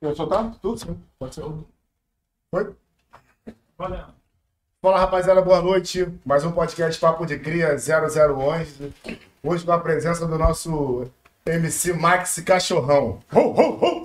Quer soltar? Tudo? Sim, pode ser. Foi? Valeu. Fala rapaziada, boa noite. Mais um podcast Papo de Cria 0011. Hoje com a presença do nosso MC Max Cachorrão. Ho, ho, ho!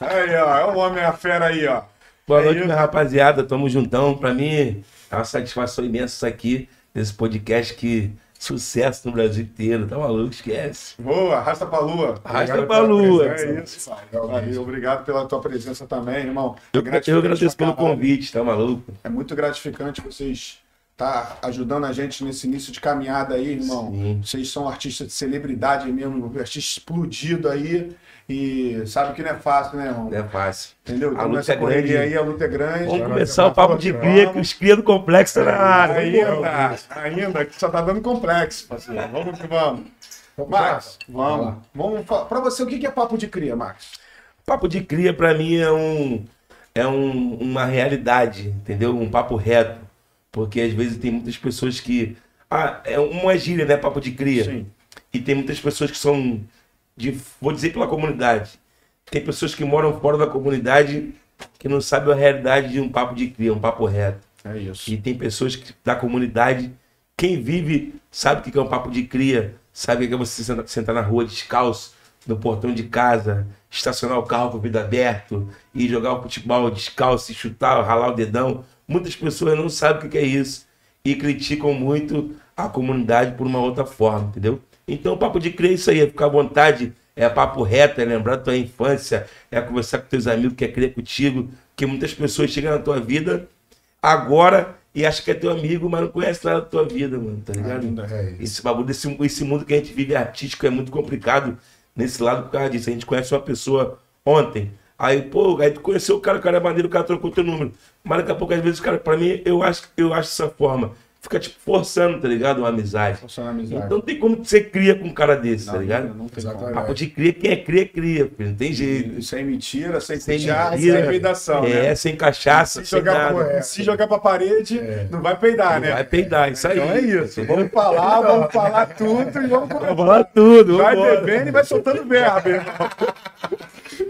Aí, ó, é o homem, a fera aí, ó. Boa É noite, minha rapaziada. Tamo juntão. Pra mim é uma satisfação imensa isso aqui, nesse podcast que sucesso no Brasil inteiro. Tá maluco? Esquece. Boa, arrasta pra lua. Arrasta Obrigado pra lua. É isso. Valeu, obrigado pela tua presença também, irmão. Eu, É eu agradeço pelo convite, tá maluco? É muito gratificante vocês estar ajudando a gente nesse início de caminhada aí, irmão. Sim. Vocês são artistas de celebridade mesmo, artista explodido aí. E sabe que não é fácil, né, irmão? Não é fácil. Entendeu? A luta é correria grande. aí, a luta é grande. Vamos começar o papo de cria, que vamos. os cria do complexo na área. Ainda, ainda, que só tá dando complexo, parceiro. Vamos que vamos. Max, vamos. Vamos pra você, o que que é papo de cria, Max? Papo de cria pra mim é um é um- uma realidade, entendeu? Um papo reto, porque às vezes tem muitas pessoas que ah, é uma gíria, né, papo de cria. Sim. E tem muitas pessoas que são de vou dizer pela comunidade. Tem pessoas que moram fora da comunidade que não sabem a realidade de um papo de cria, um papo reto. É isso. E tem pessoas que, da comunidade, quem vive sabe o que é um papo de cria, sabe o que é você sentar, na rua descalço, no portão de casa, estacionar o carro com o vidro aberto e jogar o futebol descalço e chutar, ralar o dedão. Muitas pessoas não sabem o que é isso e criticam muito a comunidade por uma outra forma, entendeu? Então o papo de cria é isso aí, é ficar à vontade, é papo reto, é lembrar da tua infância, é conversar com teus amigos que é crer contigo, que muitas pessoas chegam na tua vida agora e acha que é teu amigo, mas não conhece nada da tua vida, mano, tá ligado? Ainda é. Esse bagulho, desse, esse mundo que a gente vive artístico é muito complicado nesse lado por causa disso. A gente conhece uma pessoa ontem, aí, pô, aí tu conheceu o cara, o cara é maneiro, o cara trocou teu número. Mas daqui a pouco, às vezes, cara, pra mim, eu acho, eu acho dessa forma. Fica, tipo, forçando, tá ligado? Uma amizade. Funciona a amizade. Então não tem como você cria com um cara desse, tá Não, ligado? Não tem Exatamente. como. Papo de cria, quem é cria, cria, filho. Não tem jeito. Sem mentira, sem Sem mentira. sem peidação, É, né? sem cachaça, Se sem jogar, nada. pra, se jogar pra parede, não vai peidar, né? Vai peidar, isso aí. Então é isso. Vamos falar, vamos falar tudo e vamos começar. Vamos lá tudo. Vai bebendo e vai soltando verbo, irmão.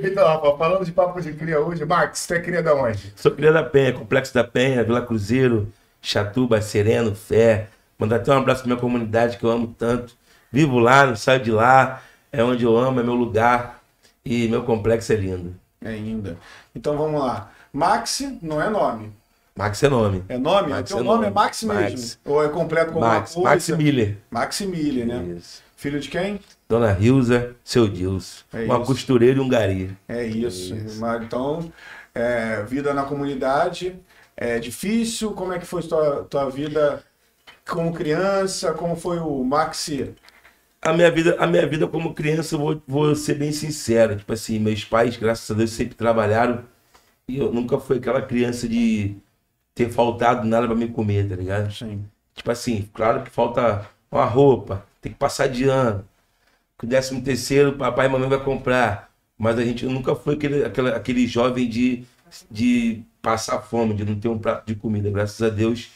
Então, rapaz, falando de papo de cria hoje, Max, tu é cria da onde? Sou cria da Penha, Complexo da Penha, Vila Cruzeiro, Chatuba, Sereno, Fé. Mandar até um abraço pra minha comunidade que eu amo tanto. Vivo lá, não saio de lá. É onde eu amo, é meu lugar. E meu complexo é lindo. É ainda. Então vamos lá. Maxi não é nome. Max é nome. É nome? Max o teu é nome nome. é Max mesmo? Max. Ou é completo com Max, Max? Miller. Maximilian, né? Isso. Filho de quem? Dona Rilza, seu Dilson. É uma isso. costureira e um gari. É isso. Isso. Mas, Então, é, vida na comunidade é difícil. Como é que foi tua, tua vida como criança? Como foi o Maxi? A minha vida, a minha vida como criança, vou, vou ser bem sincero. Tipo assim, meus pais, graças a Deus, sempre trabalharam. E eu nunca fui aquela criança de ter faltado nada pra me comer, tá ligado? Sim. Tipo assim, claro que falta uma roupa, tem que passar de ano. Com o décimo terceiro, papai e mamãe vai comprar. Mas a gente nunca foi aquele, aquele, aquele jovem de, de passar fome, de não ter um prato de comida. Graças a Deus,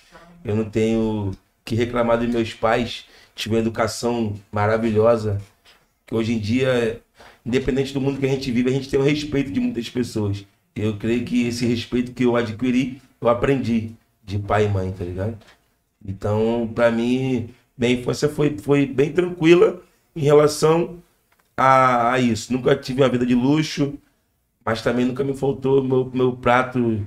eu não tenho que reclamar dos meus pais. Tive uma educação maravilhosa. Que hoje em dia, independente do mundo que a gente vive, a gente tem o respeito de muitas pessoas. Eu creio que esse respeito que eu adquiri, eu aprendi de pai e mãe, tá ligado? Então, pra mim, minha infância foi, foi bem tranquila em relação a, a isso. Nunca tive uma vida de luxo, mas também nunca me faltou meu, meu prato,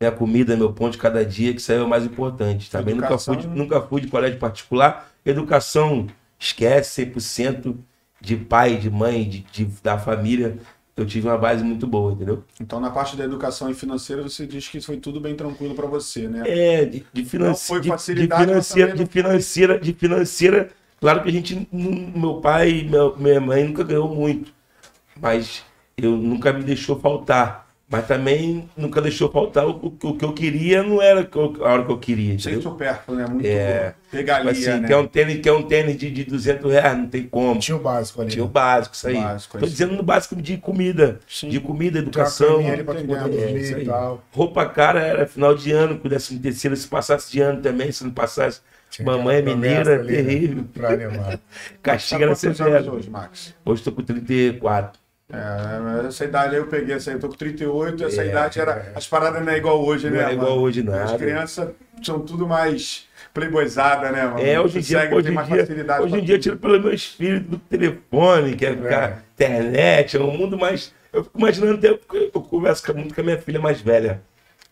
minha comida, meu pão de cada dia, que isso aí é o mais importante. Também nunca fui, de, Educação. nunca fui de colégio particular. Educação, esquece 100% de pai, de mãe, de, de- da família. Eu tive uma base muito boa, entendeu? Então, na parte da educação e financeira, você diz que foi tudo bem tranquilo para você, né? É, de, de, Não foi de- de, facilidade, mas financeira, de financeira, de financeira, claro que a gente, meu pai e meu- minha mãe nunca ganhou muito, mas eu nunca me deixou faltar. Mas também nunca deixou faltar o, o- o que eu queria, não era a hora que eu queria, Sem supérfluo, né? Muito É. regalia, Tipo assim, né? quer um tênis, quer um tênis de, de 200 reais, não tem como. Tinha o básico ali. Tinha o básico, isso aí. Básico, Tô dizendo no básico de comida, Sim. de comida, educação. pra. É, e tal. Roupa cara era final de ano, com décimo terceiro, se passasse de ano também, se não passasse. Tinha Mamãe é mineira, né? terrível. Pra animar. Castiga era Tá anos severo. hoje, Max? Hoje tô com 34. É, essa idade aí eu peguei, essa eu tô com 38, essa é, idade era. As paradas não é igual hoje, né? Não é igual hoje, nada. As crianças são tudo mais playboyzada, né, mano? É, hoje em dia, hoje em dia, hoje em dia tiro pelo meu espírito do telefone, quer é. ficar internet, é um mundo mais. Eu fico imaginando até, eu converso muito com a minha filha mais velha.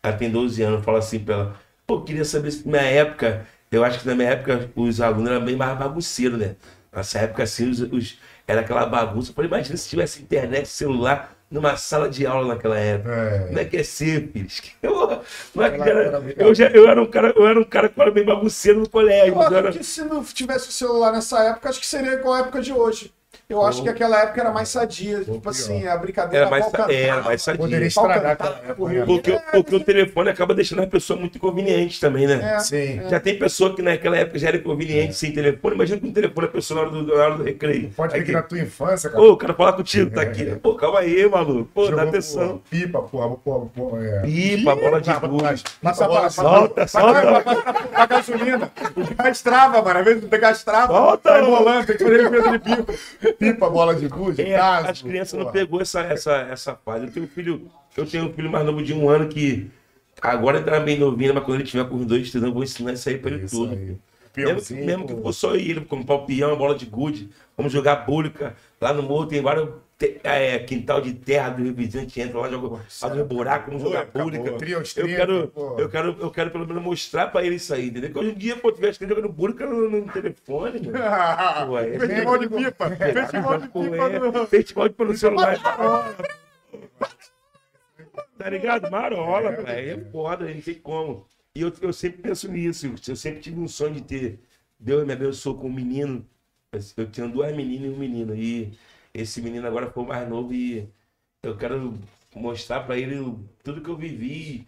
Ela tem 12 anos, eu falo assim pra ela, pô, queria saber se na minha época, eu acho que na minha época os alunos eram bem mais bagunceiros, né? Nessa época, assim, os, os era aquela bagunça. Eu falei, imagina se tivesse internet, celular, numa sala de aula naquela época. É. Como é que é ser, filhos? Eu, que era, eu, já, eu, era um cara, eu era um cara que era bem bagunceiro no colégio. Eu acho era... que se não tivesse o celular nessa época, acho que seria igual a época de hoje. Eu acho que aquela época era mais sadia. Tipo assim, a brincadeira era mais, era mais sadia. Poderia estragar porque, é, porque o telefone acaba deixando a pessoa muito inconveniente também, né? É, Sim. Já tem pessoa que naquela época já era inconveniente é. sem telefone. Imagina com o telefone a pessoa na hora do, na hora do recreio. Pode ver que na tua infância, cara. Ô, o cara falar contigo, tá aqui. Pô, calma aí, maluco. Pô, Jogou, dá atenção. pipa, porra, porra, porra. É. Pipa, bola de gude. Passa a bola, solta, solta. A gasolina. Gastrava, mano. Às vezes gastrava. Solta. Vai bolando, tem que fazer de pipa. Pipa, bola de gude, é, caso, As crianças porra. não pegou essa, essa, essa fase. Eu tenho um filho, eu tenho um filho mais novo de um ano que agora tá bem novinho, mas quando ele tiver com os dois, eu vou ensinar isso aí pra ele isso tudo. Aí. Mesmo, mesmo que for só ele, como pau peão, bola de gude, vamos jogar búlica. Lá no morro tem vários é, quintal de terra do revisante, entra lá, joga, faz um buraco, vamos jogar búlica. Eu quero, eu, quero, eu quero pelo menos mostrar pra ele isso aí, entendeu? Que hoje em dia, pô, tivesse que jogando búlica no, no telefone, mano. Pô, é, festival de pipa. Festival de pipa. Festival de no celular. Tá ligado? Marola, pai. É foda, não tem como. E eu, eu sempre penso nisso. Eu sempre tive um sonho de ter. Deus me abençoou com um menino. Eu tinha duas meninas e um menino. E esse menino agora foi mais novo e eu quero mostrar para ele tudo que eu vivi.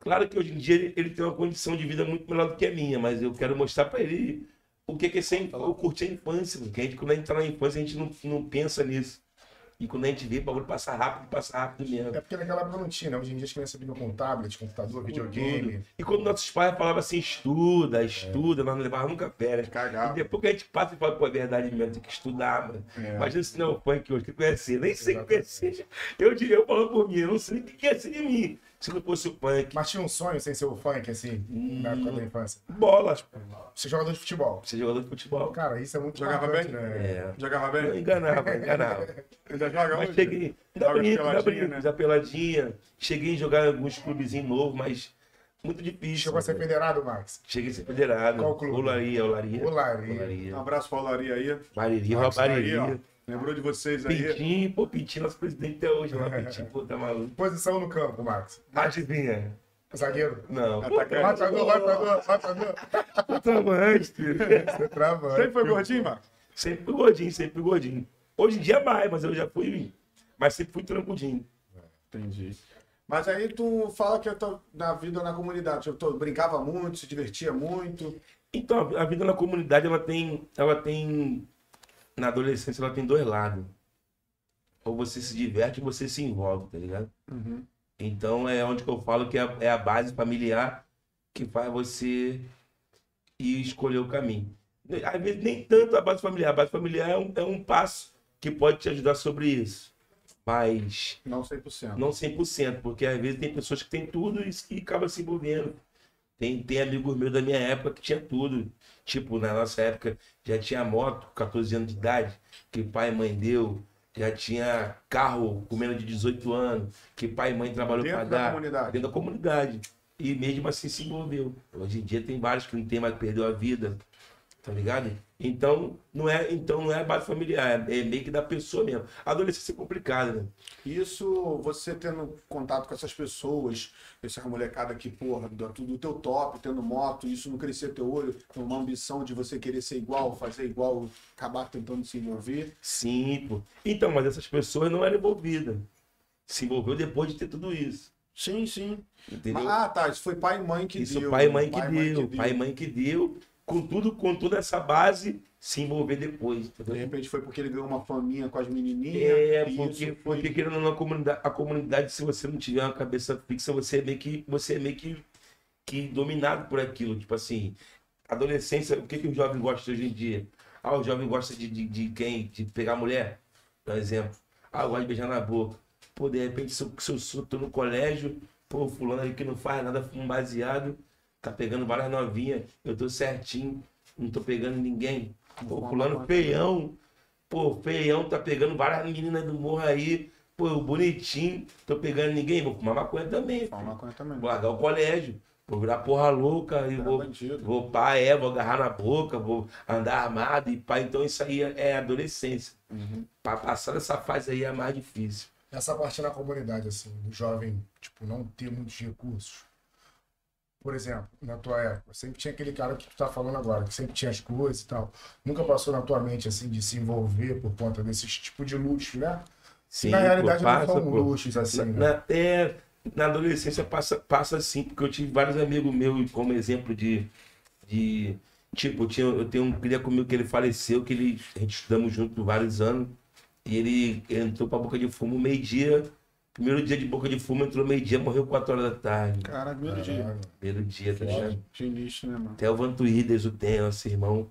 Claro que hoje em dia ele tem uma condição de vida muito melhor do que a minha, mas eu quero mostrar para ele o que é ser, eu curti a infância, porque a gente, quando a gente tá na infância, a gente não, não pensa nisso. E quando a gente vê, o bagulho passa rápido, passa rápido mesmo. É porque naquela época não tinha, né? Hoje em dia as crianças ficam com tablet, computador, videogame. Tudo. E quando nossos pais falavam assim, estuda, estuda, é. nós não levávamos nunca férias. Cagava. E depois que a gente passa e fala, pô, é verdade mesmo, tem que estudar, mano. É. Imagina se não é o funk hoje, que conhecer, nem sei o que é seja. Eu diria, eu falo por mim, eu não sei o que é ser de mim se não fosse o funk. Mas tinha um sonho sem ser o funk, assim, hum, na época da infância? Bolas. Ser jogador de futebol. Ser jogador de futebol. Cara, isso é muito Jogava bem? Né? É. Jogava bem? Eu enganava, enganava. Ainda joga mas cheguei, ainda brinco, ainda brinco, né? peladinha. Cheguei a jogar alguns clubezinhos novos, mas muito difícil. Chegou a ser federado, Max? Cheguei a ser federado. Qual clube? Olaria, Olaria. Olaria. Olaria. Um abraço pra Olaria aí. Bariria, Bariria. Lembrou de vocês aí? Pintinho, pô, Pintinho, nosso presidente até hoje lá, Pintinho, pô, tá maluco. Posição no campo, Max. Adivinha? Zagueiro? Não. Atacante. Matador, matador, matador. Você travante. Sempre foi gordinho, Max? Sempre fui gordinho, sempre fui gordinho. Hoje em dia mais, mas eu já fui. Mas sempre fui trancudinho. Entendi. Mas aí tu fala que eu tô na vida na comunidade. Eu tô, brincava muito, se divertia muito. Então, a vida na comunidade, ela tem. Ela tem na adolescência ela tem dois lados. Ou você se diverte ou você se envolve, tá ligado? Uhum. Então é onde que eu falo que é a, é a base familiar que faz você ir escolher o caminho. Às vezes nem tanto a base familiar. A base familiar é um, é um passo que pode te ajudar sobre isso. Mas. Não 100%. Não 100%, porque às vezes tem pessoas que têm tudo e que acabam se envolvendo. Tem, tem amigos meus da minha época que tinha tudo. Tipo, na nossa época já tinha moto com 14 anos de idade, que pai e mãe deu. Já tinha carro com menos de 18 anos, que pai e mãe trabalhou para dar. Comunidade. Dentro da comunidade. E mesmo assim se envolveu. Hoje em dia tem vários que não tem mais, perdeu a vida. Tá ligado? Então, não é, então não é base familiar, é meio que da pessoa mesmo. A adolescência é complicada, né? Isso, você tendo contato com essas pessoas, essa molecada que, porra, do, do teu top, tendo moto, isso não crescer teu olho, uma ambição de você querer ser igual, fazer igual, acabar tentando se envolver? Sim, pô. Então, mas essas pessoas não eram envolvidas. Se envolveu depois de ter tudo isso. Sim, sim. Entendeu? Ah, tá. Isso foi pai e mãe que isso deu. Pai e mãe, pai, mãe que deu. Pai e mãe que deu com tudo, com toda essa base, se envolver depois. Entendeu? De repente foi porque ele ganhou uma faminha com as menininhas. É, porque, foi... porque querendo na comunidade, a comunidade, se você não tiver uma cabeça fixa, você é meio que, você é meio que, que dominado por aquilo. Tipo assim, adolescência, o que, que o jovem gosta hoje em dia? Ah, o jovem gosta de, de, de quem? De pegar mulher, por exemplo. Ah, eu gosto de beijar na boca. Pô, de repente, se eu, se eu, se eu tô no colégio, pô, fulano ali que não faz nada, fuma um baseado, tá pegando várias novinhas, eu tô certinho, não tô pegando ninguém. Pô, fulano feião, pô, feião, tá pegando várias meninas do morro aí, pô, eu bonitinho, tô pegando ninguém, vou fumar maconha também. Filho. maconha também. Vou largar o colégio, vou virar porra louca e vou, bandido. vou pá, é, vou agarrar na boca, vou andar armado e pá. Então isso aí é é adolescência. Uhum. Pra passar dessa fase aí é mais difícil. Essa parte na comunidade, assim, do jovem, tipo, não ter muitos recursos. Por exemplo, na tua época, sempre tinha aquele cara que tu tá falando agora, que sempre tinha as coisas e tal. Nunca passou na tua mente, assim, de se envolver por conta desses tipo de luxo, né? Sim, na realidade pô, não são pô. luxos, assim, Na, né? na- é, na adolescência passa, passa assim, porque eu tive vários amigos meus como exemplo de. de tipo, eu, tinha, eu tenho um cria comigo que ele faleceu, que ele, a gente estudamos junto por vários anos, e ele entrou pra boca de fumo meio-dia. Primeiro dia de boca de fumo, entrou meio-dia, morreu 4 horas da tarde. Cara, primeiro dia. Primeiro dia, tá ligado? De início, né, mano? Até o Vantuídes, o Ten, esse irmão,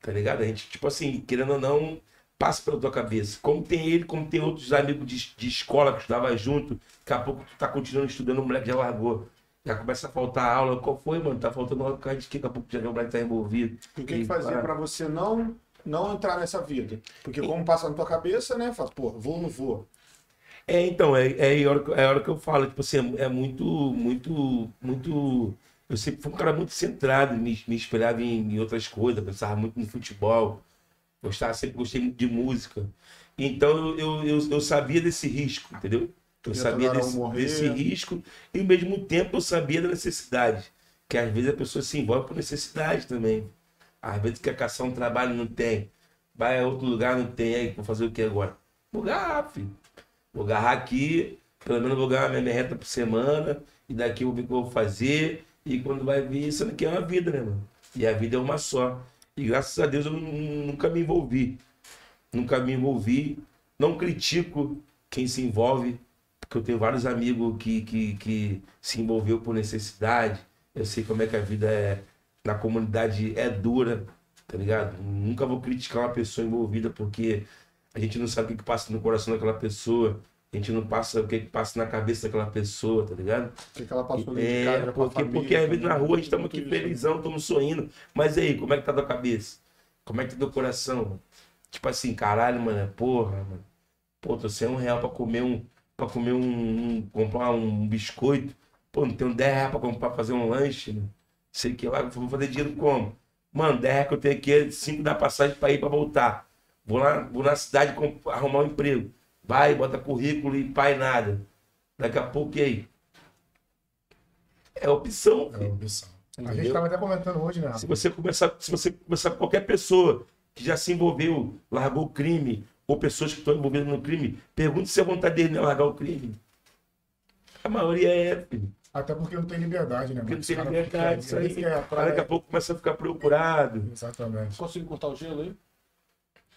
tá ligado? A gente, tipo assim, querendo ou não, passa pela tua cabeça. Como tem ele, como tem outros amigos de, de escola que estudava junto, daqui a pouco tu tá continuando estudando, o moleque já largou. Já começa a faltar aula. Qual foi, mano? Tá faltando aula por causa de quê? Daqui a pouco já o moleque tá envolvido. E o que, E, que fazia pá, pra você não, não entrar nessa vida? Porque como passa na tua cabeça, né? Fala, pô, vou ou não vou? É, então, é, é, a hora, que- é a hora que eu falo, tipo assim, é, é muito, muito, muito. Eu sempre fui um cara muito centrado, me, me espelhava em, em outras coisas, pensava muito no futebol, gostava, sempre gostei muito de música. Então eu, eu, eu sabia desse risco, entendeu? Eu sabia desse, desse risco e ao mesmo tempo eu sabia da necessidade. Que às vezes a pessoa se envolve por necessidade também. Às vezes quer caçar um trabalho não tem. Vai a outro lugar, não tem. Aí, vou fazer o que agora? Agarrar, filho. Vou agarrar aqui, pelo menos vou ganhar minha merreta por semana, e daqui eu vou ver o que eu vou fazer, e quando vai vir, isso aqui é uma vida, né, mano? E a vida é uma só. E graças a Deus eu nu- nunca me envolvi. Nunca me envolvi. Não critico quem se envolve, porque eu tenho vários amigos que, que, que se envolveu por necessidade. Eu sei como é que a vida é na comunidade é dura, tá ligado? Nunca vou criticar uma pessoa envolvida porque a gente não sabe o que, passa no coração daquela pessoa. A gente não passa o que, passa na cabeça daquela pessoa, tá ligado? O que, ela passou dentro de É, casa porque, família, porque às vezes na rua a gente estamos muito aqui felizão, estamos sorrindo. Mas aí, como é que tá a tua cabeça? Como é que tá teu coração? Tipo assim, caralho, mano, porra, mano. Pô, tô sem um real pra comer um. pra comer um. um- comprar um biscoito. Pô, não tenho 10 reais pra comprar, fazer um lanche, né? Sei que lá, vou fazer dinheiro como? Mano, 10 reais que eu tenho aqui é 5 da passagem pra ir pra voltar. Vou lá, vou na cidade arrumar um emprego. Vai, bota currículo e pai nada. Daqui a pouco e aí? É opção, É opção. A gente Entendeu? tava até comentando hoje, né? Se você começar, se você começar com qualquer pessoa que já se envolveu, largou o crime, ou pessoas que estão envolvidas no crime, pergunte se a vontade dele não é largar o crime. A maioria é, filho. Até porque não tem liberdade, né? Porque não tem liberdade, isso aí. quer Aí daqui a pouco começa a ficar procurado. Exatamente. Conseguiu cortar o gelo aí?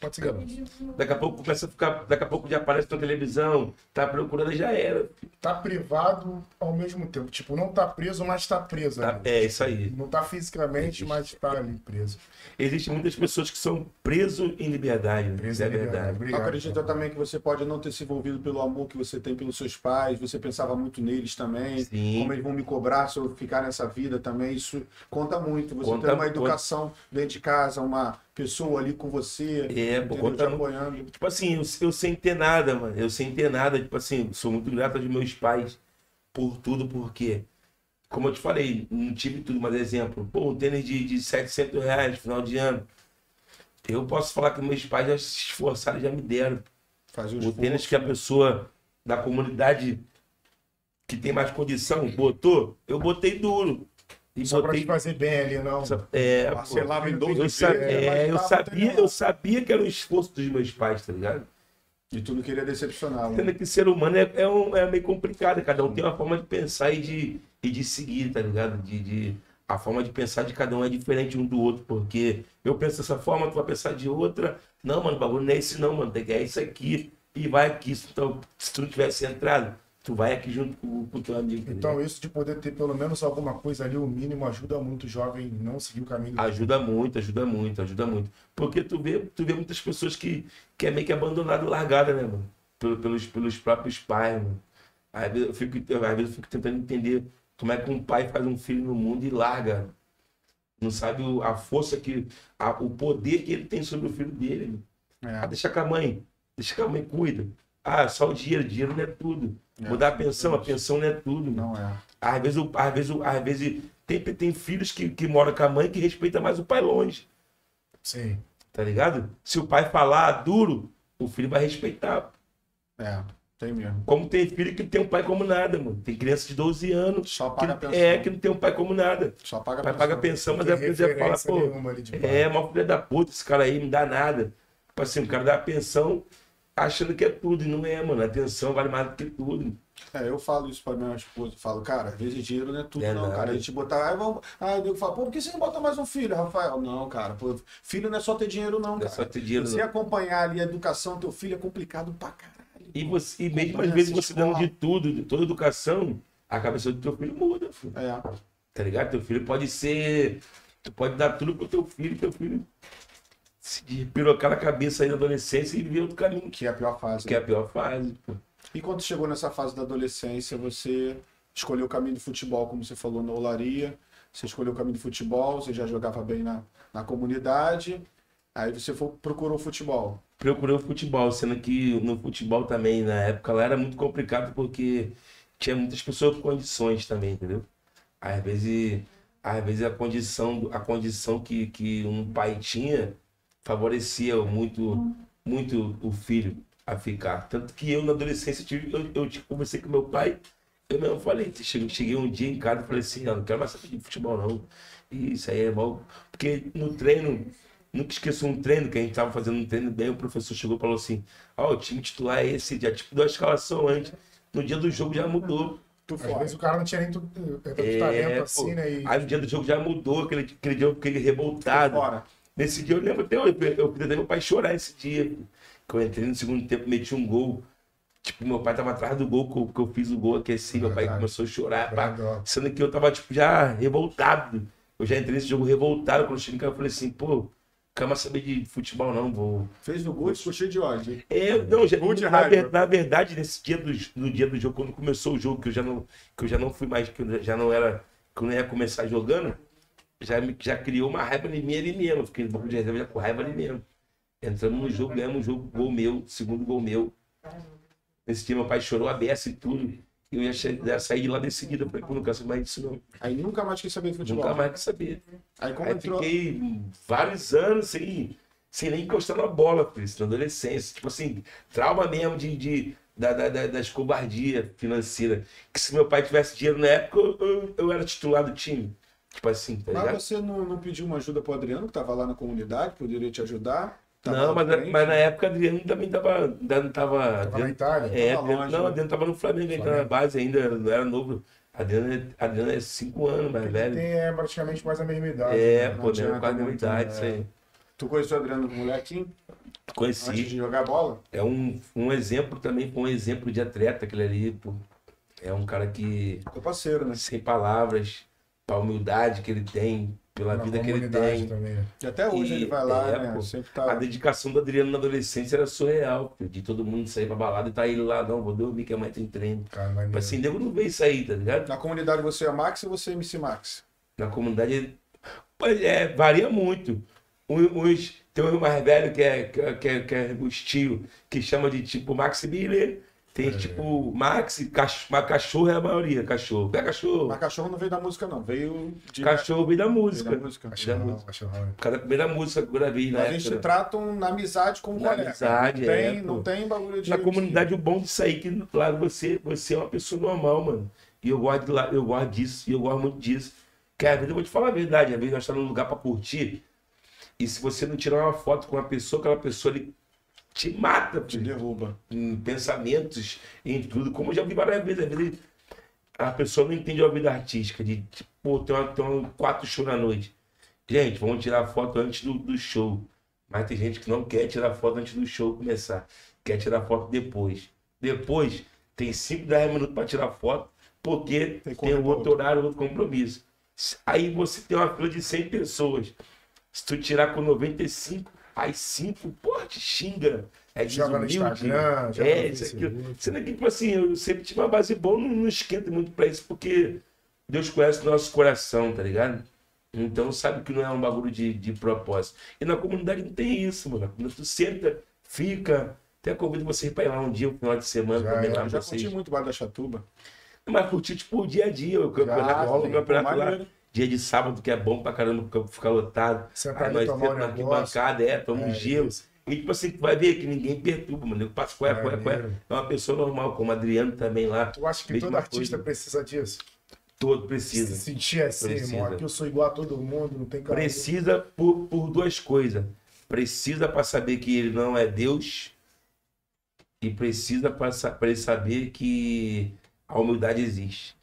Pode seguir. Daqui a pouco começa a ficar. Daqui a pouco já aparece na televisão, tá procurando, já era. Tá privado ao mesmo tempo. Tipo, não tá preso, mas tá preso. Tá- é isso aí. Não tá fisicamente, Existe. mas tá ali preso. Existem muitas pessoas que são presos em liberdade, né? Preso Isso é em liberdade. verdade. Obrigado. Acredita também que você pode não ter se envolvido pelo amor que você tem pelos seus pais, você pensava muito neles também, Sim. como eles vão me cobrar se eu ficar nessa vida também, isso conta muito. Você Conta- ter uma conta- educação dentro de casa, uma pessoa ali com você, É, pô, entendeu? te muito. apoiando. Tipo assim, eu, eu sem ter nada, mano. Eu sem ter nada, tipo assim, sou muito grato aos meus pais por tudo, porque, como eu te falei, não tive tudo, mas exemplo, pô, um tênis de, de 700 reais no final de ano. Eu posso falar que meus pais já se esforçaram e já me deram. Fazer O tênis que a pessoa da comunidade que tem mais condição botou, eu botei duro. E Só pra botei. te fazer bem ali, não. É, Parcelava em 12 eu, vezes, sa- é, é, eu sabia, eu sabia que era um esforço dos meus pais, tá ligado? E tu não queria decepcionar. né? Sendo que ser humano é, é, um- é meio complicado, cada um tem uma forma de pensar e de, e de seguir, tá ligado? De, de- a forma de pensar de cada um é diferente um do outro, porque eu penso dessa forma, tu vai pensar de outra. Não, mano, o bagulho não é esse não, mano, tem que é isso aqui e vai aqui. Então, se tu não tivesse entrado, tu vai aqui junto com com o teu amigo. ligado? Então, isso de poder ter pelo menos alguma coisa ali, o mínimo, ajuda muito o jovem não seguir o caminho. Ajuda muito, ajuda muito, ajuda muito. Porque tu vê, tu vê muitas pessoas que, que é meio que abandonado, largada, né, mano? pelo- pelos, pelos próprios pais, mano. Às vezes, eu fico, às vezes eu fico tentando entender como é que um pai faz um filho no mundo e larga. Não sabe a força que. a- o poder que ele tem sobre o filho dele. Ah, É, deixa com a mãe. Deixa que a mãe cuida. Ah, só o dinheiro. Dinheiro não é tudo. É, Mudar a pensão, a pensão não é tudo. não é. Às vezes, o- às vezes, o- às vezes tem, tem filhos que, que moram com a mãe que respeita mais o pai longe. Sim. Tá ligado? Se o pai falar duro, o filho vai respeitar. É, tem mesmo. Como tem filho que não tem um pai como nada, mano. Tem criança de 12 anos Só que, paga a pensão. é, que não tem um pai como nada. Só paga O a paga pensão. pensão, mas Não é você fala, pô, é, mal filho da puta, esse cara aí não dá nada. Tipo assim, o cara dá pensão achando que é tudo, e não é, mano. A pensão vale mais do que tudo. É, eu falo isso pra minha esposa. Eu falo, cara, às vezes dinheiro não é tudo, É não, nada. cara. A gente botar. Aí vamos. Aí eu falo, pô, por que você não bota mais um filho, Rafael? Não, cara. Pô, filho não é só ter dinheiro, não, Não é cara. só ter dinheiro, Você não. acompanhar ali a educação do teu filho é complicado pra caralho. E, você, e mesmo às vezes você dando de tudo, de toda educação, a cabeça do teu filho muda, filho. É. Tá ligado? Teu filho pode ser. Tu pode dar tudo pro teu filho, teu filho se despirocar na cabeça aí na adolescência e viver outro caminho, Que é a pior fase. que é a pior fase. pô. E quando chegou nessa fase da adolescência, você escolheu o caminho do futebol, como você falou na olaria. Você escolheu o caminho do futebol, você já jogava bem na, na comunidade. Aí você foi, procurou o futebol. procurei o futebol, sendo que no futebol também, na época lá, era muito complicado porque tinha muitas pessoas com condições também, entendeu? Às vezes, às vezes a condição, a condição que, que um pai tinha favorecia muito, muito o filho a ficar. Tanto que eu, na adolescência, tive, eu, eu conversei com meu pai, eu mesmo falei, cheguei, um dia em casa e falei assim, não quero mais saber de futebol não. E isso aí é mal. Porque no treino, nunca esqueço um treino que a gente tava fazendo um treino bem, o professor chegou e falou assim, ó, o time titular é esse, já tipo deu a escalação antes. No dia do jogo já mudou. Tu Às vezes o cara não tinha nem tanto É, talento pô. assim, né? E, Aí no dia do jogo já mudou, aquele, aquele dia eu fiquei revoltado. Fora. Nesse dia eu lembro até hoje, eu fiz até meu pai chorar esse dia. Que eu entrei no segundo tempo, meti um gol. Tipo, meu pai tava atrás do gol, que eu, fiz o gol aqui assim, meu pai começou a chorar. pá. Sendo que eu tava, tipo, já revoltado. Eu já entrei nesse jogo revoltado. Quando eu cheguei em casa, eu falei assim, pô, mais saber de futebol não, vou... Fez no gol e ficou cheio de ódio. É, não, já, na, raiva. na verdade, nesse dia do, no dia do jogo, quando começou o jogo, que eu já não, que eu já não fui mais, que eu já não era, que eu não ia começar jogando, já, já criou uma raiva em mim ali mesmo. Fiquei no banco de reserva já com raiva ali mesmo. Entramos no jogo, ganhamos um jogo, gol meu, segundo gol meu. Nesse dia meu pai chorou a beça e tudo. E eu ia, ia sair de lá de seguida. Falei, pô, não quero mais disso não. Aí nunca mais quis saber de futebol. Nunca mais quis saber. Aí como Aí entrou. fiquei vários anos sem, sem nem encostar na bola, Cris, na adolescência. Tipo assim, trauma mesmo de, de, da, da, da, das cobardias financeiras. Que se meu pai tivesse dinheiro na época, eu, eu, eu era titular do time. Tipo assim, tá ligado? Mas você não, não pediu uma ajuda pro Adriano, que tava lá na comunidade, poderia te ajudar? Tava Não, mas, na na- mas na época Adriano também tava. Ainda não tava. Tava na Adriano- Itália. é, Tava Adriano- longe, não, né? Adriano tava no Flamengo, ainda na Flamengo. base ainda, não era novo. Adriano, é- Adriano é 5 anos mais velho. Tem é, praticamente mais a mesma idade. É, né? pô, né, quase a mesma idade, né? isso aí. Tu conheceu o Adriano molequinho antes Conheci. de jogar bola? É um, um exemplo também, um exemplo de atleta aquele ali, pô. É um cara que, Teu parceiro, né? sem palavras, pra humildade que ele tem, pela Na vida que ele tem. também. E até hoje E- ele vai lá, é, né? pô. Sempre A tá. dedicação do Adriano na adolescência era surreal, de todo mundo sair pra balada e tá ele lá, não, vou dormir que amanhã tem treino. Cara, assim, nego não vê isso aí, tá ligado? Na comunidade você é Max ou você é MC Max? Na comunidade, é, varia muito. Uns, tem um mais velho que é, que é, que é, que é o estilo, que chama de tipo Max Miller. Tem É. tipo Max, cach- mas cachorro é a maioria, cachorro. É cachorro. Mas cachorro não veio da música, não. Veio de. Cachorro veio da veio música. da música. Cachorrão, música. cachorrão, né? Cada primeira música que eu gravei na a época. gente tratam na amizade como Na colega. amizade, não tem, é, não pô. tem bagulho de. Na comunidade, o bom disso aí, que lá você, você é uma pessoa normal, mano. E eu gosto, de lá, eu gosto disso, e eu gosto muito disso. Que às vezes eu vou te falar a verdade, às vezes nós estamos num lugar pra curtir, e se você não tirar uma foto com uma pessoa, aquela pessoa ali te mata, Te derruba. em pensamentos, em tudo. Como eu já vi várias vezes, às vezes a pessoa não entende a vida artística, de tipo, tem, uma, tem uma, quatro shows na noite. Gente, vamos tirar foto antes do, do show. Mas tem gente que não quer tirar foto antes do show começar. Quer tirar foto depois. Depois, tem 5, 10 minutos para tirar foto, porque Tem tem, pra outro horário, outro compromisso. Aí você tem uma fila de 100 pessoas. Se tu tirar com 95, aí 5, porra, te xinga. é Joga no. Instagram, joga é, no isso aqui. Facebook. Sendo que, tipo assim, eu sempre tive uma base boa, não, não esquento muito pra isso, porque Deus conhece o nosso coração, tá ligado? Então sabe que não é um bagulho de, de propósito. E na comunidade não tem isso, mano. Na comunidade tu senta, fica. Até convido vocês pra ir lá um dia, um final de semana, Já é, lá Eu já vocês. curti muito o Bar da Chatuba. Mas curtir, tipo, o dia a dia. O campeonato Já, o sim, campeonato lá. Dia de sábado, que é bom pra caramba, o campo fica lotado. Sentar Aí nós um sentamos na arquibancada, é, toma um É, gelo. isso. E tipo assim, tu vai ver que ninguém perturba, mano. Cué, cué, cué. Maneiro. É uma pessoa normal, como o Adriano também lá. Tu acha que todo artista coisa. precisa disso? Todo Se precisa. sentir assim, Precisa. irmão. Aqui eu sou igual a todo mundo, não tem cara. Precisa por, por duas coisas. Precisa para saber que ele não é Deus. E precisa para ele saber que a humildade existe.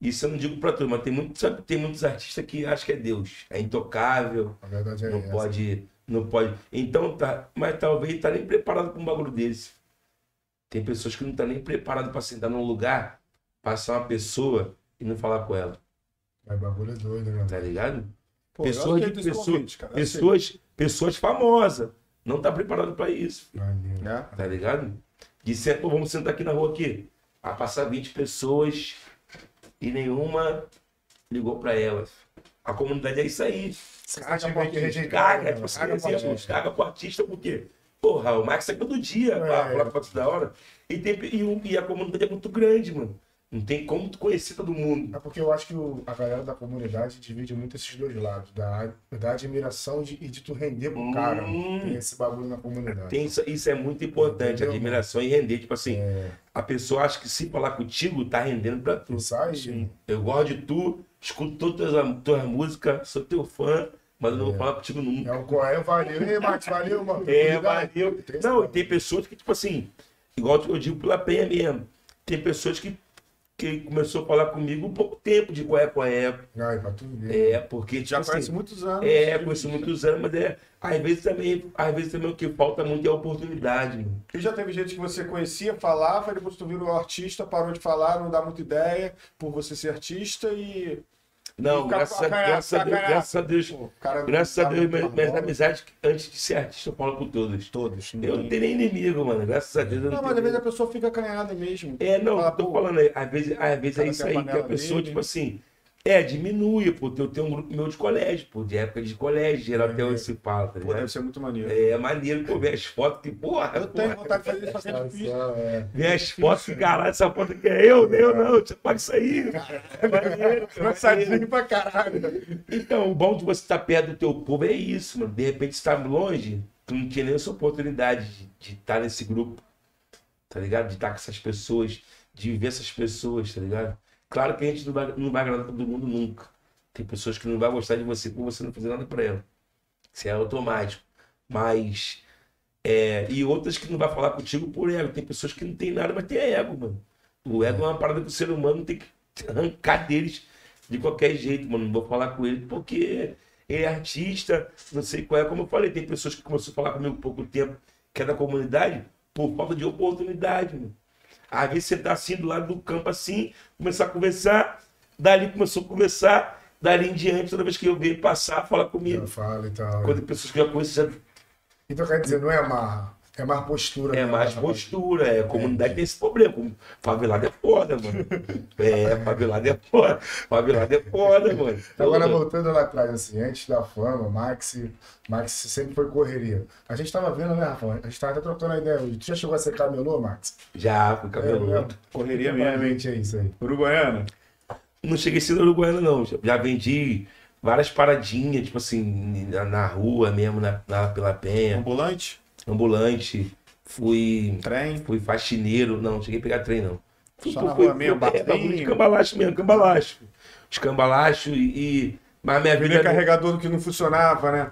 Isso eu não digo para todo, mas tem, muito, sabe, tem muitos artistas que acham que é Deus. É intocável, A verdade é não essa. pode. Não pode. Então tá. Mas talvez tá nem preparado para um bagulho desse. Tem pessoas que não estão nem preparadas para sentar num lugar, passar uma pessoa e não falar com ela. Mas bagulho é doido, né? Tá ligado? Pô, pessoas, de, esse pessoas, convite, cara, eu pessoas, pessoas famosas. Não tá preparado para isso. Maneiro. Né? Tá ligado? De pô, vamos sentar aqui na rua aqui. Vai passar 20 pessoas e nenhuma ligou para elas. A comunidade é isso aí. Cara, tiver que Caga, tipo assim, Caga pra exemplo, gente. caga pro artista, porque, porra, o Max é todo dia, É. falar foto da hora. E, tem, e, e a comunidade é muito grande, mano. Não tem como tu conhecer todo mundo. É porque eu acho que o- a galera da comunidade divide muito esses dois lados, da, da admiração de- e de tu render pro cara. Hum. Tem esse bagulho na comunidade. Tem isso, isso é muito importante, Entendeu, admiração e render. Tipo assim, É, a pessoa acha que se falar contigo, tá rendendo pra tu. sai, Eu gosto de tu, escuto todas as tuas músicas, sou teu fã, mas eu não vou É. falar contigo nunca. é o Coé, valeu. Ei, Max, valeu, mano. É, valeu. Não, e tem pessoas que, tipo assim, igual eu digo pela penha mesmo, tem pessoas que, que começou a falar comigo um pouco tempo de qual é qual é. Ai, pra tu ver. É, porque, tipo Já assim, conhece muitos anos. É, conheço muitos anos, mas é. Às vezes também, às vezes também o que falta muito é a oportunidade. E já teve gente que você conhecia, falava, depois tu virou artista, parou de falar, não dá muita ideia por você ser artista e. Não, graças a, graças a Deus, graças a Deus. Cara Graças a Deus, amizades, antes de ser artista, eu falo com todas. Todos. Eu não tenho nem inimigo, mano. Graças a Deus. Eu Não, não, mas às vezes a pessoa fica acanhada mesmo. É, não, Fala, tô falando, é, às vezes, às vezes é isso aí, que a pessoa, tipo assim, é, diminui, pô. Eu tenho um grupo meu de colégio, pô, de época de colégio, geral até hoje se fala, tá Pô, ligado? deve ser muito maneiro. É maneiro, pô, ver as fotos que, porra, Eu tenho porra, vontade de fazer isso, é difícil. É. ver as fotos que, caralho, essa foto que é eu, eu não, você paga isso aí. É maneiro, é pra caralho. Então, o bom de você estar perto do teu povo é isso, mano. De repente, você tá longe, tu não tinha nem essa oportunidade de, de estar nesse grupo, tá ligado? De estar com essas pessoas, de viver essas pessoas, tá ligado? Claro que a gente não vai, não vai agradar todo mundo nunca. Tem pessoas que não vão gostar de você por você não fazer nada pra ela. Isso é automático. Mas. é, e outras que não vai falar contigo por ego. Tem pessoas que não tem nada, mas tem ego, mano. O ego é uma parada que o ser humano tem que arrancar deles de qualquer jeito, mano. Não vou falar com ele porque ele é artista, não sei qual é. Como eu falei, tem pessoas que começaram a falar comigo há pouco tempo, que é da comunidade, por falta de oportunidade, mano. Às vezes você tá assim do lado do campo assim, começar a conversar, dali começou a conversar, dali em diante, toda vez que eu vejo passar, fala comigo. Já fala e tal. Quando pessoas que eu conheço já Então quer dizer, não é amarra, é mais postura. é né, mais postura, é, a comunidade tem esse problema. como Favelado é foda, mano. É, favelado é foda. Favelado é foda, mano. Agora voltando lá atrás, assim, antes da fama, Max, Max sempre foi correria. A gente tava vendo, né, Rafa? A gente tava até trocando a ideia hoje. Tu já chegou a ser camelô, Max? Já, fui É, cabeludo. Correria mesmo, é isso aí. Uruguaiana. Não cheguei a ser uruguaiano, não. Já- Já vendi várias paradinhas, tipo assim, na, na rua mesmo, na, na- pela penha, Ambulante, ambulante. Fui, trem. fui faxineiro. Não, cheguei a pegar trem, não. Fui, Só fui- rua mesmo, é, bagulho de cambalacho mesmo, cambalacho. Os cambalacho e... e- Mas minha vida... Aquele carregador que não funcionava, né?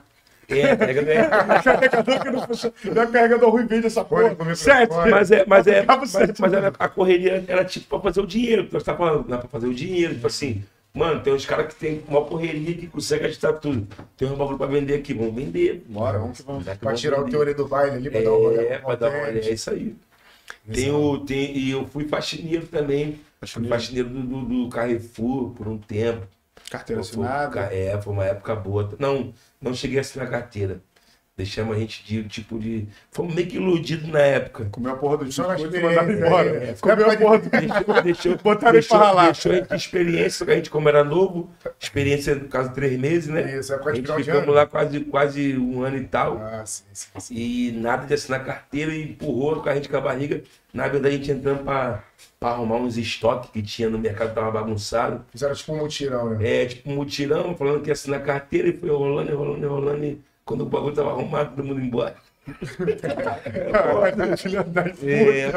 É, carrega- é, carregador que não funcionava. É carregador ruim verde essa porra. Sete. fora. Mas é, mas é, mas, certo. mas a, correria era tipo pra fazer o dinheiro. Nós tá falando, não é pra fazer o dinheiro. Tipo assim, mano, tem uns caras que tem uma correria que consegue agitar tudo. Tem um bagulho pra vender aqui, vamos vender. Bora, vamos que vamos. Pra tirar o vender. teoria do baile ali, pra dar uma olhada É, pra dar uma olhada, é isso aí. Tem o, tem, e eu fui faxineiro também. Fui Faxineiro. faxineiro do, do, do Carrefour por um tempo. Carteira Foi- assinada. É, foi uma época boa. Não, não cheguei a assinar carteira. Deixamos a gente de tipo de. Fomos meio que iludidos na época. Comeu a porra do Só na disco e mandaram experiência, embora. é. Comeu a porra do Deixou, deixou, Botaram deixou, ele pra ralar. deixou a gente de experiência, que a gente, como era novo, experiência, no caso, três meses, né? Isso, é A gente ficamos ano. lá quase, quase um ano e tal. Ah, sim, sim, sim. E nada de assinar carteira e empurrou com a gente com a barriga. Na verdade, a gente entrando pra, pra arrumar uns estoques que tinha no mercado, tava bagunçado. Fizeram tipo um mutirão, né? É, tipo, um mutirão, falando que ia assinar carteira e foi rolando, rolando, rolando. E quando o bagulho tava arrumado, todo mundo embora. É.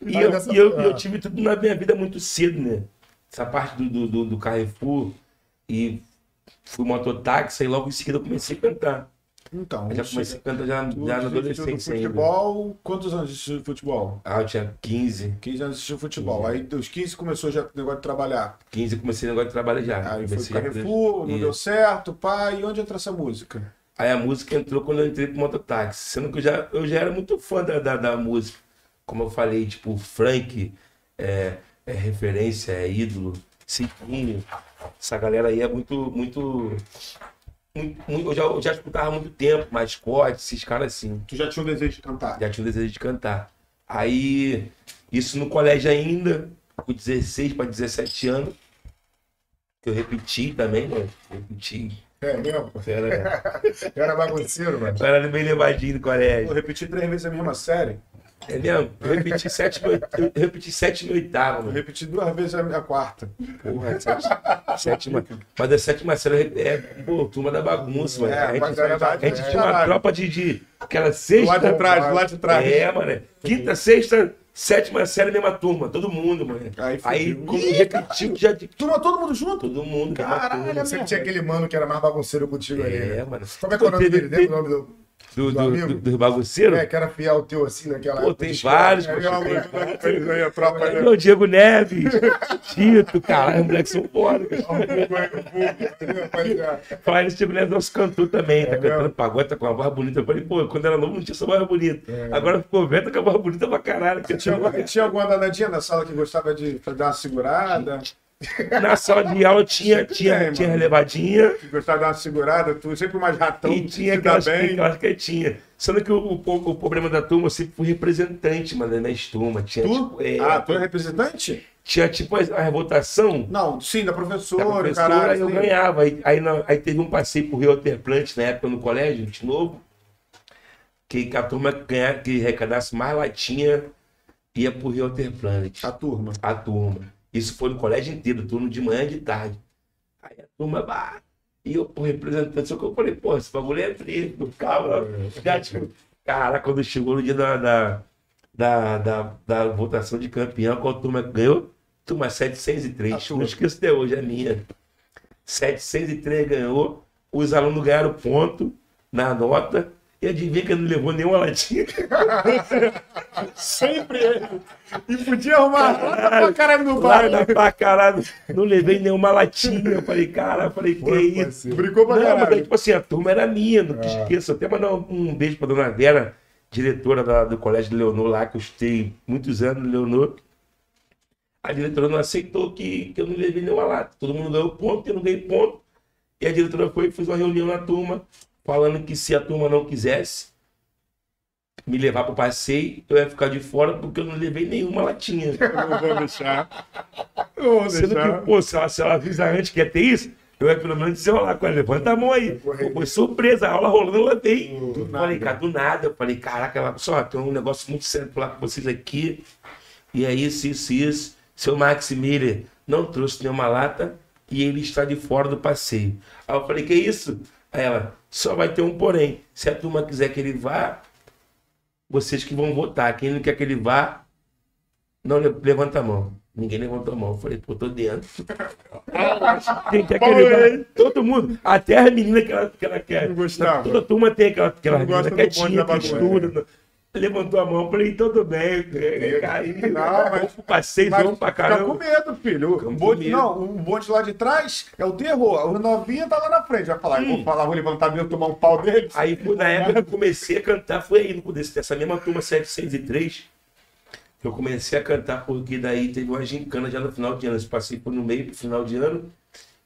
E eu, e eu, eu tive tudo na minha vida muito cedo, né? Essa parte do, do, do, do Carrefour e fui mototáxi e logo em seguida eu comecei a cantar. Então, Eu já comecei a cantar já, já na adolescência ainda. futebol, quantos anos assistiu futebol? Ah, eu tinha 15. 15 anos assistiu futebol. Aí dos 15 começou já o negócio de trabalhar. 15 eu comecei agora a trabalhar já. Aí foi Comecei a- Carrefour, não Isso. deu certo, pá. E onde entra essa música? Aí a música entrou quando eu entrei pro mototáxi. Sendo que eu já, eu já era muito fã da, da, da música. Como eu falei, tipo, o Frank é, é referência, é ídolo, Ciquinho. Essa galera aí é muito, muito. Eu, já, eu já escutava há muito tempo, mascote, esses caras assim. Tu já tinha um desejo de cantar? Já tinha um desejo de cantar. Aí, isso no colégio ainda, com 16 para 17 anos. que Eu repeti também, né? Repeti. É mesmo? Era, Eu era bagunceiro, mano. eu era bem levadinho Eu colégio. repeti três vezes a mesma série. É mesmo? Eu repeti sétima, eu repeti sétima e oitava, Eu mano. repeti duas vezes a minha quarta. Porra, sétima, sétima. Mas a sétima série é, pô, turma da bagunça, mano. É, a gente, mas era a gente é, tinha uma tropa de, de aquela sexta. lado de trás, lado de trás. É, mano. Quinta, sexta, sétima série, mesma turma. Todo mundo, mano. Aí Aí, fudiu. quando repetiu, já Turma, todo mundo junto? todo mundo. Caralho. Sempre tinha aquele mano que era mais bagunceiro contigo ali, É, né? mano. Como é que é o nome dele? Lembra o nome do. Do, do do, do, dos bagunceiros? É, que era fiel teu assim naquela Pô, época tem vários, É, meu tem tropa Aí, o Diego Neves, Tito, caralho, os moleques são foda, cara. Rapaziada. Falar isso, Diego Neves é nosso cantor também, tá É cantando pagode, tá com uma voz bonita. Eu falei, pô, quando era novo não tinha essa voz bonita. Agora ficou velho, tá com a voz bonita pra caralho. É. Tinha alguma danadinha na sala que gostava de dar uma segurada? Na sala de aula tinha, tinha, tem, tinha mano. relevadinha gostava de dar uma segurada? Tu sempre mais ratão, e tinha aquelas, bem. aquelas quietinhas. Sendo que o, o, o problema da turma, eu sempre fui representante, mano, minhas turmas. Tinha, Tu? tipo, é, Ah, tu é representante? tinha tipo a, a votação. Não, sim, da da professora, professora, caralho. aí eu sim. ganhava. Aí, aí, na- aí teve um passeio pro Rio Alterplant na época no colégio, de novo, que, a turma ganha, que arrecadasse mais latinha ia pro Rio Alterplant, A turma. a turma. Isso foi no colégio inteiro, turno de manhã e de tarde. Aí a turma, bah, e eu, pô, representante, só que eu falei, pô, esse bagulho é frio, calma. Já, tipo, cara, quando chegou no dia da, da, da, da, da votação de campeão, qual turma ganhou? Turma 703, A não tua. esqueço até hoje, a minha. 703 ganhou, os alunos ganharam ponto na nota, e adivinha que não levou nenhuma latinha. Sempre ele. E podia arrumar nota pra caralho no bar. na pra caralho, não levei nenhuma latinha. Eu falei, cara, falei, que Foi, isso? parceiro. Brincou pra Não, mas aí, caralho. tipo assim, a turma era minha, não te esqueça. Até mandar um, um beijo pra dona Vera, diretora da- do Colégio de Leonor lá, que eu estudei muitos anos no Leonor. A diretora não aceitou que, que eu não levei nenhuma lata. Todo mundo ganhou ponto, eu não ganhei ponto. E a diretora foi e fez uma reunião na turma, falando que se a turma não quisesse me levar pro passeio, eu ia ficar de fora porque eu não levei nenhuma latinha. Eu não vou deixar. Eu vou Sendo deixar. que, pô, se ela, se ela avisa antes que ia ter isso, eu ia pelo menos dizer lá com ela, levanta a mão aí. Pô, foi surpresa, a aula rolando, ela veio. Do falei, cara, do nada. Eu falei, caraca, ela só tem um negócio muito sério pra falar com vocês aqui. E é isso, isso, isso. Seu Max Miller não trouxe nenhuma lata e ele está de fora do passeio. Aí eu falei, que isso? Aí ela, só vai ter um porém. Se a turma quiser que ele vá, vocês que vão votar. Quem não quer que ele vá, não le- levanta a mão. Ninguém levantou a mão. Eu falei, pô, tô dentro. Quem quer que ele vá? Todo mundo. Até as meninas que ela, que ela quer. Não gostava. Toda turma tem aquela, aquela menina que bagunça. estuda. Levantou a mão, falei, tudo bem. Caiu. Não, mas- Passei Mas pra fica com caramba. medo, filho. O bonde, medo. não, o bonde lá de trás é o terror. O novinho tá lá na frente. Vai falar, eu Hum. vou falar, vou levantar meu, tomar um pau dele. Aí, na época que eu comecei a cantar, foi aí, no- desse- dessa mesma turma 703, que eu comecei a cantar, porque daí teve uma gincana já no final de ano. Eu passei por no meio pro final de ano,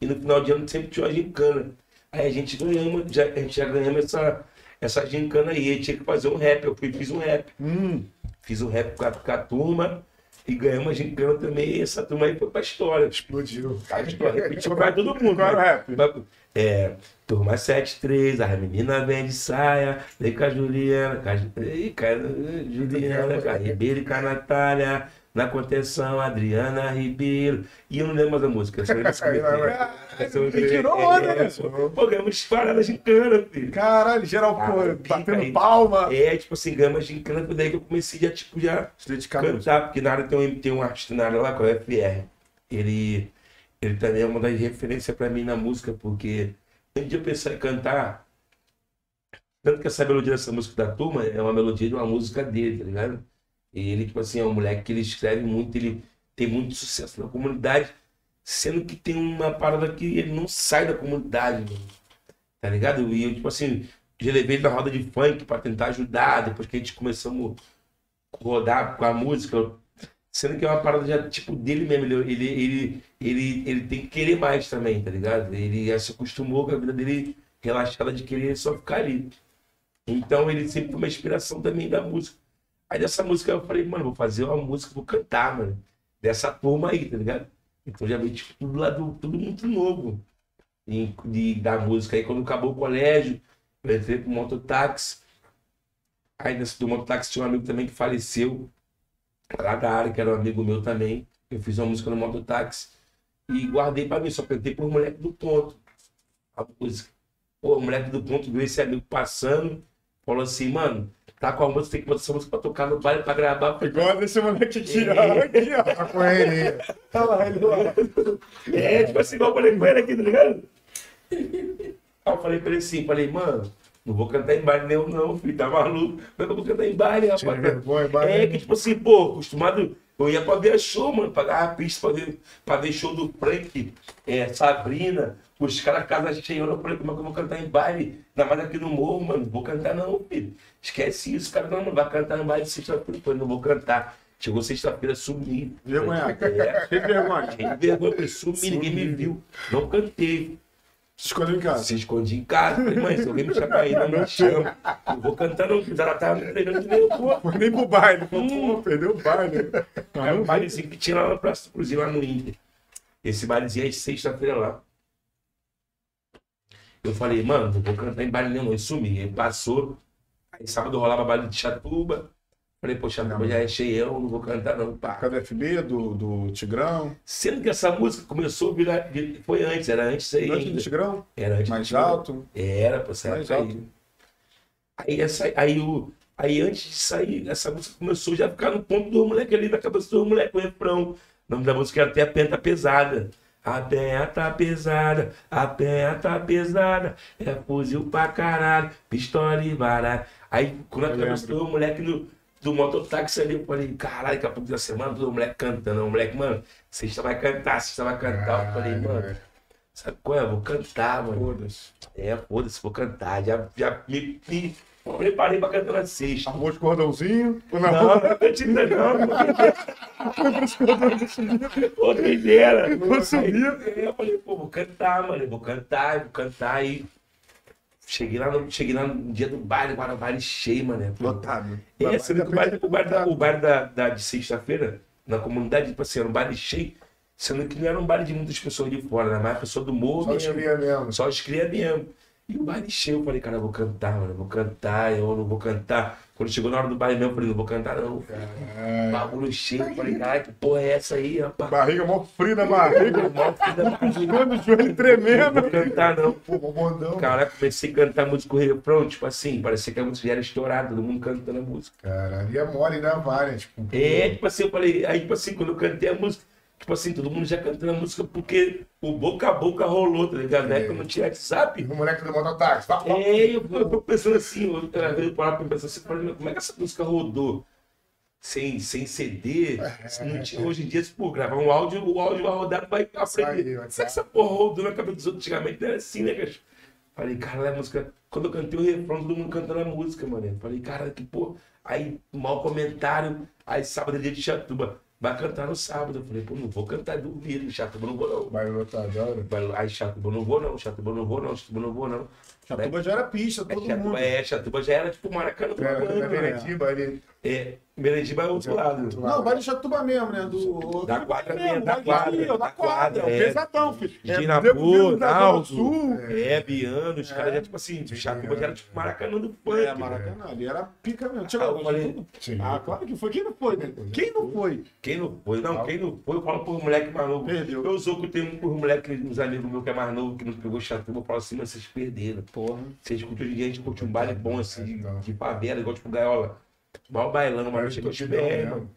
e no final de ano sempre tinha uma gincana. Aí a gente ganhamos, já, a gente já ganhamos essa, essa gincana aí. Tinha que fazer um rap. Eu fui e fiz um rap. Hum, Fiz um rap com a, com a turma e ganhamos a gincana também. E essa turma aí foi pra história. Explodiu. A gente repetiu pra todo mundo. Qual né? rap? É, turma 73, a menina vem de saia, vem com a Juliana, com a, Ih, com a Juliana, com a Ribeiro e com a Natália, na contenção, Adriana Ribeiro. E eu não lembro mais a música. Só lembro Ele música- tirou é, onda, é, né? Pô, ganhamos disparada gincana, filho. Caralho, geral, Ah, pô, pica batendo aí. palma. É, tipo assim, ganhamos gincana, foi daí que eu comecei já, tipo, já Se dedicar mesmo. cantar, porque na área tem um, tem um artista na área lá, que é o FR. Ele, ele também é uma das referências pra mim na música, porque antes de eu pensar em cantar, tanto que essa melodia dessa música da turma é uma melodia de uma música dele, tá ligado? Ele, tipo assim, é um moleque que ele escreve muito, ele tem muito sucesso na comunidade, sendo que tem uma parada que ele não sai da comunidade, tá ligado? E eu, tipo assim, já levei ele na roda de funk pra tentar ajudar, depois que a gente começamos a rodar com a música, sendo que é uma parada já, tipo, dele mesmo, ele, ele, ele, ele, ele tem que querer mais também, tá ligado? Ele já se acostumou com a vida dele relaxada de querer só ficar ali. Então ele sempre foi uma inspiração também da música. Aí dessa música eu falei, mano, vou fazer uma música, vou cantar, mano. Dessa turma aí, tá ligado? Então já veio tipo, tudo lá do, tudo muito novo. E, de, da música. Aí quando acabou o colégio, eu entrei pro mototáxi. Aí nesse do mototáxi tinha um amigo também que faleceu. Lá da área, que era um amigo meu também. Eu fiz uma música no mototáxi. E guardei pra mim, só cantei por moleque do ponto. A música. Pô, o moleque do ponto viu esse amigo passando. Falou assim, mano, tá com a música, tem que botar essa música pra tocar no baile, pra gravar. pra Igual desse moleque aqui, ó. É. Aqui, ó. A correria. Olha lá, ele lá. É, tipo assim, igual eu falei com ele aqui, tá ligado? Aí eu falei pra ele assim, falei, mano, não vou cantar em baile nenhum não, filho, tá maluco? Como é eu vou cantar em baile, rapaz? vergonha, É baile. que, tipo assim, pô, acostumado, eu ia pra ver show, mano, pagar a pista pra ver, pra ver show do Frank, é, Sabrina, os caras casa cheia, eu falei, como é que eu vou cantar em baile? Ainda mais aqui no morro, mano, não vou cantar não, filho. Esquece isso, cara, não, não vai cantar em baile sexta-feira, eu falei, não vou cantar. Chegou sexta-feira, sumi. Vergonha. É, Que vergonha. Cheio de vergonha, falei, sumi, ninguém me viu. Não cantei. Se escondeu em casa. Se escondi em casa. Falei, mãe, se alguém me chamar aí, não me chama. Não vou cantar, não. porque Ela tava me treinando de pô. Foi nem pro baile. Hum. pô, perdeu o baile. É um bailezinho que tinha lá na Praça do Cruzeiro, lá no Inter. Esse bailezinho é de sexta-feira lá. Eu falei, mano, não vou cantar em baile nenhum, não. E sumi. Aí passou. Aí sábado rolava baile de Chatuba. Falei, poxa, Chatuba já é cheião, não vou cantar não. Pá. FB, do, do Tigrão? Sendo que essa música começou a virar. vir- Foi antes, era antes aí. Antes do. Tigrão? Era antes Mais alto? Era, pô, essa Mais época alto. aí. Aí, essa, aí, o, aí antes de sair, essa música começou já a ficar no ponto do moleque ali, na cabeça do moleque, o refrão. O nome da música era até a penta pesada. A penha tá pesada, a penha tá pesada, é fuzil pra caralho, pistola e baralho. Aí, quando Eu cabeça do moleque no, do mototáxi ali, eu falei, caralho, daqui a pouco da semana, todo moleque cantando. O moleque, mano, sexta vai cantar, sexta vai cantar. Eu falei, mano, sabe qual é? Eu vou cantar, mano. Foda-se. É, foda-se, vou cantar. Já, já me, me preparei pra cantar na sexta. Arrumou de cordãozinho? Ou Não, não? não acredito não. Pô, quem dera. Eu falei, pô, vou cantar, mano. Vou cantar, vou cantar. E cheguei lá no, cheguei lá no dia do baile, baile cheio, mano. Lotado. É, que o baile, o baile, da, o baile da, da- de sexta-feira, na comunidade, tipo assim, era um baile cheio, sendo que não era um baile de muitas pessoas de fora, era mais pessoa do morro Só os cria mesmo. Só os cria mesmo. E o baile cheio, eu falei, cara, eu vou cantar, mano, eu vou cantar, eu não vou cantar. Quando chegou na hora do baile mesmo, eu falei, não vou cantar não. Caralho. Bagulho cheio, eu falei, caralho, que porra é essa aí, rapaz? Barriga mó fria na barriga. Mó da puta, Escando o joelho Não tremendo. vou cantar não. Pô, mó bondão. Cara, comecei a cantar música, o refrão, tipo assim, parecia que a música já era estourada, todo mundo cantando a música. Caralho, e é mole da várias, tipo. É, tipo assim, eu falei, aí, tipo assim, quando eu cantei a música, tipo assim, todo mundo já cantando a música porque o boca a boca rolou, tá ligado? Na época não tinha WhatsApp. O moleque do mototáxi. É, eu, eu tô pensando assim, eu, às vezes eu parava pra pensar assim, como é que essa música rodou? Sem, sem CD, se não tinha, hoje em dia, se por gravar um áudio, o áudio vai rodar, vai aprender. Será que essa porra rodou na cabeça dos outros antigamente? Não era assim, né, cara? Falei, cara, a música. Quando eu cantei o refrão, todo mundo cantando a música, mano. Falei, cara, que porra. Aí, mau comentário. Aí, sábado é dia de Chatuba. Vai cantar no sábado. Eu falei, pô, não vou cantar dormir, em Chatuba não vou não. Vai lotar agora. Vai- Aí Chatuba não vou não, Chatuba não vou não, Chatuba não vou não. Chatuba já era pista, É, todo Chatuba, mundo. é, Chatuba já era tipo Maracanã É, Maracanã, na Meretiba, ali. É, Merediba é outro lado. Outro Não, vai de Chatuba mesmo, né? Do... Da quadra mesmo, mesmo, da vai quadra, da da quadra. quadra, É é. pesadão, filho. Da Zona Naldo, Sul. É, Biano, os caras já tipo assim, Chatuba já era tipo Maracanã do. É, né? Maracanã, ali era pica mesmo. Ah, Chegou eu falei? Sim. Ah, claro que foi. Quem não foi, né? Quem não foi? Quem não foi? Não, quem não foi, eu falo pro moleque mais novo. Perdeu. Eu sou que eu tenho uns moleques, uns amigos meus que é mais novo, que não pegou Chatuba, eu falo assim, mas vocês perderam. Porra. Vocês dia, a gente curte um baile bom assim, de, de favela, igual tipo Gaiola. Mal bailando, mas chegou de.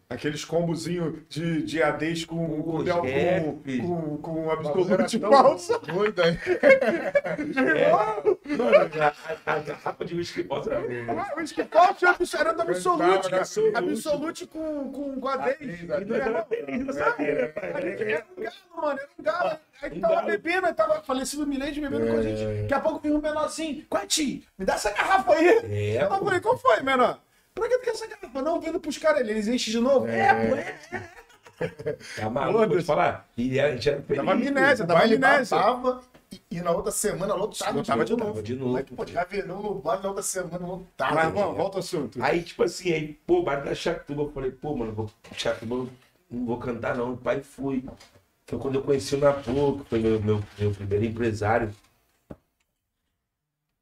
Aqueles combozinhos de, de ADs com, com, Os com, com, com absolute falsa. Doido aí. A, garrafa de whisky falsa era. Ah, é era da Absolute, Cantava cara. Absolute. Absolute com, com, com ADs. E nós era feliz, não sabia, né, pai? Era um galo, mano, era um galo. Aí tava bebendo, aí tava falecido Milene bebendo com a gente. É. Daqui a pouco veio um menor assim, Quati, me dá essa garrafa aí. É, eu falei, qual foi, menor? Pra que tu quer essa garrafa? Não, vendo pros caras ali, eles enchem de novo. É, pô, é. Tá maluco, vou te falar. E a gente era feliz. Dava amnésia, O dava amnésia. tava e, e na outra semana lotado. Lotava de novo. Tava de novo. Pô, já verão no baile na outra semana lotado. Mas, vamos, volta ao assunto. Aí, tipo assim, aí, pô, baile da Chatuba, eu falei, pô, mano, vou, Chatuba, eu não vou cantar não. O pai fui. Foi quando eu conheci o Napô, que foi meu, meu, meu primeiro empresário.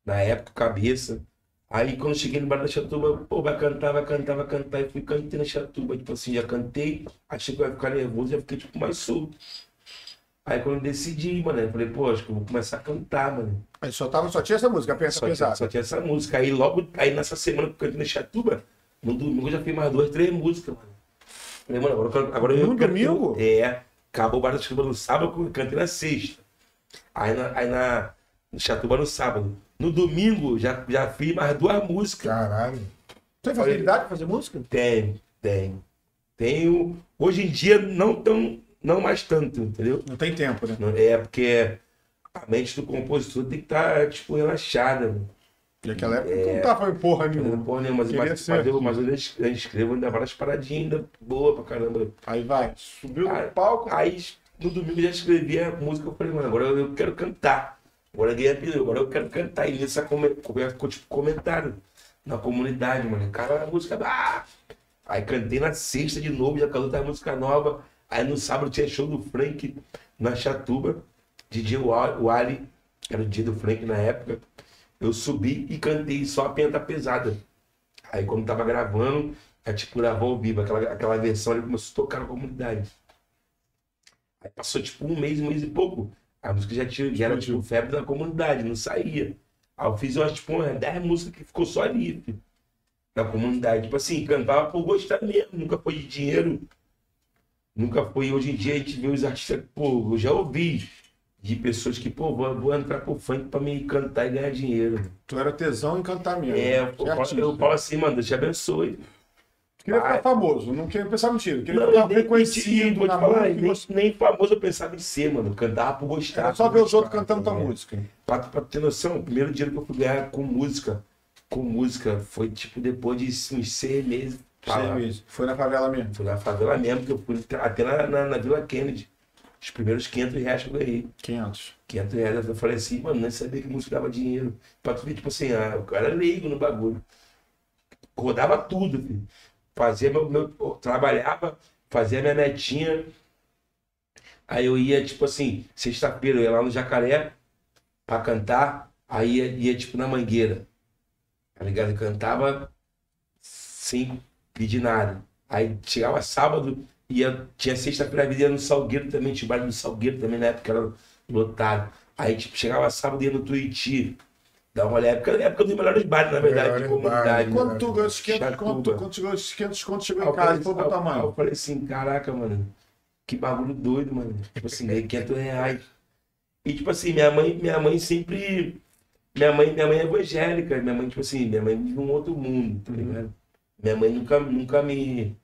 Na época, cabeça. Aí quando cheguei no bar da Chatuba, pô, vai cantar, vai cantar, vai cantar. E fui cantei na Chatuba, tipo assim, já cantei, achei que eu ia ficar nervoso, já fiquei tipo mais solto. Aí quando eu decidi, mano, eu falei, pô, acho que eu vou começar a cantar, mano. Aí só, tava, só tinha essa música, pensa Só tinha, pesada. só tinha essa música. Aí logo, aí nessa semana que eu cantei na Chatuba, no domingo eu já fiz mais duas, três músicas, mano. Falei, mano, agora, agora eu No domingo? É. Acabou o bar da Chatuba no sábado, eu cantei na sexta. Aí na, aí na Chatuba no sábado. No domingo já, já fiz mais duas músicas. Caralho. Tem facilidade pra fazer música? Tenho, tenho. Tenho. Hoje em dia não tão, não mais tanto, entendeu? Não tem tempo, né? É porque a mente do compositor tem que estar, tipo, relaxada. mano. Naquela época não tava em porra Fazendo nenhuma. porra nenhuma, mas, mas, mas eu, mas eu ainda escrevo ainda várias paradinhas ainda boa pra caramba. Aí vai, subiu Ah, no palco. Aí no domingo já escrevi a música, eu falei, mano, agora eu quero cantar. Agora eu a agora eu quero cantar. E come- ficou tipo comentário na comunidade, mano. Cara, a música. Ah! Aí cantei na sexta de novo, já cantou outra música nova. Aí no sábado tinha show do Frank na Chatuba, DJ Wa- Wally, era o dia do Frank na época. Eu subi e cantei só a penta pesada. Aí quando tava gravando, é tipo gravou ao vivo, aquela, aquela versão ali começou a tocar na comunidade. Aí passou tipo um mês, um mês e pouco. A música já, tinha, já era tipo febre da comunidade, não saía. Aí eu fiz umas tipo umas 10 músicas que ficou só ali, na comunidade. Tipo assim, cantava por gostar mesmo, nunca foi de dinheiro. Nunca foi. Hoje em dia a gente vê os artistas, pô, eu já ouvi de pessoas que, pô, vou, vou entrar pro funk pra me cantar e ganhar dinheiro. Tu era tesão em cantar mesmo. É, eu, artista. eu falo assim, mano, Deus te abençoe. Queria ficar famoso, não queria pensar mentira. Queria Não, ficar nem- reconhecido na falar, música. nem, nem famoso eu pensava em ser, mano. Cantava por gostar. Era só ver os outros cantando tua é. música. Pra, pra ter noção, o primeiro dinheiro que eu fui ganhar com música, com música, foi tipo depois de uns seis meses. Seis meses. Foi na favela mesmo. Fui na favela mesmo, que eu fui até na, na, na Vila Kennedy. Os primeiros 500 reais que eu ganhei. 500. 500 reais. Eu falei assim, mano, nem sabia que música dava dinheiro. Pra tu ver, tipo assim, ah, o cara era leigo no bagulho. Rodava tudo, filho. Fazia meu, meu. Trabalhava, fazia minha metinha. Aí eu ia, tipo assim, sexta-feira eu ia lá no Jacaré pra cantar. Aí ia, ia, tipo na mangueira. Tá ligado? Eu cantava sem pedir nada. Aí chegava sábado, ia, tinha sexta-feira, ia no Salgueiro também, tinha o baile do Salgueiro também, na época era lotado. Aí tipo, chegava sábado, ia no Tuiuti, dar uma olhada. Época, época dos melhores bares, na verdade, de Melhores comunidade. bares, né? Quando tu ganhou os 500 Chatuba. conto, quando chegou os 500 conto, chegou em casa falei e foi assim- botar aí mano. Eu falei assim, caraca, mano, que bagulho doido, mano. Tipo assim, ganhei 500 reais. E tipo assim, minha mãe, minha mãe sempre. Minha mãe, minha mãe é evangélica, minha mãe, tipo assim, minha mãe vive um outro mundo, tá ligado? Minha mãe nunca, nunca me,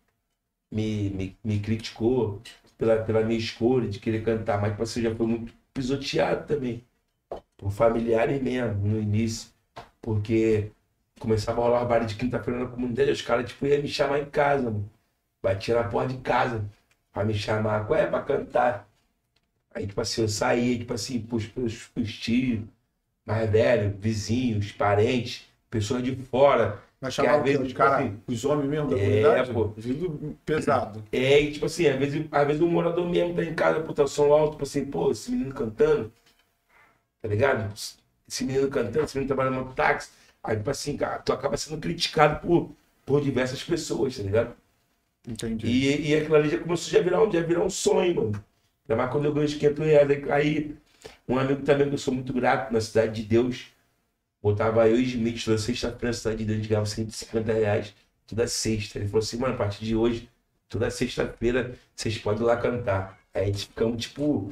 me, me, me criticou pela, pela minha escolha de querer cantar, mas tipo assim, já foi muito pisoteado também. Por familiares mesmo, no início. Porque começava a rolar baile de quinta-feira na comunidade, os caras tipo, iam me chamar em casa, mano. Batia na porta de casa. pra me chamar, qual é, pra cantar. Aí, tipo assim, eu saía, tipo assim, pros, pros, pros tios, mais velhos, vizinhos, parentes, pessoas de fora. Mas Que chamava quê? vezes, Os tipo caras, assim, os homens mesmo da é, comunidade? pô. Vindo pesado. É, e tipo assim, às vezes, às vezes o morador mesmo tá em casa, puta, som alto, tipo assim, pô, esse menino cantando, tá ligado? Esse menino cantando, esse menino trabalhando no táxi. Aí, tipo assim, cara, tu acaba sendo criticado por, por diversas pessoas, tá ligado? Entendi. E, e aquilo ali já começou a virar um, já virar um sonho, mano. Ainda mais quando eu ganho os 500 reais. Aí, um amigo também que eu sou muito grato, na Cidade de Deus, botava eu e Smith toda sexta-feira na Cidade de Deus, ganhava 150 reais toda sexta. Ele falou assim, mano, a partir de hoje, toda sexta-feira, vocês podem ir lá cantar. Aí a gente ficamos, tipo,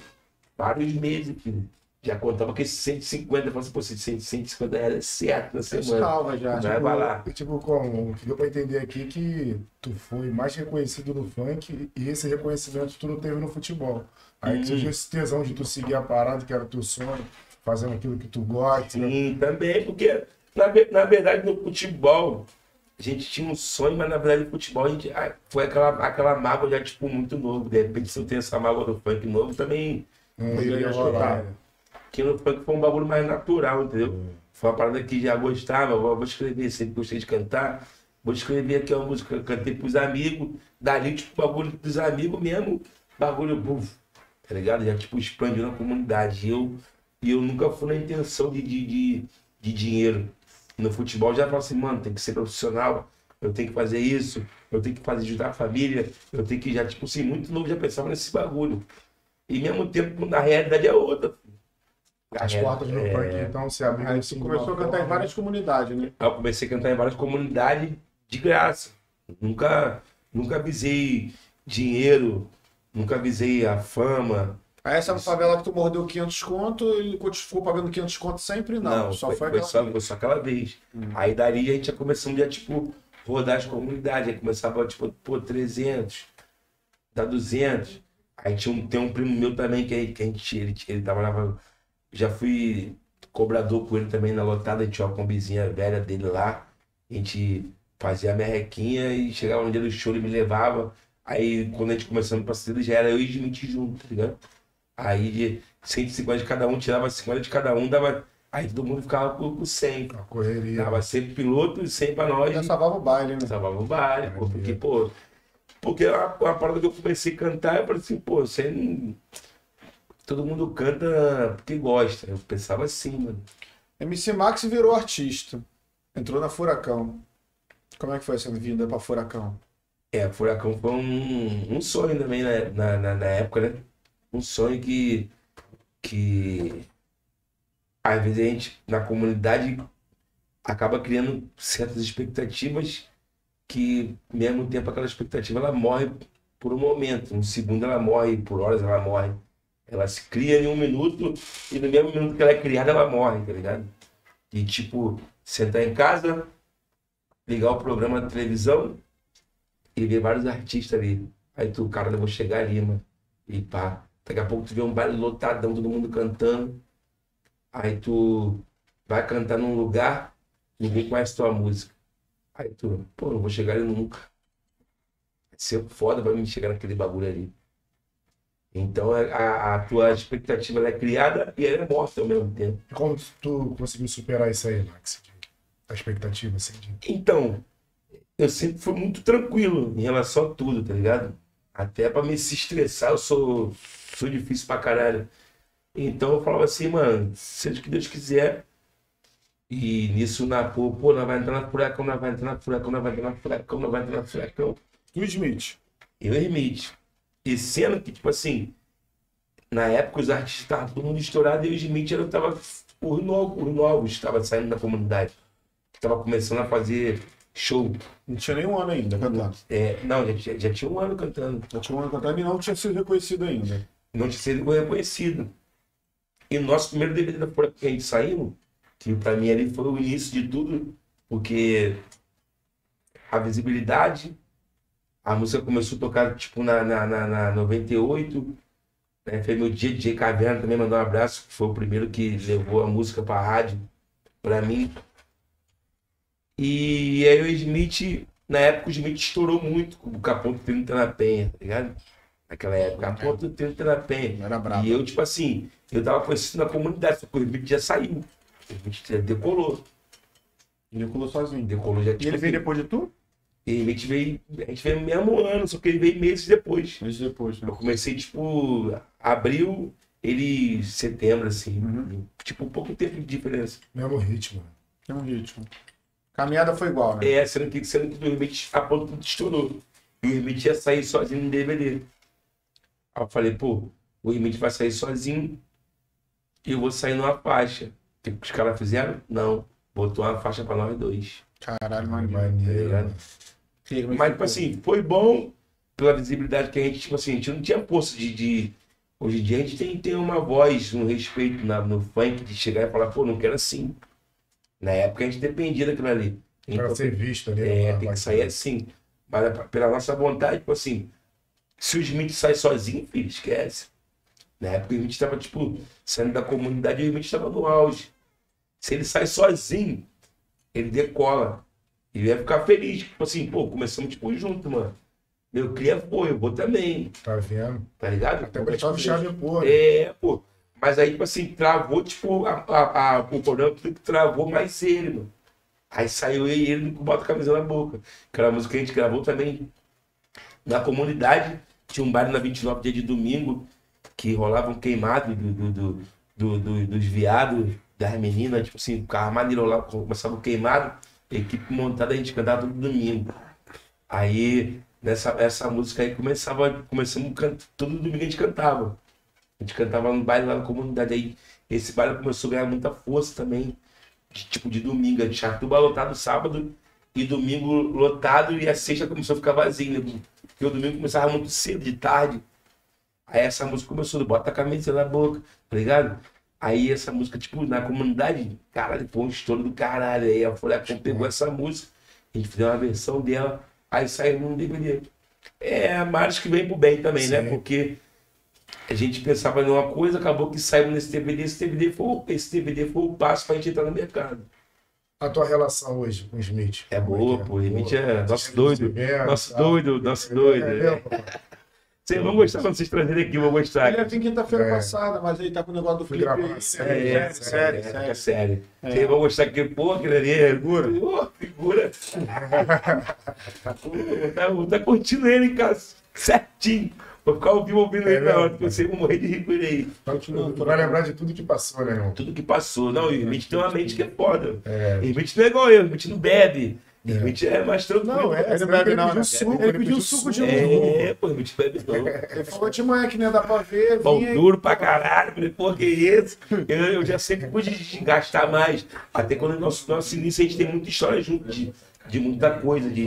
vários meses, filho. Já contava que esses 150, eu falei assim, pô, esses 150 reais é certo na semana. salva já. Vai, vai lá. Tipo, tipo, como? Deu pra entender aqui que tu foi mais reconhecido no funk e esse reconhecimento tu não teve no futebol. Aí Hum. tu surgiu esse tesão de tu seguir a parada, que era teu sonho, fazendo aquilo que tu gosta. né? Sim, também, porque na, na verdade no futebol a gente tinha um sonho, mas na verdade no futebol a gente ah, foi aquela, aquela mágoa já tipo muito novo. De repente se eu tenho essa mágoa do funk novo também. Não Mas ia eu ia rolar. Que no funk foi um bagulho mais natural, entendeu? Foi uma parada que já gostava, vou, vou escrever, sempre gostei de cantar. Vou escrever aqui uma música cantei pros amigos, dali, tipo, bagulho dos amigos mesmo, bagulho, buf, tá ligado? Já, tipo, expandiu na comunidade. E eu, e eu nunca fui na intenção de, de, de, de dinheiro. No futebol já falo assim, mano, tem que ser profissional, eu tenho que fazer isso, eu tenho que fazer ajudar a família, eu tenho que já, tipo assim, muito novo já pensava nesse bagulho. E mesmo tempo, na realidade é outra. As É, portas do é. funk, então, se abriram Aí você começou a cantar em forma- várias comunidades, né? Eu comecei a cantar em várias comunidades de graça. Nunca, nunca visei dinheiro, nunca visei a fama. Aí essa favela que tu mordeu 500 conto, ele ficou pagando 500 conto sempre? Não, só foi, foi, aquela só, vez. foi só aquela vez. Aí dali a gente já começamos a, tipo, rodar as comunidades. Aí começava, tipo, pô, 300, dá 200. Aí tinha um, tem um primo meu também que, que a gente, ele, ele trabalhava, já fui cobrador com ele também na lotada, a gente tinha uma combizinha velha dele lá. A gente fazia a merrequinha e chegava no dia do show, ele me levava. Aí quando a gente começou no parceiro, já era eu e Smith junto, tá ligado? Aí de 150 de cada um, tirava 50 de cada um, dava. Aí todo mundo ficava com, com 100. A correria. Dava 100 pro piloto e 100 pra nós. Já salvava o baile, né? Salvava o baile, pô, porque, pô. Porque a, a parada que eu comecei a cantar, eu falei assim, pô, você não. Todo mundo canta porque gosta. Eu pensava assim, mano. MC Max virou artista. Entrou na Furacão. Como é que foi essa vinda pra Furacão? É, Furacão foi um, um sonho também né, na, na, na época, né? Um sonho que, que às vezes a gente, na comunidade, acaba criando certas expectativas que, ao mesmo tempo, aquela expectativa ela morre por um momento. Um segundo ela morre, por horas ela morre. Ela se cria em um minuto e no mesmo minuto que ela é criada, ela morre, tá ligado? E tipo, sentar em casa, ligar o programa de televisão e ver vários artistas ali. Aí tu, cara, eu vou chegar ali, mano. E pá. Daqui a pouco tu vê um baile lotadão, todo mundo cantando. Aí tu vai cantar num lugar, ninguém conhece tua música. Aí tu, pô, não vou chegar ali nunca. Vai ser foda pra mim chegar naquele bagulho ali. Então a, a- a tua expectativa ela é criada e ela é morta ao mesmo tempo. Como tu conseguiu superar isso aí, Max? A expectativa, assim, de... Então, eu sempre fui muito tranquilo em relação a tudo, tá ligado? Até pra me se estressar, eu sou, sou difícil pra caralho. Então eu falava assim, mano, seja o que Deus quiser. E nisso na pô, pô, nós vai entrar na furacão, nós vai entrar na furacão, nós vai entrar na furacão, nós vai entrar na furacão. Do Smith. Eu ermite. E sendo que, tipo assim, na época os artistas estavam todo mundo estourado e o Smith era, tava, os novos, os novos estavam saindo da comunidade. Tava começando a fazer show. Não tinha nenhum ano ainda cantando. É, não, já, tinha- já tinha um ano cantando. Já tinha um ano cantando e não tinha sido reconhecido ainda. Não tinha sido reconhecido. E o nosso primeiro DVD da Furacão que a gente saímos, que pra mim ali foi o início de tudo, porque a visibilidade, a música começou a tocar tipo na, na, na, na 98, né? Foi meu dia, DJ Caverna também mandou um abraço, que foi o primeiro que levou a música pra rádio, pra mim. E aí o Smith, na época o Smith estourou muito com o Capão 30 na Penha, tá ligado? Naquela época, ponta do tempo na penha. Era brabo. E eu, tipo assim, eu tava conhecido na comunidade, só que o Remix já saiu. O já decolou. Ele colou sozinho. Decolou já E tipo ele veio depois de tu? E o Remix veio. A gente veio no mesmo ano, só que ele veio meses depois. Meses depois, né? Eu comecei, tipo, abril, ele setembro, assim. Uhum. Tipo, pouco tempo de diferença. Mesmo ritmo. Um ritmo. Caminhada foi igual, né? É, sendo que, sendo que o Remix a ponto tudo estourou. E o Remix ia sair sozinho no DVD. Aí eu falei, pô, o Remix vai sair sozinho e eu vou sair numa faixa. O que os caras fizeram? Não. Botou uma faixa pra nós dois. Caralho, maneiro. maneiro. Como é que Mas, tipo assim, foi bom pela visibilidade que a gente, tipo assim, a gente não tinha posto de. de- Hoje em dia a gente tem, tem uma voz, um respeito na- no funk de chegar e falar, pô, não quero assim. Na época a gente dependia daquilo ali. Pra Então, ser visto ali. é, tem que sair assim. Mas é pela nossa vontade, tipo assim, se o Smith sai sozinho, filho, esquece. Na época o Smith estava, tipo, saindo da comunidade o Smith estava no auge. Se ele sai sozinho, ele decola. Ele vai ficar feliz, tipo assim, pô, começamos tipo junto, mano. Meu cria foi, eu vou também, Tá vendo? tá ligado? Até pra te puxar depois. né? É, pô. Mas aí, tipo assim, travou, tipo, a, a, a- o problema que travou mais ele, mano. Aí saiu eu e ele com bota a camisa na boca. Aquela música que a gente gravou também na comunidade. Tinha um baile na 29 dia de domingo que rolava um queimado do, do, do, do- do- dos viados, das meninas, tipo assim, ficava maneiro lá, começava o queimado, equipe montada, a gente cantava todo domingo. Aí, nessa essa música aí, começava, começamos, a can- todo domingo a gente cantava. A gente cantava no baile lá na comunidade. Aí esse baile começou a ganhar muita força também. De, tipo, de domingo. A gente tuba lotado sábado e domingo lotado e a sexta começou a ficar vazia, né? Porque o domingo começava muito cedo, de tarde. Aí essa música começou, bota a camisa na boca, tá ligado? Aí essa música, tipo, na comunidade, caralho, foi um estouro do caralho. Aí a Folha pegou essa música, a gente fez uma versão dela, aí saiu no DVD. É, marcos que vem pro bem também, né? Sim. Porque a gente pensava numa coisa, acabou que saiu nesse DVD, esse DVD foi, esse DVD foi o passo pra gente entrar no mercado. A tua relação hoje com o Smith? É Como boa, que pô. O Smith é Boa. nosso doido. Nosso doido, nosso doido. É, é. Vocês vão gostar quando vocês trazerem aqui, vão gostar. Ele é fim quinta-feira É. passada, mas aí tá com o negócio do clipe aí. né? série, É, sério, série, sério, é, é sério. sério. Vocês vão gostar que, pô, aquele ali é figura. Pô, figura. Pô, vou tá, vou tá curtindo ele, cara, certinho. Vou ficar ouvindo, ouvindo ele É na hora, porque vocês vão morrer de rir com ele aí. Tu, tu vai lembrar de tudo que passou, né, irmão? Tudo que passou. Não, e o Smith tem uma mente que é foda. É. O Smith não é igual eu, o Smith não bebe. O Smith é mais tranquilo. Não, é. Ele bebe ele não, pediu suco, Ele pediu suco de É, pô, o Smith bebe não. Ele falou de manhã que nem dá pra ver. Pão duro pra caralho. Falei, pô, que isso? Eu, eu já sempre pude gastar mais. Até quando no nosso, nosso início a gente tem muita história junto, de, de muita coisa. De,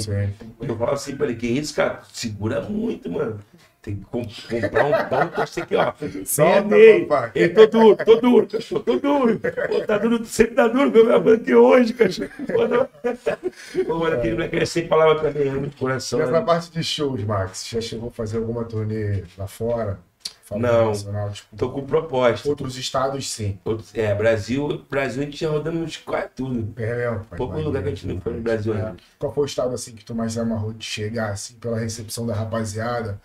eu falo assim pra ele, que isso, cara? Segura muito, mano. Tem que com- comprar um pão eu sei que, ó. Solta, Nenê, papai. Ele tô duro, tô duro, cachorro, tô duro. Pô, tá duro, sempre tá duro, meu banca hoje, cachorro. Pô, mano, aquele moleque é sem palavra pra mim, é muito coração. Essa né? parte de shows, Max, já chegou a fazer alguma turnê lá fora? Não. nacional, tipo, Tô com proposta. outros estados, sim. Outros- É, Brasil, Brasil a gente já rodando uns quase tudo. É mesmo. Pouco Maneiro, lugar que a gente não foi no. Brasil É. ainda. Qual foi o estado assim que tu mais amarrou de chegar, assim, pela recepção da rapaziada?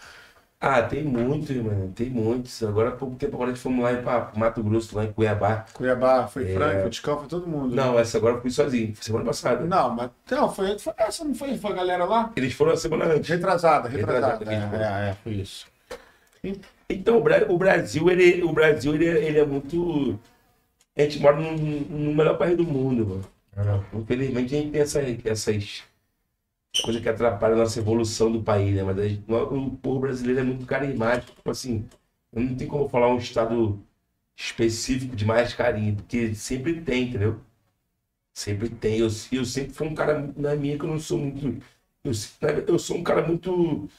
Ah, tem muitos, mano. Tem muitos. Agora há pouco tempo agora a gente fomos lá em Mato Grosso, lá em Cuiabá. Cuiabá, foi É. Franco, Ticão, foi todo mundo. Não, essa agora eu fui sozinho. Foi semana passada. Não, mas não, foi, foi essa, não foi, foi a galera lá? Eles foram a semana antes. Retrasada, retrasada. Retrasada, É, é, é, foi isso. Então, o Bra- o Brasil, ele, o Brasil, ele, ele é muito. A gente mora no, no melhor país do mundo, mano. Era- Infelizmente a gente tem essa, essas coisas que atrapalham a nossa evolução do país, né? Mas a gente- o povo brasileiro é muito carismático. Tipo assim, não tem como falar um estado específico de mais carinho, porque sempre tem, entendeu? Sempre tem. Eu, eu sempre fui um cara na minha que eu não sou muito. Eu, eu sou um cara muito.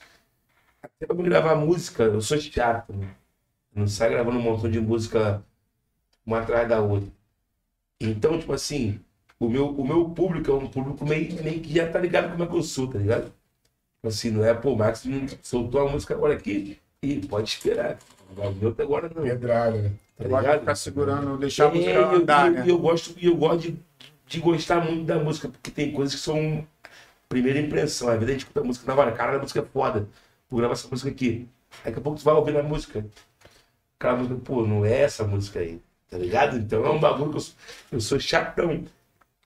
Até pra me gravar música, eu sou chato. Né? Eu não saio gravando um montão de música uma atrás da outra. Então, tipo assim, o meu, o meu público é um público meio, meio que já tá ligado como é que eu sou, tá ligado? Tipo Assim, não é, pô, o Max não soltou a música agora aqui e pode esperar. Vai vir outra agora não. Pedrada, né? Tá ligado? ficar segurando, deixar a É, música e eu, andar, eu- né? eu gosto, eu gosto de, de gostar muito da música, porque tem coisas que são primeira impressão. Às vezes a gente escuta a música na hora, cara, a música é foda. Vou gravar essa música aqui. Daqui a pouco tu vai ouvir a música. Aquela música, pô, não é essa música aí, tá ligado? Então é um bagulho que eu sou, eu sou chatão.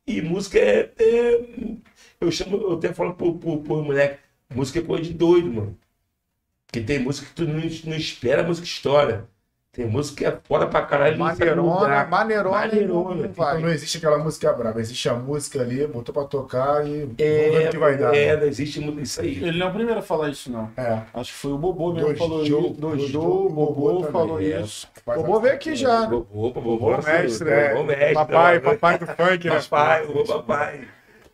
E música é. é- eu chamo, eu até falo pro, pro, pro moleque, música é coisa de doido, mano. Porque tem música que tu não, não espera, a música estoura. Tem música que é foda pra caralho. do Maneirona, lugar. maneirona, Maneirona. não Então vai. não existe aquela música brava, existe a música ali, botou pra tocar e vamos ver É, o que vai dar. é, né? não existe muito isso aí. Ele não é o primeiro a falar isso, não. É. Acho que foi o Bobô mesmo que falou Joe- isso. Joe, Bobô Bobô falou é. isso. Faz Bobô veio aqui já, né? Opa, vovô, mestre, é. é. mestre, Papai, papai do funk, né? Papai, ô papai.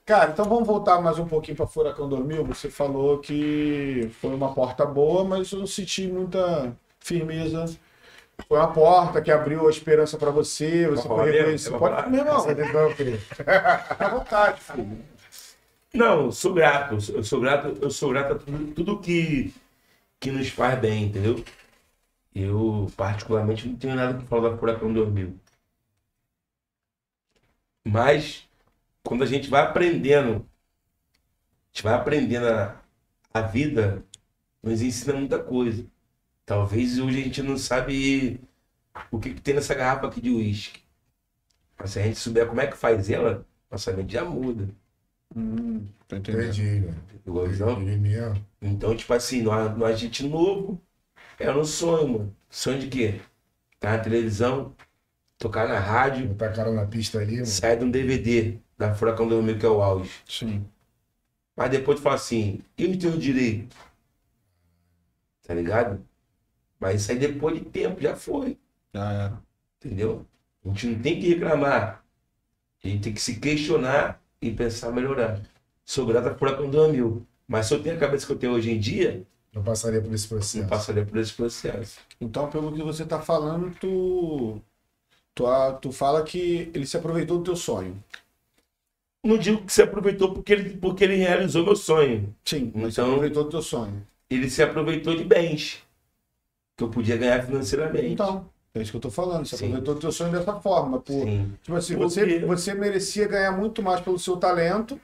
Cara, então vamos voltar mais um pouquinho para Furacão 2000. Você falou que foi uma porta boa, mas eu não senti muita firmeza. Foi uma porta que abriu a esperança para você, você falar foi mesmo? reconhecido. Eu Pode comer, irmão. decisão, querido. Fica à vontade, filho. Não, sou grato. Eu sou grato, eu sou grato a tudo, tudo que, que nos faz bem, entendeu? Eu, particularmente, não tenho nada que falar da Furacão 2000. Mas, quando a gente vai aprendendo, a gente vai aprendendo a, a vida, nos ensina muita coisa. Talvez hoje a gente não sabe o que, que tem nessa garrafa aqui de uísque. Mas se a gente souber como é que faz ela, nossa mente já muda. Hum, tô entendendo. Entendi, né? Igual? Entendi mesmo. Então, tipo assim, nós, nós gente novo, era um sonho, mano. Sonho de quê? Tá na televisão, tocar na rádio, Botar a cara na pista ali, mano. sair de um DVD da Furacão 2000, que é o auge. Sim. Mas depois tu fala assim, e os teus direitos? Tá ligado? Mas isso aí depois de tempo já foi, Já era. entendeu? A gente não tem que reclamar. A gente tem que se questionar e pensar melhorar. Sou grato à Furacão 2000. Mas se eu tenho a cabeça que eu tenho hoje em dia, Não passaria por esse não processo. passaria por esse processo. Então, pelo que você tá falando, tu, tu, tu fala que ele se aproveitou do teu sonho. Não digo que se aproveitou porque ele, porque ele realizou meu sonho. Sim, mas se Então- aproveitou do teu sonho. Ele se aproveitou de bens que eu podia ganhar financeiramente. Então, é isso que eu tô falando. Se Sim. aproveitou do teu sonho dessa forma. Por. Tipo assim, você, você merecia ganhar muito mais pelo seu talento,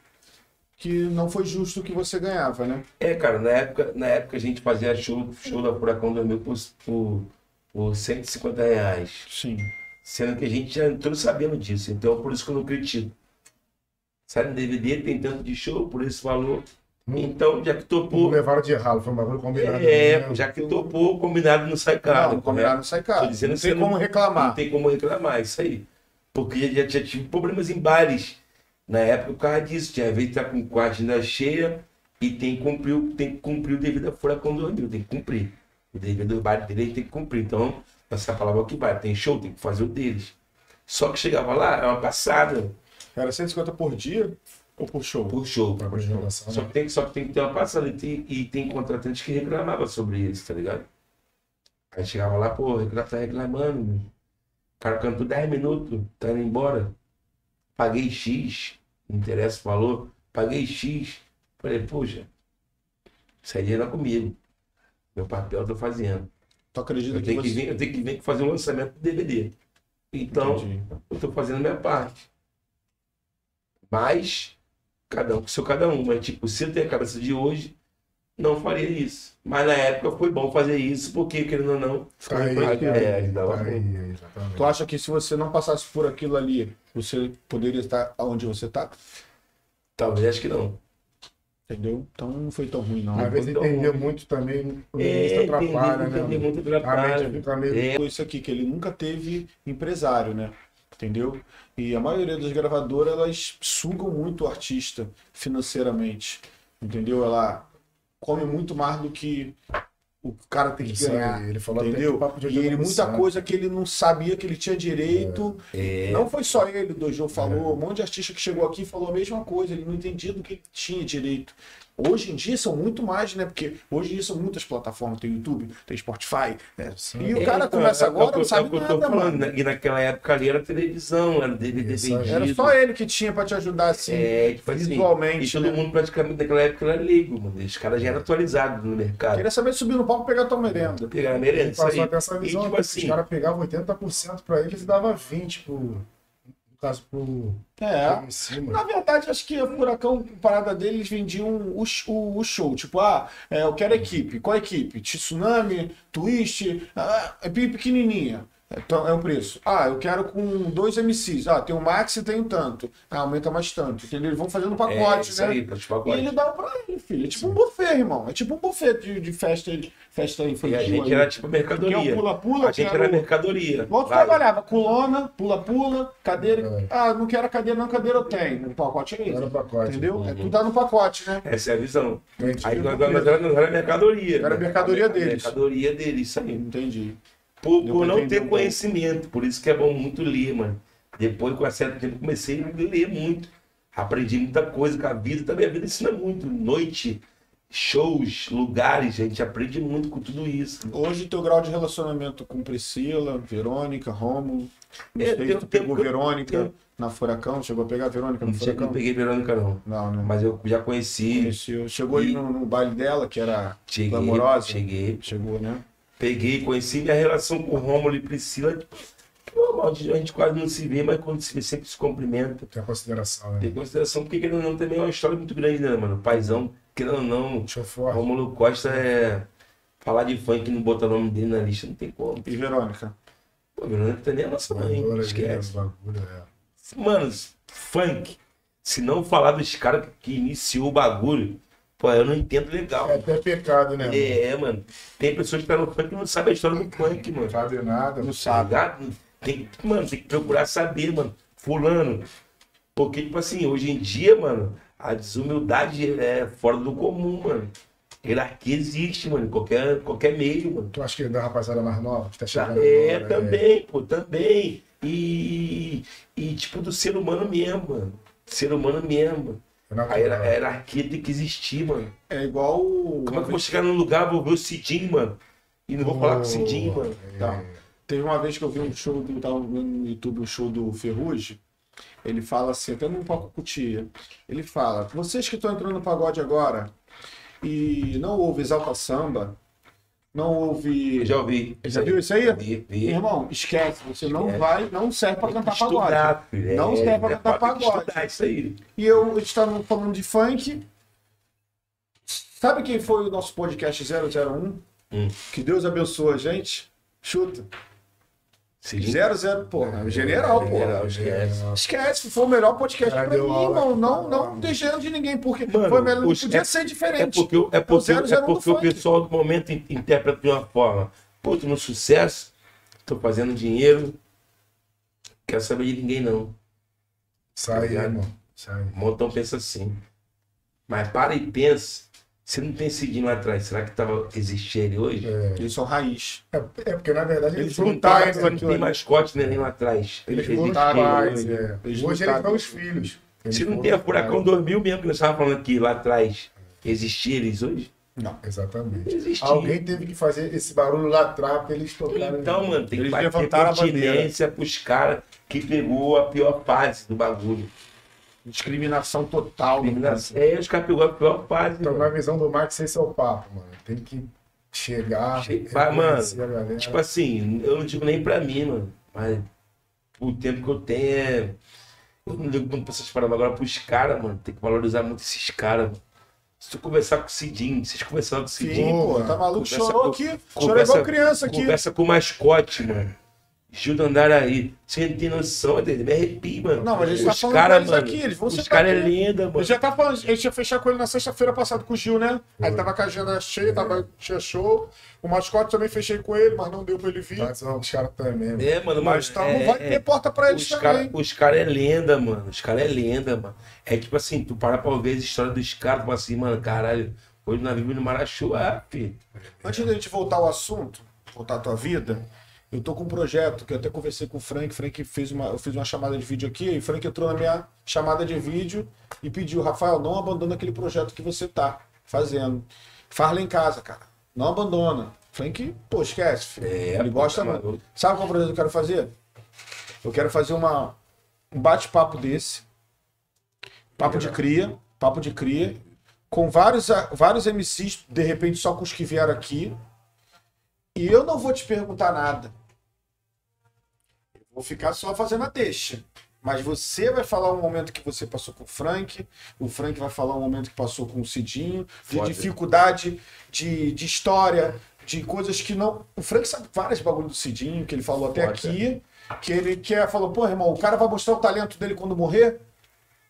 que não foi justo o que você ganhava, né? É, cara, na época, na época a gente fazia show, show da Furacão 2000 por, por, por 150 reais. Sim. Sendo que a gente já entrou sabendo disso. Então, por isso que eu não critico. Sai no DVD, tem tanto de show por esse valor. Então, já que topou. levaram de ralo, foi um bagulho combinado. É, mesmo. já que topou, combinado não sai caro. não, combinado não sai caro. Tô dizendo Não que tem como não- reclamar. Não tem como reclamar, isso aí. Porque já, já tive problemas em bares. Na época, por causa disso. Tinha vez de estar com a agenda cheia e tem que cumprir, o- tem que cumprir o devido a Furacão 2000. Tem que cumprir. O devido do bar dele tem que cumprir. Então, essa palavra é que vai. Tem show, tem que fazer o deles. Só que chegava lá, é uma passada Era 150 por dia ou por show? por show. Pra apresentação, Só né? que tem, só que, tem que ter uma passada. E tem, e tem contratantes que reclamavam sobre isso, tá ligado? Aí chegava lá, pô, tá reclamando. O cara cantou 10 minutos, tá indo embora. Paguei X, não interessa o valor, paguei X. Falei, poxa, isso aí não é comigo. Meu papel eu tô fazendo. Tu acredita Eu que tenho que, você... vir, eu tenho que vir fazer um lançamento do DVD. Então, Entendi. eu tô fazendo a minha parte. Mas, cada um com seu cada um. Mas, tipo, se eu tenho a cabeça de hoje, não faria isso. Mas na época foi bom fazer isso, porque, querendo ou não, Tá aí, é, ajudava Tá aí. Tu acha que se você não passasse por aquilo ali, você poderia estar onde você tá? Talvez acho que não. Entendeu? Então não foi tão ruim, não. Às vezes entender muito também, o É, ministro atrapalha, entendi, né? entendi mano? muito A mente atrapalha. fica meio... É, Foi isso aqui, que ele nunca teve empresário, né? Entendeu? E a maioria das gravadoras, elas sugam muito o artista financeiramente. Entendeu? Ela come muito mais do que o cara tem que Isso ganhar. aí, ele falou Entendeu? papo de E ele, muita coisa que ele não sabia que ele tinha direito. é, Não foi só ele, o Dojo falou, um monte de artista que chegou aqui falou a mesma coisa, ele não entendia do que ele tinha direito. Hoje em dia são muito mais, né? Porque hoje em dia são muitas plataformas, tem YouTube, tem Spotify, né? E o é, cara então, começa é- agora, é o que- não sabe é o que eu nada, tô falando, mano. né? E naquela época ali era televisão, era DVD vendido. Era só ele que tinha pra te ajudar assim, É, tipo assim, visualmente. E todo né? mundo praticamente naquela época era leigo, mano. Os caras já eram atualizados no mercado. Queria saber subir no palco e pegar tua merenda. Pegar a merenda, Ele passou até essa E, visão, tipo né? assim, os caras pegavam 80% pra eles e dava 20% pro... caso pro, É. Na verdade, acho que a Furacão, a parada deles, vendiam o, o, o show. Tipo, ah, é, eu quero equipe. Qual equipe? Tsunami, Twist, ah, é bem pequenininha. Então, é o preço. Ah, eu quero com dois MCs. Ah, tem o Max e tem o tanto. Ah, aumenta mais tanto. Entendeu? Eles vão fazendo É, pacote, isso né? aí, os E ele dá pra ele, filho. É tipo um buffet, irmão. É tipo um buffet de, de festa, festa E infantil. a gente ali. era tipo é mercadoria. o pula-pula, A gente era o- mercadoria. Outro Vai. trabalhava com lona, pula-pula, cadeira. É. Ah, não quero a cadeira, não, cadeira eu tenho. O pacote é. Era pacote. Entendeu? É tudo dá no pacote, né? Essa é a visão. Entendi. Aí nós, nós, nós era, nós era mercadoria. Era né? mercadoria deles. Mercadoria deles, isso aí. Entendi. Por, por não ter conhecimento, por isso que é bom muito ler, mano. Depois, com um certo tempo, comecei a ler muito. Aprendi muita coisa com a vida. Também a vida ensina muito. Noite, shows, lugares, a gente aprende muito com tudo isso. Hoje, teu grau de relacionamento com Priscila, Verônica, Rômulo. Não É, sei tem- tu pegou Verônica na Furacão. Chegou a pegar a Verônica no Não, tinha, não Furacão? peguei Verônica, não. Não? Mas eu já conheci. Chegou aí E- no, no baile dela, que era Cheguei, glamourosa. cheguei. Chegou, né? Peguei, conheci minha relação com o Rômulo e Priscila. tipo, normal, a gente quase não se vê, mas quando se vê, sempre se cumprimenta. Tem consideração, né? Tem consideração, porque querendo ou não, também é uma história muito grande, né, mano? Paizão, querendo ou não. Rômulo Costa é. Falar de funk e não botar o nome dele na lista não tem como. E Verônica? Pô, Verônica nem a nossa mãe, Agora, esquece. é, bagulho, é. Mano, funk, se não falar dos caras que iniciou o bagulho, pô, eu não entendo legal. É até pecado, né? mano? É, mano. Tem pessoas que tá no funk que não sabem a história do funk, mano. Não sabe nada. Não sabe. ligado? Tem, mano, tem que procurar saber, mano. Fulano. Porque, tipo assim, hoje em dia, mano, a desumildade é fora do comum, mano. Hierarquia existe, mano, em qualquer, qualquer meio, mano. Tu acha que é da rapaziada mais nova que tá chegando é, agora, também, pô, também. E, e, tipo, do ser humano mesmo, mano. Ser humano mesmo. mano. É A, natural. hiera- a hierarquia tem que existir, mano. É igual. Como é que eu vou chegar num lugar, vou ver o Cidinho, mano? E não vou falar com o Cidinho, mano. Tá. Teve uma vez que eu vi um show do. Tava vendo no YouTube um show do Ferrugem. Ele fala assim, até num palco cutia. Ele fala: vocês que estão entrando no pagode agora e não ouve exalta samba, não ouve. Eu já ouvi. Já viu isso aí? Vi, vi. Irmão, esquece, você não Esquece. vai, não serve pra Tem cantar que pagode. estudar, filho. Não serve pra é, cantar pagode. estudar isso aí. E eu estava falando de funk. Sabe quem foi o nosso podcast 001? Hum. Que Deus abençoe a gente. Chuta. Cidinho. 00, porra. General, porra. Esquece. Esquece, foi o melhor podcast Cara, pra deu mim, aula. irmão. Não, não deixando de ninguém, porque Mano, foi o melhor. Os- podia é- ser É diferente. porque, é porque, zero, zero é porque o funk. pessoal do momento in- interpreta de uma forma. Pô, tô no sucesso, tô fazendo dinheiro, quero saber de ninguém não. Sai Obrigado. irmão. Sai. Um montão pensa assim. Mas para e pensa, se não tem Cidinho lá atrás, será que tava, existia ele hoje? É, Eles são raiz. é, é porque, na verdade, eles Se não, tá, né? tem mascote nem lá atrás. Eles Existe os lutaram, pais. hoje. é. Eles Hoje lutaram. eles são os filhos. Eles Se não tem a os Furacão pais. 2000 mesmo que nós estávamos falando aqui lá atrás, existia eles hoje? Não. Exatamente. Existia. Alguém teve que fazer esse barulho lá atrás pra eles tocarem. Então, mano, tem que Eles bater levantaram a continência pros caras que pegou a pior fase do bagulho. Discriminação total. É, os caras pegou a pior fase. Então, mano. na visão do Max, esse é o papo, mano. Tem que chegar. A galera. Tipo assim, eu não digo nem pra mim, mano. Mas o tempo que eu tenho é. Eu não ligo muito pra essas paradas. Agora pros caras, mano, tem que valorizar muito esses caras, mano. Se tu conversar com o Cidinho, vocês conversaram com o Sim, Cidinho, pô, tá maluco? Chorou com- aqui. Chorou igual criança aqui. conversa com o mascote, mano. Gil do Andaraí. Você não tem noção, ele me arrepia, mano. Não, mas a gente tá Os falando cara, mano, aqui, eles vão Os caras é lenda, mano. Eu já tava falando, a gente ia fechar com ele na sexta-feira passada com o Gil, né? Aí tava com a agenda cheia, tava, tinha show. O mascote também fechei com ele, mas não deu pra ele vir. Mas são os caras também, mano. É, mano, Mas tá, é- não vai é- ter porta pra eles Os também. caras os cara é lenda, mano. Os caras é lenda, mano. É tipo assim, tu para pra ver a história dos caras, fala assim, mano, caralho, hoje nós vivemos no Marachuá, filho. Antes da gente voltar ao assunto, voltar à tua vida, eu tô com um projeto que eu até conversei com o Frank. Frank fez uma, eu fiz uma chamada de vídeo aqui, e o Frank entrou na minha chamada de vídeo e pediu, Rafael, não abandona aquele projeto que você tá fazendo. Faz lá em casa, cara. Não abandona. Frank, pô, esquece, filho. É, Ele gosta tá muito. Sabe qual projeto que eu quero fazer? Eu quero fazer uma, um bate-papo desse. Papo de cria, papo de cria, com vários, vários MCs, de repente só com os que vieram aqui. E eu não vou te perguntar nada. Vou ficar só fazendo a deixa. Mas você vai falar um momento que você passou com o Frank, o Frank vai falar um momento que passou com o Cidinho, de Foda. dificuldade, de, de história, de coisas que não. O Frank sabe vários bagulho do Cidinho, que ele falou até Foda. aqui, que ele quer, falou, pô, irmão, o cara vai mostrar o talento dele quando morrer.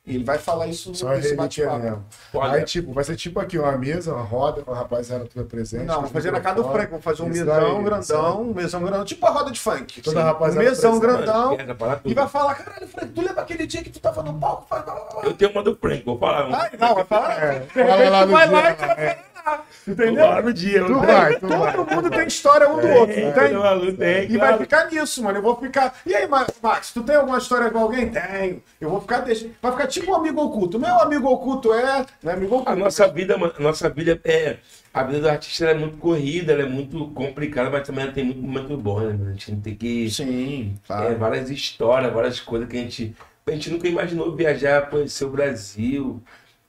Ele vai falar isso Só nesse bate-papo. Aí, tipo, vai ser tipo aqui, uma mesa, uma roda, com a rapaziada toda presente. Não, vamos fazer na casa do. Frank, vamos fazer um mesão aí, grandão, um mesão grandão, tipo a roda de funk. Toda rapaziada um mesão presente. grandão. Tudo. E vai falar, caralho, Frank, tu lembra aquele dia que tu tava no palco? Faz- Eu tenho uma do Frank, vou falar. uma. Ai, não, vai falar. É, fala lá no vai dia, lá e tu vai é. falar. Vou Entendeu? falar no dia. Tu vai, tu vai. Todo mundo tem história um do outro, não tem? Tem, E vai claro. ficar nisso, mano. Eu vou ficar. E aí, Ma- Max, tu tem alguma história com alguém? Tenho. Eu vou ficar. Deixa... Vai ficar tipo um amigo oculto. Meu amigo oculto é. Não é amigo oculto. A nossa vida, a nossa vida é. A vida do artista é muito corrida, ela é muito complicada, mas também tem muito momento bom, né? A gente tem que. Sim, É, claro. várias histórias, várias coisas que a gente. A gente nunca imaginou viajar, conhecer o Brasil.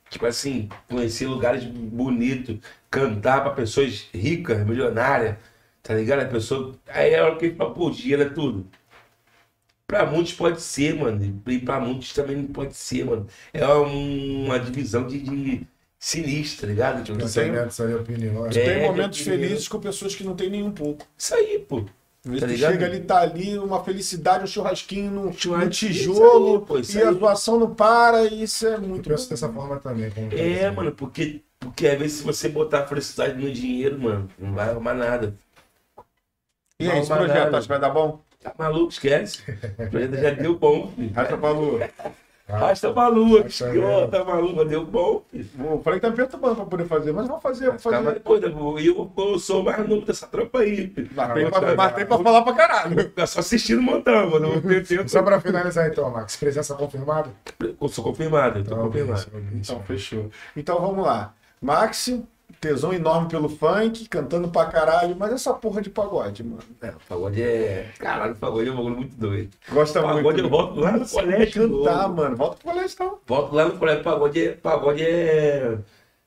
Tipo assim, conhecer lugares bonitos, cantar pra pessoas ricas, milionárias, tá ligado? A pessoa. Aí é hora que ele fala, pô, dinheiro é tudo. Pra muitos pode ser, mano. E pra muitos também não pode ser, mano. É um- uma divisão de, de sinistra, tá ligado? Tipo, Pensamentos aí, opiniões. É, Tem momentos felizes com pessoas que não tem nenhum pouco. Isso aí, pô. Tá chega ali, tá ali, uma felicidade, um churrasquinho no, no tijolo, aí, pô, e a aí. zoação não para, e isso é Eu muito penso dessa forma também. É, dizendo. mano, porque, porque às vezes se você botar a felicidade no dinheiro, mano, não vai arrumar nada. E aí, esse projeto, nada. acho que vai dar bom? Tá maluco, esquece. Já deu bom, filho. Rasta pra lua. Arrasta pra lua, que, tá maluco, deu bom, filho. O Frank tá me perturbando pra poder fazer, mas vamos fazer, vamos Tá, mas fazer. depois, eu, eu, eu sou o mais novo dessa tropa aí, filho. Mas tem Ah, pra, tem pra falar pra caralho. Ficar só assistindo montão, mano. Só pra finalizar então, Max. Presença confirmada? eu sou confirmado, eu tô Então, confirmado. isso. Então, fechou. Então vamos lá. Max, tesão enorme pelo funk, cantando pra caralho, mas essa porra de pagode, mano. É, o pagode é. Caralho, o pagode é um bagulho muito doido. Gosta Pagode muito. eu volto lá no colégio. cantar, novo. mano. Volta pro colégio, então. Volto lá no colégio, pagode é. Pagode é.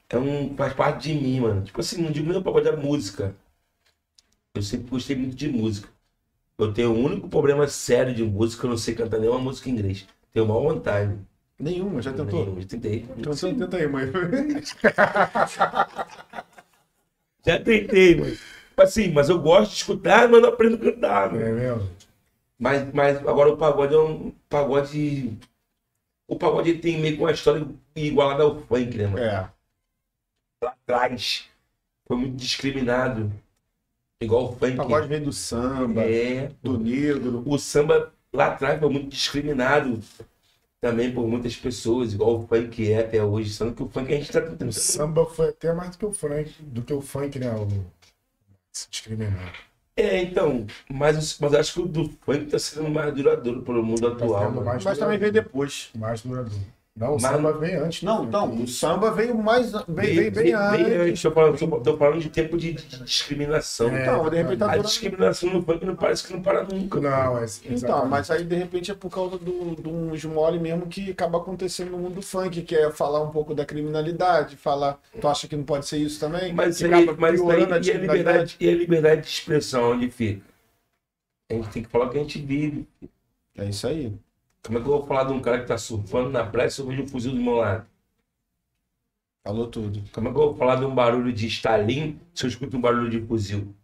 É um. faz parte de mim, mano. Tipo assim, não digo nem o pagode é música. Eu sempre gostei muito de música. Eu tenho o único problema sério de música, eu não sei cantar nenhuma música em inglês. Tenho maior vontade. Nenhuma, já tentou? Nenhuma, já tentei. Então você tenta aí, mãe. Já tentei. Tipo Assim, mas eu gosto de escutar, mas não aprendo a cantar, mano. É mesmo? Mas, mas agora o pagode é um pagode. O pagode tem meio que uma história igualada ao funk, né, mano? É. Lá atrás foi muito discriminado. Igual o funk. O pagode vem do samba, É. do negro. O samba lá atrás foi muito discriminado também por muitas pessoas, igual o funk é até hoje. Sendo que o funk a gente tá tentando. O samba foi até mais do que o funk, do que o funk, né? O se discriminar. É, então, mas, mas acho que o do funk tá sendo mais duradouro pelo mundo atual. sendo mano. mais- Mas também vem depois. Mais duradouro. Não, o Mas- samba vem antes. Não, funk. então, o samba veio mais. Vem, vem, Bem, bem antes. Tô falando, tô, falando de tempo de, de discriminação. É, Então, de repente tá A discriminação no funk não parece que não para nunca. Não, é. Então, mas aí de repente é por causa do, de uns mole mesmo que acaba acontecendo no mundo do funk, que é falar um pouco da criminalidade, falar. Tu acha que não pode ser isso também? Mas, aí, mas piorando aí, e, a criminalidade? liberdade, e a liberdade de expressão onde fica? A gente tem que falar o que a gente vive. É isso aí. Como é que eu vou falar de um cara que tá surfando na praia se eu vejo um fuzil do meu lado? Falou tudo. Como é que eu vou falar de um barulho de estalim se eu escuto um barulho de fuzil?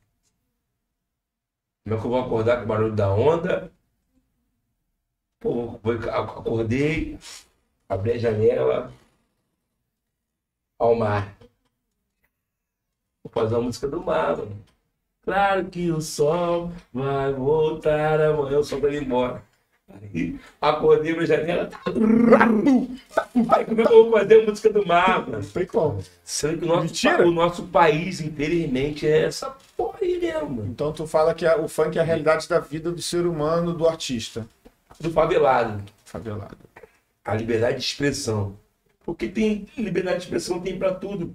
Como é que eu vou acordar com o barulho da onda? Pô, acordei, abri a janela, ao mar. Vou fazer uma música do mar, mano. Claro que o sol vai voltar amanhã, o sol vai ir embora. Acordei na janela. Aí, como é que eu vou fazer a música do mar, mano? Não tem como. Sendo que o nosso, Mentira. o nosso país, infelizmente, é essa porra aí mesmo. Então tu fala que a- o funk é a realidade da vida do ser humano, do artista. Do favelado. Favelado. A liberdade de expressão. Porque tem liberdade de expressão, tem pra tudo.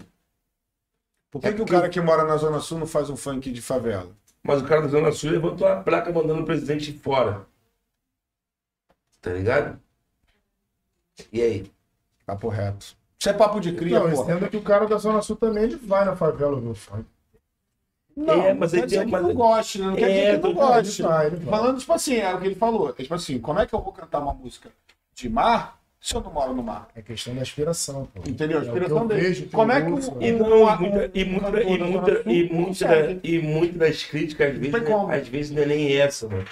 Por que, É que o cara que mora na Zona Sul não faz um funk de favela? Mas o cara da Zona Sul levantou a placa mandando o presidente fora. Tá ligado? E aí? Papo reto. Isso é papo de cria, Não, porra. entenda que o cara da Zona Sul também ele vai na favela do funk. Não, É, mas dizer tem que uma- não goste, né? Não quer É, dizer que não goste. ele ele. Falando, tipo assim, é o que ele falou. É, Tipo assim, como é que eu vou cantar uma música de mar se eu não moro no mar? É questão da aspiração, pô. Entendeu? A É o que inspiração eu dele. vejo, Como eu é que o- E, né? e, muita, e, e, muitas das críticas, às vezes, às vezes não é nem essa, mano.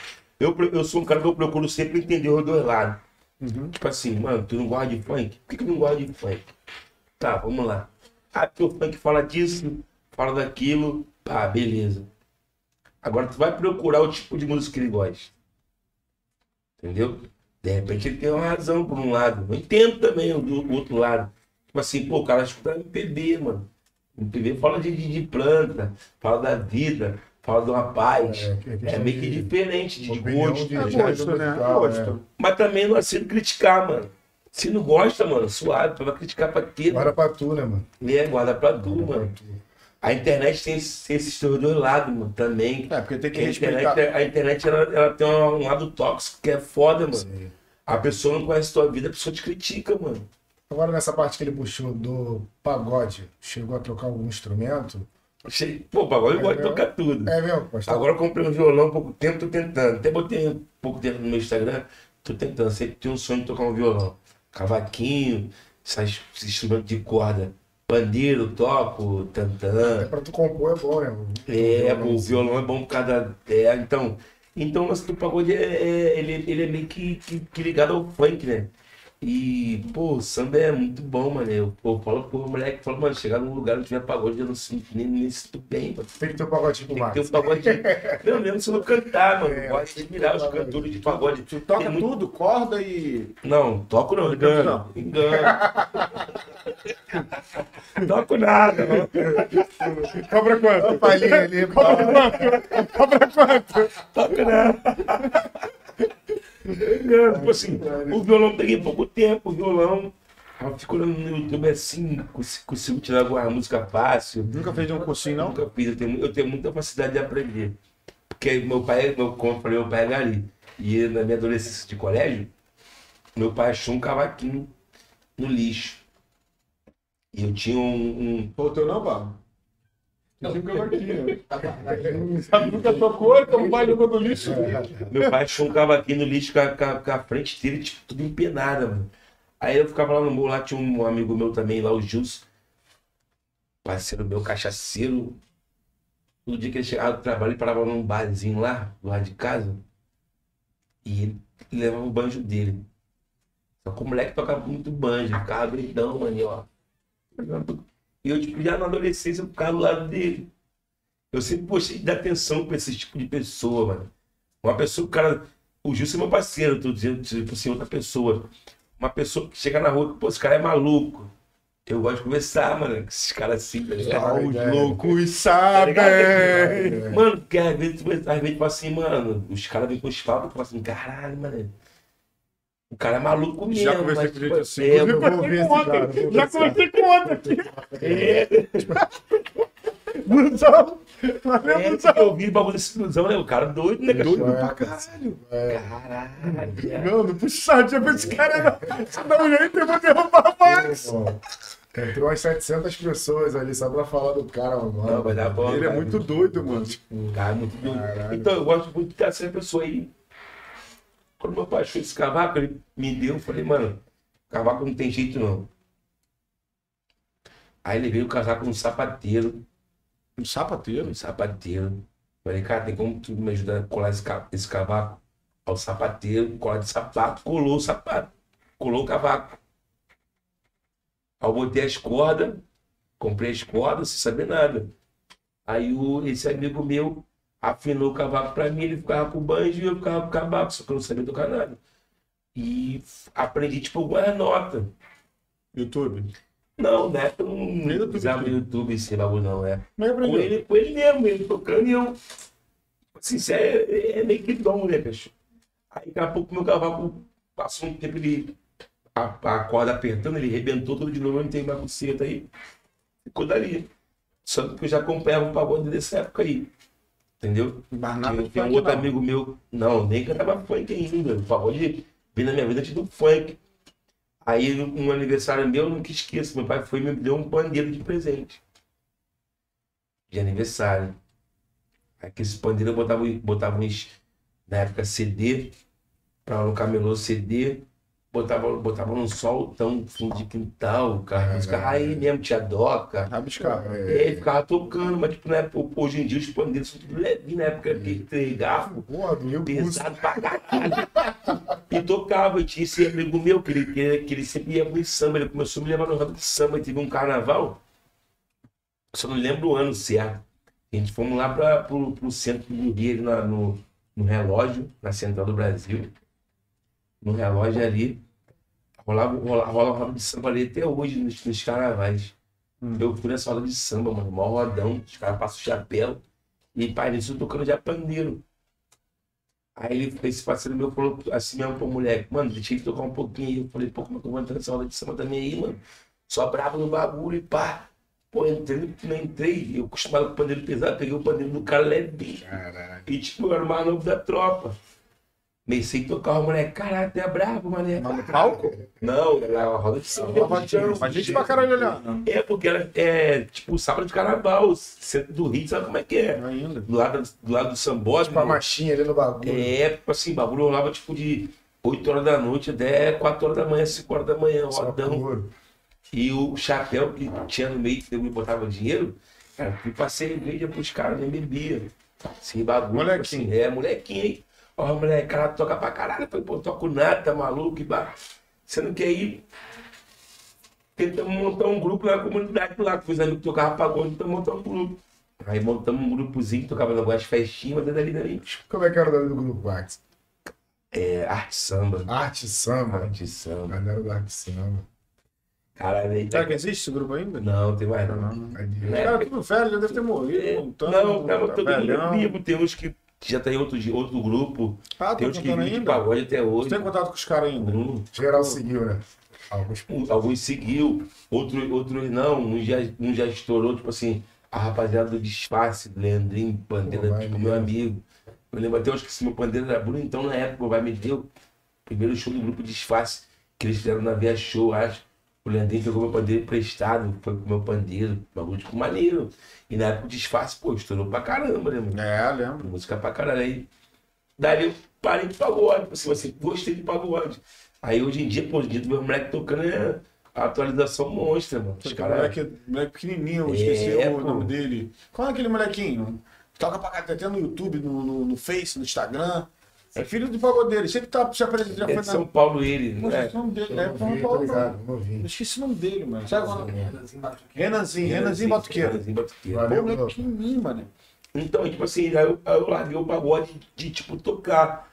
Eu, eu sou um cara que eu procuro sempre entender os dois lados. Uhum. Tipo assim, mano, tu não gosta de funk? Por que, que tu não gosta de funk? Tá, vamos lá. Ah, porque o funk fala disso, fala daquilo, pá, beleza. Agora tu vai procurar o tipo de música que ele gosta. Entendeu? De repente ele tem uma razão por um lado. Eu entendo também o do o outro lado. Tipo assim, pô, o cara escuta MPB, mano. MPB fala de, de, de planta, fala da vida, fala de uma paz. É, que- É, meio que de diferente, de opinião gosto. de É gosto, né? É musical, gosto. Mas também não é assim criticar, mano. Se não gosta, mano, suave, tu vai criticar pra quê? Guarda pra tu, né, mano? mano? É, guarda pra tu, Guarda pra mano. tu. A internet tem, esse- tem esses dois dois lados, mano, também. É, porque tem que a respeitar. internet, a internet ela, ela tem um, um lado tóxico que é foda, mano. Sim. A pessoa não conhece tua vida, a pessoa te critica, mano. Agora, nessa parte que ele puxou do pagode, chegou a trocar algum instrumento? Achei, pô, pagode gosta de tocar tudo. É mesmo, pastor? Agora eu comprei um violão há pouco tempo, tô tentando. Até botei um pouco tempo no meu Instagram, tô tentando. Sempre tenho um sonho de tocar um violão. Cavaquinho, esses instrumentos de corda. Pandeiro, toco, É, tantã. pra tu compor é bom, né? É, o violão é bom por causa da. É, então, então o lance do pagode é, é- ele, ele é meio que, que, que ligado ao funk, né? E, pô, o samba é muito bom, mano. Eu, eu falo pro moleque, falo, mano, chegar num lugar onde tiver pagode, eu não sinto nem me sinto bem, mano. Tem que ter um pagodinho pro Tem que ter um pagode. Não, mesmo se eu não cantar, mano. É, Gosto tem de que mirar ter os cantores de pagode. Tu toca Tem muito- tudo, corda e. Não, toco não, engano. Engano. toco nada. não. Cobra quanto? Palhinha ali, Cobra quanto? Toco nada. Engano. Tipo assim, o violão peguei pouco tempo, o violão. Eu fico olhando no YouTube assim, consigo, consigo tirar alguma música fácil. Nunca fez um cursinho, não? Nunca fiz, eu tenho, eu tenho muita facilidade de aprender. Porque meu pai, meu, como eu falei, meu pai é gari. E na minha adolescência de colégio, meu pai achou um cavaquinho no lixo. E eu tinha um. um- Pô, teu não, Pablo? Sabe, nunca tocou, então vai jogou no lixo. meu pai achou um cavaquinho no lixo com a, com a- com a frente dele, tipo, tudo empenada, mano. Aí eu ficava lá no morro, lá tinha um amigo meu também, lá, o Gilson. Parceiro meu, cachaceiro. No dia que ele chegava do trabalho, ele parava num barzinho lá, do lado de casa. E ele levava o banjo dele. Só que o moleque tocava muito banjo, ficava gritão, mano, e ó. E eu, tipo, já na adolescência, eu ficava do lado dele. Eu sempre gostei de dar atenção pra esse tipo de pessoa, mano. Uma pessoa, o cara. O Gilson é meu parceiro, tô dizendo, tipo assim, outra pessoa. Uma pessoa que chega na rua, pô, esse cara é maluco. Eu gosto de conversar, mano, com esses caras assim, tá ligado? Ah, Os é. loucos sabem. Mano, porque às vezes, às vezes, tipo assim, mano, os caras vêm com os papos e falam assim, caralho, mano. O cara é maluco mesmo. Já conversei mas, com tipo, gente assim. é, Eu vou ver esse cara. vou ver Já conversei com outro aqui. é, Busão. é, porque eu vi bagulho desse ilusão, né? O cara doido, né, Doido pra caralho. Caralho. Não, não puxa sardinha pra esse cara, não. Se dá um jeito, eu vou derrubar mais. Entrou umas 700 pessoas ali só pra falar do cara, mano. Não, vai dar bom. Ele é cara. muito doido, mano. Cara, é muito doido. Caralho. Então, eu gosto muito dessa pessoa aí. Quando meu pai achou esse cavaco, ele me deu, eu falei, mano, cavaco não tem jeito não. Aí levei o casaco num sapateiro, Um sapateiro. um sapateiro. Falei, cara, tem como tu me ajudar a colar esse cavaco? Ao sapateiro, colar de sapato, colou o sapato, colou o cavaco. Aí eu botei as cordas, comprei as cordas sem saber nada. Aí o, esse amigo meu afinou o cavaco pra mim, ele ficava com o banjo e eu ficava com o cavaco, só que eu não sabia tocar nada. E aprendi tipo algumas notas. YouTube. Não, né? Eu não, usava no YouTube esse bagulho, não, é. Com ele, com ele mesmo, ele tocando e eu. Assim, isso é, é meio que dom, né, cachorro? Aí daqui a pouco meu cavaco passou um tempo, ele. A, a corda apertando, ele rebentou tudo de novo, não tenho mais buceta aí. Ficou dali. Só que eu já acompanhava o pagode dessa época aí. Entendeu? Mas nada Tem, de tem um outro não. amigo meu, não, nem cantava funk ainda. O pagode veio na minha vida antes do funk. Aí, um aniversário meu, eu nunca esqueço. Meu pai foi e me deu um pandeiro de presente. De aniversário. Aí, que esse pandeiro eu botava, botava uns, na época, CD, pra no camelô CD, botava, botava num sol tão fundo de quintal, cara. Música aí mesmo, tinha doca. Rabiscar. E aí ficava tocando, mas tipo, época, hoje em dia os pandeiros são tudo levinho, na época que três garfo, do Rio pesado pra caralho. E tocava, e tinha esse amigo meu, que ele, que ele, que ele sempre ia muito samba, ele começou a me levar no roda de samba, e teve um carnaval, só não lembro o ano certo. A gente fomos lá para pro, pro centro do Rio, na- no, no relógio, na Central do Brasil. No relógio ali. Rolava, rola, rola roda de samba ali até hoje nos, nos carnavais. Eu fui nessa roda de samba, mano, mó rodão, os caras passam o chapéu. E pai, nisso eu tocando já pandeiro. Aí ele, esse parceiro meu falou assim mesmo pro moleque, mano, deixa ele tocar um pouquinho aí. Eu falei, pô, como é que eu vou entrar nessa roda de samba também aí, mano? Só bravo no bagulho e pá. Pô, entrei, não entrei. Eu acostumado com o pandeiro pesado, peguei o pandeiro do cara levinho. Caralho. E tipo, eu era o mais novo da tropa. Comecei a tocar, o moleque, caralho, tu é brabo, mané. Mas no palco? Não, era uma roda de samba. Mas gente pra caralho olhando. É, porque era é, tipo sábado de carnaval, centro do Rio, sabe como é que é? Ainda. Do lado, do lado do sambódromo. Tipo a machinha ali no bagulho. É, tipo assim, bagulho rolava tipo de 8 horas da noite até 4 horas da manhã, 5 horas da manhã, couro. E o chapéu que tinha no meio que eu me botava dinheiro, cara, fui pra cerveja pros caras, nem bebia. Sem bagulho. Molequinho. Assim, é, molequinho, hein? Ó, moleque, cara toca pra caralho. Eu falei, pô, toco nada, tá maluco? E bah. Você não quer ir? Tentamos montar um grupo na comunidade lá, que os amigos que tocavam pagode, então montar um grupo. Aí montamos um grupozinho, tocava negócio de festinha, mas dali dali. Como é que era o nome do grupo, Max? É, arte samba. Arte Samba. Arte samba. Galera do Arte Samba. Caralho, aí. Será que existe esse grupo ainda? Não, tem mais não. Aí, Os caras tudo velho, já deve ter morrido. É, montando, não, tava tá todo mundo vivo. Tem uns que já tem outro, de- outro grupo. Ah, tem tô uns que vivem de pagode até hoje. Você tem contato com os caras ainda? Um- Geral seguiu, né? Alguns. alguns seguiu, outros, outros não. Um já, um já estourou, tipo assim, a rapaziada do disfarce, do Leandrinho, Bandeira, tipo, meu amigo. Eu lembro até hoje que esse meu pandeiro era bonitão na época, o vai me deu. Primeiro show do grupo Disfarce, que eles fizeram na Via Show, acho. O Leandrinho pegou meu pandeiro emprestado, foi com meu pandeiro, bagulho tipo maneiro. E na época o Disfarce, pô, estourou pra caramba, né, mano? É, lembro. música pra caralho. Aí, daí eu parei de pagode, assim, assim, gostei de pagode. Aí hoje em dia, pô, hoje em dia, meu moleque tocando é a atualização monstra, mano. Os caras. moleque, moleque pequenininho, eu É, esqueci o pô. nome dele. Qual é aquele molequinho? Toca pra caralho, até no YouTube, no, no, no Face, no Instagram. É filho do pagodeiro, sempre tá se apresentando. Já É foi de na... São Paulo ele, Não esqueci o nome dele, é São Paulo. Eu novinho. esqueci o nome dele, mano. Sabe qual é? Renanzinho, Renanzinho Batuqueiro. Renanzinho Batuqueiro. Pô, Valeu, moleque pequenininho, mano. Então, tipo assim, aí eu, aí eu larguei o pagode de, tipo, tocar.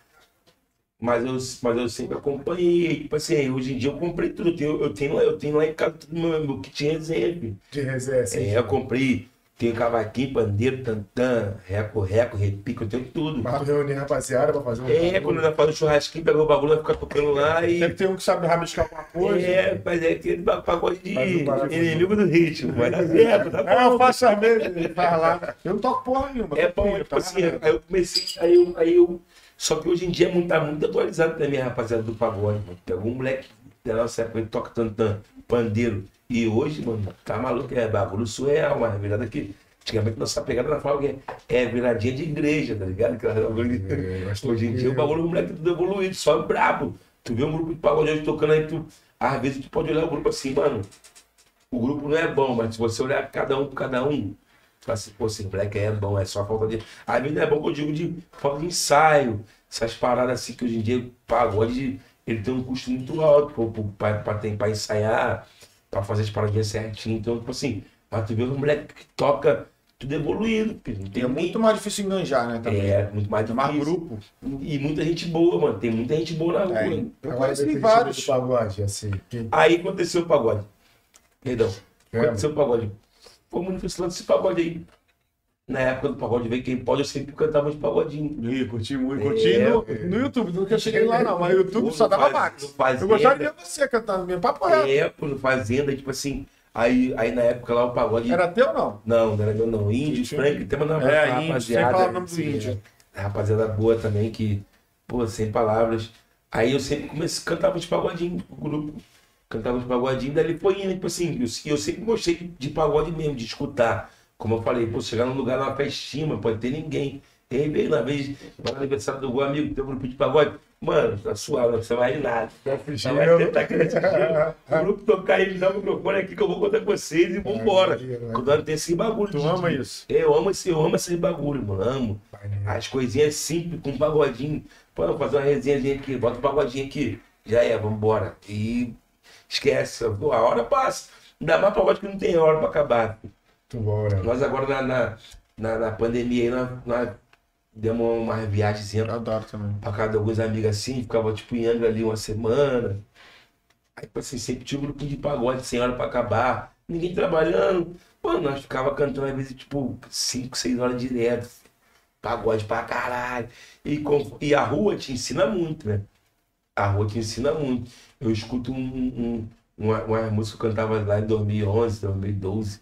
Mas eu, mas eu sempre acompanhei. Tipo assim, hoje em dia eu comprei tudo. Eu tenho, eu tenho, lá- eu tenho lá em casa tudo meu, meu kit reserva. De resenha, assim. É, eu comprei. Tenho cavaquinho, pandeiro, tantã, reco, reco, repico, eu tenho tudo. Mas tu reunir a rapaziada pra fazer um. É, quando nós fazemos churrasquinho, pega o bagulho, vai ficar tocando lá e. Tem um que sabe rabiscar alguma coisa. É, mas é aquele pagode de bagulho. inimigo do ritmo. Mas dá certo, tá É, eu bom. faço as mesmas, ele faz lá. Eu não toco porra nenhuma. É bom, tipo tá assim, aí eu comecei, aí eu, aí eu. Só que hoje em dia é tá muito atualizado também a rapaziada do pagode, mano. Pegou um moleque da nossa época que toca tantã, pandeiro. E hoje, mano, tá maluco, é bagulho surreal, mas na verdade aqui. Antigamente nossa pegada na fala que é viradinha de igreja, tá ligado? Aquela bagulho de- É, Hoje em dia o bagulho, o moleque tudo evoluído, só brabo. Tu vê um grupo de pagode hoje tocando aí, tu, às vezes tu pode olhar o grupo assim, mano, o grupo não é bom, mas se você olhar cada um por cada um, fala assim, pô, esse moleque é bom, é só falta de. Às vezes não é bom que eu digo de falta de ensaio, essas paradas assim que hoje em dia o pagode ele tem um custo muito alto pô, pra, pra, ter- pra ensaiar, pra fazer as paradinhas certinho. Então, tipo assim, mas tu vê um moleque que toca tudo evoluído, filho. Não tem É muito mais difícil enganjar, né? Também. é, muito mais Tem mais difícil. grupo. E muita gente boa, mano. Tem muita gente boa na rua. É, eu Agora, conheci vários. pagode, assim. Quem... Aí aconteceu o pagode. Perdão. É, Aconteceu o pagode. Fomos manifestando esse pagode aí. Na época do pagode veio quem pode, eu sempre cantava de pagodinho. Ih, curti muito. É, Curti no, é. no YouTube. Nunca cheguei lá, não. Mas no YouTube No só dava Faz- Max. Fazenda. Eu gostava de ver você cantando mesmo. Papo reto. É, pô, no Fazenda, tipo assim. Aí, aí na época lá o pagode. Era teu ou não? Não, não era meu não. Índio, Tinha- Frank, tem uma É, rapaziada. sem o nome do índio. Rapaziada boa também, que, pô, sem palavras. Aí eu sempre comecei, cantava de pagodinho o grupo. Cantava de pagodinho, daí foi indo, tipo assim, eu, eu sempre gostei de pagode mesmo, de escutar. Como eu falei, pô, chegar num lugar numa festinha, não pode ter ninguém. Ele veio uma vez, no aniversário do amigo, tem um grupo de pagode. Mano, tá suave, não precisa mais de nada. Tá vai tentar crescer. O grupo tocar ele, dá o microfone aqui que eu vou contar com vocês e vambora. maneiro, Cuidado, tem esse bagulho. Tu ama isso? Eu amo esse, eu amo esse bagulho, mano. Amo. As coisinhas simples, com um pagodinho. Pô, fazer uma resenhazinha aqui, bota um pagodinho aqui. Já é, vambora. E esquece. A hora passa. Ainda mais pagode que não tem hora pra acabar. Muito bom, né? Nós agora na, na, na, na pandemia aí, nós, demos uma viagemzinha Eu adoro também. pra casa de alguns amigos assim, ficava tipo em Angra ali uma semana. Aí, assim, sempre tinha um grupo de pagode sem hora pra acabar, ninguém trabalhando. Pô, nós ficava cantando às vezes tipo 5, 6 horas direto. Pagode pra caralho. E, com- e a rua te ensina muito, né? A rua te ensina muito. Eu escuto um, um, uma, uma música que eu cantava lá em 2011, 2012.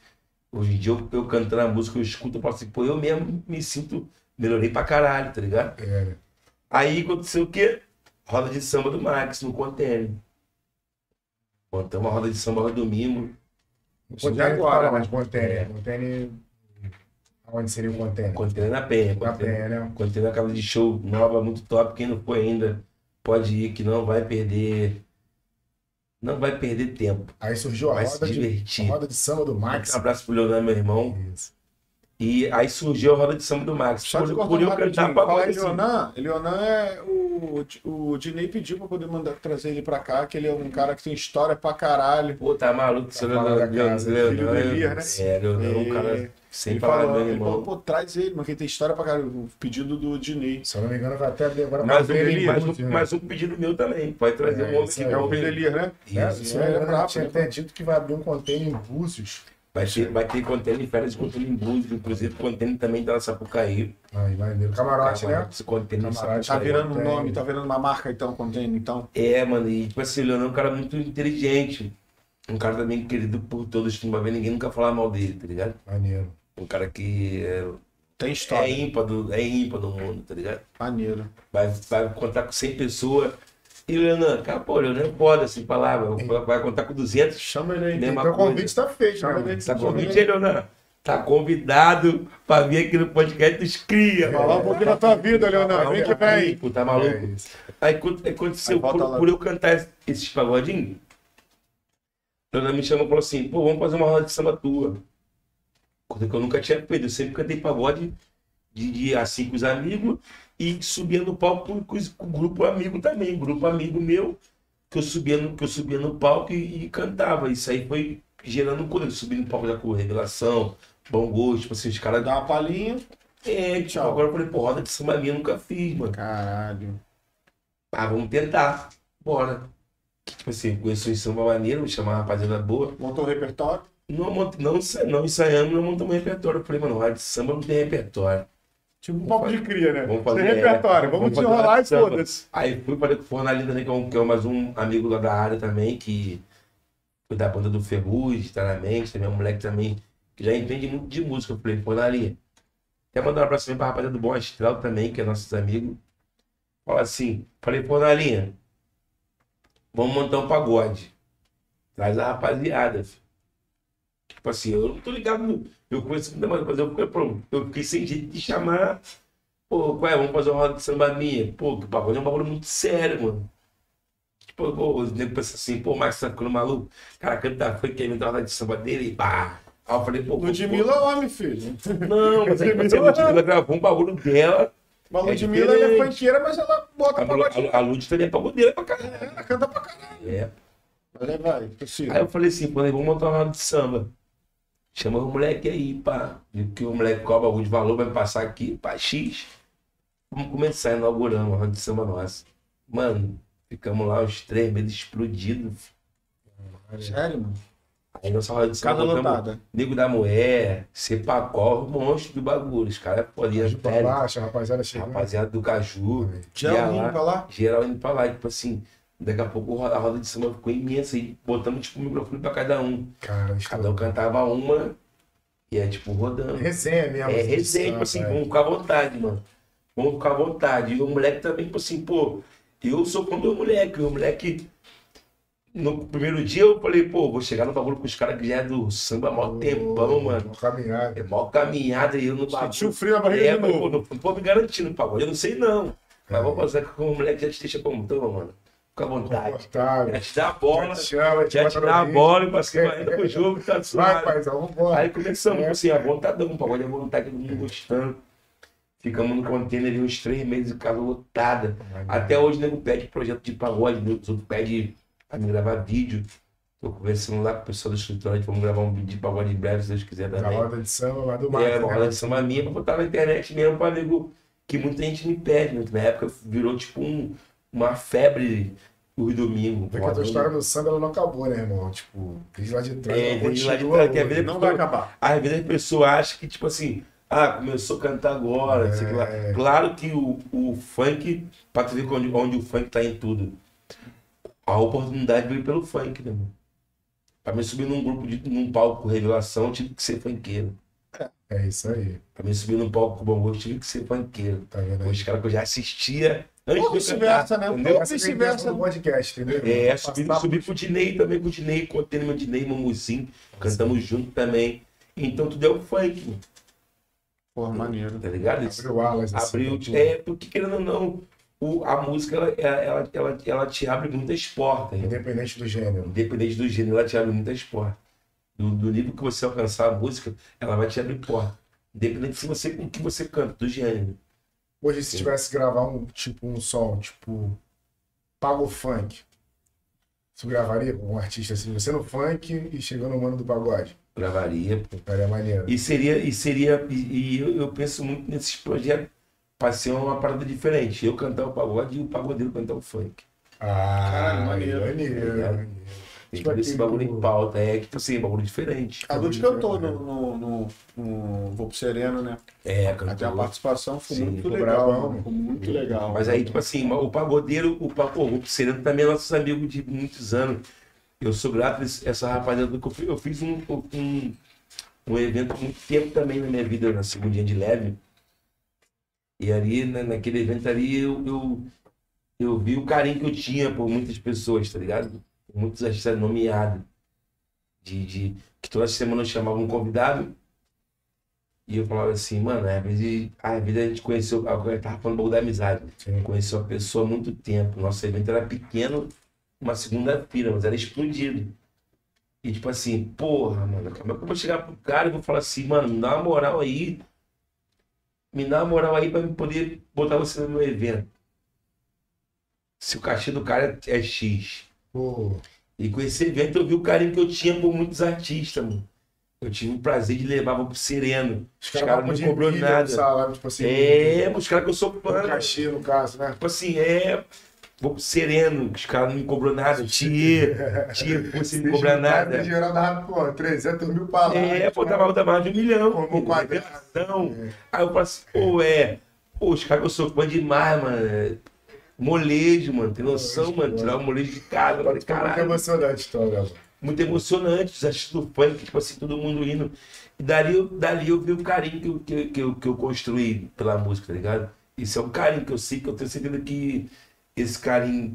Hoje em dia eu, eu cantando a música, eu escuto e falo assim, pô, eu mesmo me sinto, melhorei pra caralho, tá ligado? É, né? Aí aconteceu o quê? Roda de samba do Max no container. Montamos uma roda de samba no domingo. Container tu agora, né? mas container. É. Container. Aonde seria o container? Container na Penha. Na penha, né? container na casa de show nova, muito top. Quem não foi ainda pode ir, que não vai perder. Não vai perder tempo. Aí surgiu a Vai roda se de, divertir. a roda de samba do Max. Um abraço pro Leonardo, meu irmão. Isso. E aí surgiu a roda de samba do Max. Só Por, por eu cantar Falar assim. Leonan, Leonan é o, o Dinei pediu pra poder mandar, trazer ele pra cá, que ele é um cara que tem história pra caralho. Pô, tá maluco? Seu Elir, né? É, Leonardo é um E- cara sem ele palavra, falou, meu ele falou, irmão. pô, traz ele, que ele tem história pra caralho. O pedido do Dinei. Se eu não me engano, vai até agora Mais um, ele mais, muito, um, né? mais um pedido meu também. Pode trazer É, um homem isso que. É o Elir, né? É, Isso. não me engano, é brabo, tinha né? até dito que vai abrir um container em Búzios. Vai ter, vai ter contêiner em férias de controle em Búzios. Inclusive, o contêiner também tá na Sapucaí. Aí, maneiro. Camarote, né? Esse contêiner em Camarote. Tá virando um nome, tá virando uma marca então, contendo então. É, mano, e tipo assim, o Leonardo é um cara muito inteligente. Um cara também querido por todos, não vai ver ninguém nunca falar mal dele, tá ligado? Maneiro. Um cara que é, Tem é história. ímpar do, é ímpar do mundo, tá ligado? Maneiro. Vai, vai contar com 100 pessoas. E o Leonardo, cara, pô, o Leonardo é assim, palavra. Vai, contar com 200. Chama ele aí. Mesma Então o convite tá feito, Chama ele. Tá convite aí, Leonardo? Tá convidado pra vir aqui no podcast dos Cria. Falar um pouquinho da tua vida, Leonardo. Vem que vem. Pô, tá É maluco? isso. Aí aconteceu, Aí por, por eu cantar esses pagodinhos, o Leonardo me chamou e falou assim, pô, vamos fazer uma roda de samba tua. Coisa que eu nunca tinha feito. Eu sempre cantei pagode de, de assim com os amigos e subia no palco com, com com o grupo amigo também, grupo amigo meu, que eu subia no, que eu subia no palco e, e cantava. Isso aí foi gerando coisa. Eu subi no palco da cor, revelação, bom gosto, tipo assim, os caras. Dá uma palhinha. É, tipo, Tchau. agora eu falei, pô, roda de samba minha eu nunca fiz, mano. Caralho. Ah, vamos tentar. Bora. Tipo assim, conheço em samba maneiro, vou chamar uma rapaziada boa. Montou o repertório. Não, não, não ensaiamos, não montamos repertório. Eu falei, mano, rádio de samba não tem repertório. Tipo um papo de cria, né? Vamos fazer, Tem repertório. é, Vamos vamos desenrolar e foda-se. Aí fui falei com o Fornalina também, que é, que é mais um amigo lá da área também, que foi da banda do Ferrugem, tá na mente, também é um moleque também que já entende muito de música. Eu falei, Fornalina, até mandar um abraço também pra rapaziada do Bom Astral também, que é nossos amigos. Fala assim, falei, Fornalina, vamos montar um pagode. Traz a rapaziada, filho. Tipo assim, eu não tô ligado, no- eu conheço muita mais, mas eu, eu, eu fiquei sem jeito de chamar Pô, qual é? Vamos fazer uma roda de samba minha. Pô, que pagode é um bagulho muito sério, mano. Tipo, pô, os negros pensam assim, pô, o Max ficando maluco. O cara canta foi quer inventar uma roda de samba dele e pá. Aí eu falei, pô, Ludmilla é homem, filho. Não, mas aí tipo, a Ludmilla gravou um bagulho dela. Mas É Ludmilla é diferente. funkeira, mas ela bota A, pagodinho. a, a Lud também é pagodeira pra caralho. Ela canta pra caralho. É. Vai, vai. Aí eu falei assim, pô, vamos montar uma roda de samba. Chama o moleque aí, pá. Viu que o moleque cobra algum de valor, vai passar aqui, pá, X. Vamos começar inaugurando uma roda de samba nossa. Mano, ficamos lá uns três meses explodidos. Sério, mano. Aí nossa roda de samba Casa lotada. Nego da Mulher, Cepacó, monstro do bagulho. Os caras podiam Caju pra baixo, a rapaziada rapaziada do Caju. Ia indo pra lá. Geral indo pra lá, tipo assim, daqui a pouco a roda de samba ficou imensa e botamos tipo um microfone pra cada um. Cara, Cada um cantava uma e é tipo rodando. Resenha mesmo. É resenha, tipo assim, vamos ficar à vontade, mano. Vamos ficar à vontade. E o moleque também, tipo assim, pô, eu sou como o moleque, o moleque. no primeiro dia eu falei, pô, vou chegar no bagulho com os caras que já é do samba mó tempão, mano. Uma caminhada. É mó caminhada e eu no bagulho. Sentiu frio na barriga É, de mas, novo. pô, não, não vou me garantir no pagode, eu não sei não. Mas É. vou fazer com o moleque já te deixa como tô, mano. Fica à vontade. Já te dá a bola, Já te chama, já te dá a bola e cima ainda pro jogo, tá Vai, suave. paizão, vambora. Aí começamos, É. assim, a vontadão, o pagode à vontade, todo mundo gostando. Ficamos no container ali uns três meses, casa lotada. Até hoje o nego pede projeto de pagode, né? os outros pedem pra me gravar vídeo. Tô conversando lá com o pessoal do escritório, vamos gravar um vídeo de pagode em breve, se Deus quiser também. roda de samba, mas do mar. É, uma roda de samba minha pra botar na internet mesmo pra nego que muita gente me pede. né? Na época virou tipo um- uma febre o domingo. Vê que a tua história no samba ela não acabou, né, irmão? Tipo, desde lá de trás. É, desde lá de trás, que a hoje. vida Não vai acabar. Às vezes a pessoa acha que, tipo assim, ah, começou a cantar agora, não sei o que lá. É. Claro que o, o funk, pra tu ver onde, onde o funk tá em tudo, a oportunidade veio pelo funk, né, mano? Pra mim subir num grupo, de, num palco revelação, eu tive que ser funkeiro. É isso aí. Pra mim subir num palco com bom eu tive que ser funkeiro. Tá vendo? Os caras que eu já assistia antes Ou de eu vice-versa, né? Ou é vice-versa. do podcast, entendeu? É, subi, subi com o Dinei também, com o Dinei, contei no meu Dinei, Mamuzinho, cantamos junto também. Então tudo é o funk, mano, Pô, maneiro. tá ligado? Abriu alas. assim, abriu. tudo. É, porque querendo ou não, o, a música ela, ela, ela, ela te abre muitas portas. né? Independente do gênero. Independente do gênero, ela te abre muitas portas. Do, do nível que você alcançar a música, ela vai te abrir porta. Independente se você com o que você canta, do gênero. Hoje, se tivesse que gravar um tipo um som, tipo, pago funk, você gravaria com um artista assim, você no funk e chegando no mano do pagode? Gravaria, pô. Ficaria maneiro. E seria, e seria, e, e eu, eu penso muito nesses projetos para ser uma parada diferente. Eu cantar o pagode e o pagodeiro cantar o funk. Ah, Caralho, maneiro. maneiro. Tá maneiro. Tem Tipo todo esse bagulho em pauta. É tipo assim, bagulho diferente. A Lud cantou no, no, no, no Vou pro Sereno, né? É, Até a participação foi Sim, muito legal. mano. Ficou muito legal. Mas aí, tipo assim, o pagodeiro, o pagodeiro, o Sereno também é nossos amigos de muitos anos. Eu sou grato a essa rapaziada que eu fiz. Eu fiz um, um, um evento há muito tempo também na minha vida, na segundinha de leve. E ali, na- naquele evento ali, eu, eu, eu vi o carinho que eu tinha por muitas pessoas, tá ligado? Muitos artistas nomeados. De, de, que toda semana eu chamava um convidado. E eu falava assim, mano, às vezes, às vezes a gente conheceu, eu tava falando um pouco da amizade. Sim. Conheceu a pessoa há muito tempo. Nosso evento era pequeno, uma segunda-feira, mas era explodido. E tipo assim, porra, mano, como é que eu vou chegar pro cara e vou falar assim, mano, me dá uma moral aí. Me dá uma moral aí pra eu poder botar você no meu evento. Se o cachê do cara é X. Pô, E com esse evento eu vi o carinho que eu tinha por muitos artistas, mano. Eu tive o prazer de levar pro Sereno. os caras caras não podiam cobrou nada. Salário, tipo assim, É, os caras que eu sou um fã. cachê, no caso, né? Tipo assim, é. Vou pro sereno, os caras não me cobrou nada. Tia, tia, você não me cobrar nada. Geral dava, pô, 300 mil palavras. É, pô, tava dava mais de um milhão. Como quadrado. revelação. Aí eu falo assim, pô, é. Pô, os caras que eu sou fã demais, mano. Molejo, mano. Tem noção, mano? Tirar o molejo de casa. Falei, Pode ficar muito caralho. emocionante a história, mano. Muito emocionante. Os artistas do funk, tipo assim, todo mundo indo. E dali, eu- dali eu vi o carinho que eu, que, que, eu, que eu construí pela música, tá ligado? Isso é um carinho que eu sei, que eu tenho certeza que esse carinho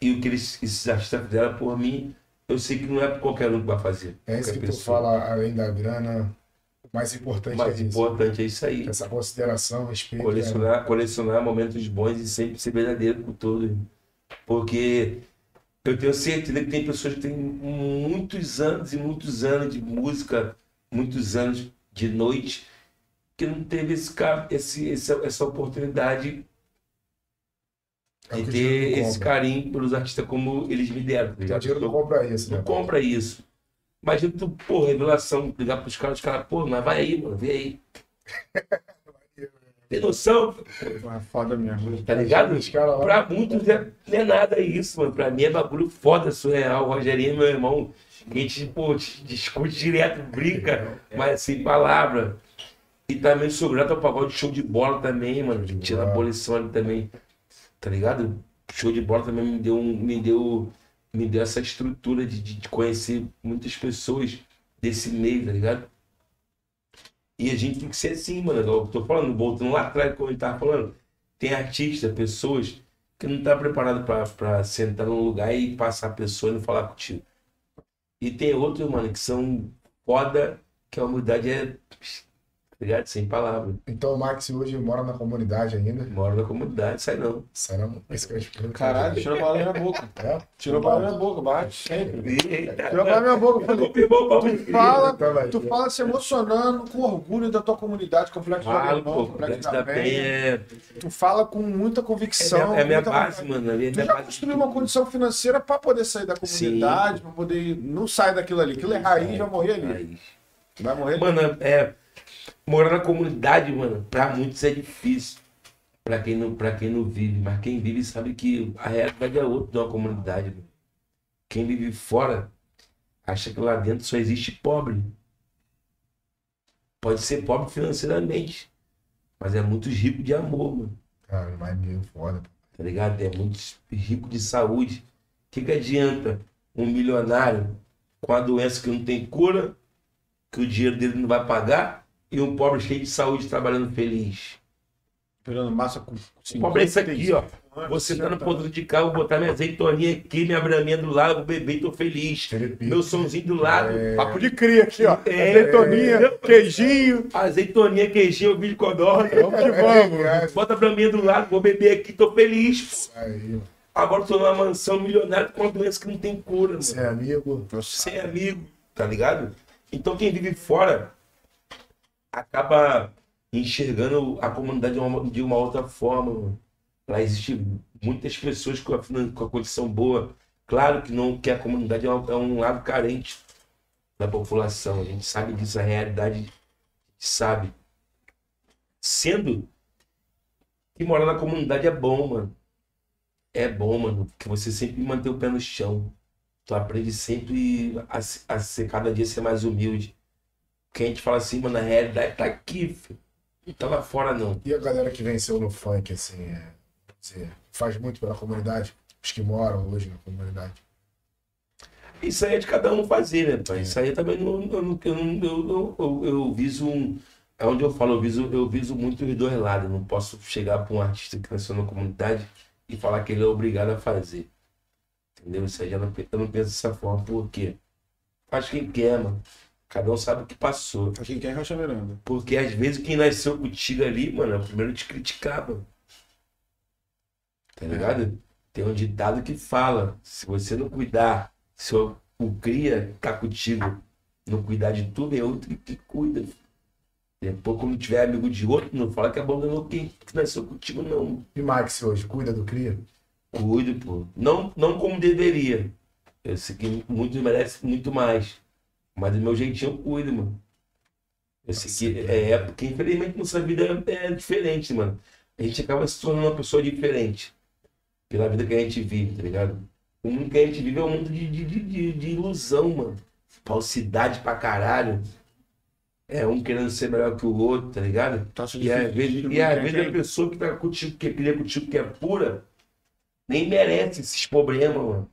e o que eles, esses artistas fizeram por mim, eu sei que não é qualquer um que vai fazer. É isso que tu pessoa. fala, além da grana, mais importante mais é isso. importante é isso aí. Essa consideração, respeito. né? Colecionar, colecionar momentos bons e sempre ser verdadeiro com todo. Porque eu tenho certeza que tem pessoas que têm muitos anos e muitos anos de música, muitos anos de noite, que não teve esse, esse, essa, essa oportunidade É de ter esse carinho pelos artistas como eles me deram. O dinheiro não compra isso, né? Não compra isso. Imagina tu, pô, revelação, ligar pros caras, os caras, pô, mas vai aí, mano, vem aí. Tem noção? É foda mesmo. Tá ligado? Lá. Pra muitos é, não é nada isso, mano. Pra mim é bagulho foda, surreal. O Rogerinho, meu irmão, a gente, pô, te- discute direto, brinca, mas sem palavra. E também sou grato ao pagode show de bola também, mano. Que tinha na bola. abolição ali também. Tá ligado? Show de bola também me deu, um- me deu, me deu essa estrutura de, de conhecer muitas pessoas desse meio, tá ligado? E a gente tem que ser assim, mano. Eu tô falando, voltando lá atrás, como ele tava falando, tem artistas, pessoas que não tá preparado pra sentar num lugar e passar a pessoa e não falar contigo. E tem outros, mano, que são foda, que a humildade é. Ligado? Sem palavras. Então o Max hoje mora na comunidade ainda. Mora na comunidade, sai não. Será esse que eu te Caralho, tirou a palavra da minha boca. É? Tirou a palavra da minha boca, bate sempre. Eita, Tirou a palavra da minha boca. Falei, Tu fala, aí. tu fala se emocionando com orgulho da tua comunidade, complexo do Falo, alemão, complexo da da penha. Tu fala com muita É convicção. minha, é minha muita base, vontade. mano. É minha, Tu já base. construiu uma condição financeira pra poder sair da comunidade, pra poder. Não sai daquilo ali. Aquilo é raiz, vai morrer ali. Raiz. Vai morrer ali. Mano, é. Morar na comunidade, mano, pra muitos é difícil. Pra quem não, pra quem não vive. Mas quem vive sabe que a realidade é outra de uma comunidade. Mano. Quem vive fora acha que lá dentro só existe pobre. Pode ser pobre financeiramente. Mas é muito rico de amor, mano. Cara, mas meio foda. Tá ligado? É muito rico de saúde. O que, que adianta um milionário com a doença que não tem cura, que o dinheiro dele não vai pagar, e um pobre cheio de saúde trabalhando feliz? Esperando massa com. O pobre é isso aqui, ó. Você tá no ponto de carro, vou botar minha azeitoninha aqui, minha braminha do lado, vou beber e tô feliz. Felipe. Meu somzinho do lado. Papo de cria aqui, ó. É, Azeitoninha, queijinho. Azeitoninha, queijinho, de codorna. Vamos que vamos. É, Bota a braminha do lado, vou beber aqui, tô feliz. Aí. Agora tô numa mansão milionária com uma doença que não tem cura, mano. Você é amigo. ser amigo, tá ligado? Então quem vive fora acaba enxergando a comunidade de uma, de uma outra forma. Lá existe muitas pessoas com a, com a condição boa. Claro que não que a comunidade é um, é um lado carente da população. A gente sabe disso, a realidade sabe. Sendo que morar na comunidade é bom, mano. É bom, mano, porque você sempre mantém o pé no chão. Tu aprende sempre a, a ser cada dia ser mais humilde. Porque a gente fala assim, mano, a realidade tá aqui, filho. Não tá lá fora, não. E a galera que venceu no funk, assim, é, dizer, faz muito pela comunidade? Os que moram hoje na comunidade. Isso aí é de cada um fazer, né, pai? Isso aí também não. Eu, não, eu, eu, eu, eu, viso um. É onde eu falo, eu viso, eu viso muito os dois lados. Não posso chegar para um artista que nasceu na comunidade e falar que ele é obrigado a fazer. Entendeu? Isso aí já não, eu não penso dessa forma, por quê? Faz quem quer, mano. Cada um sabe o que passou. Pra quem quer Rocha Miranda. Porque às vezes quem nasceu contigo ali, mano, é o primeiro a te criticar, mano. Tá ligado? Tem um ditado que fala: se você não cuidar, se o, o cria tá contigo, não cuidar de tudo, é outro que, que cuida. Depois, quando tiver amigo de outro, não fala que abandonou quem que nasceu contigo, não. E Max hoje, cuida do cria? Cuido, pô. Não, não como deveria. Eu sei que muitos merecem muito mais. Mas do meu jeitinho eu cuido, mano. Eu sei que é, é porque infelizmente nossa vida é, é diferente, mano. A gente acaba se tornando uma pessoa diferente. Pela vida que a gente vive, tá ligado? O mundo que a gente vive é um mundo de, de, de, de- ilusão, mano. Falsidade pra caralho. É um querendo ser melhor que o outro, tá ligado? Tá E às vezes, e às vezes a pessoa que tá contigo, que cria contigo, que é pura, nem merece esses problemas, mano.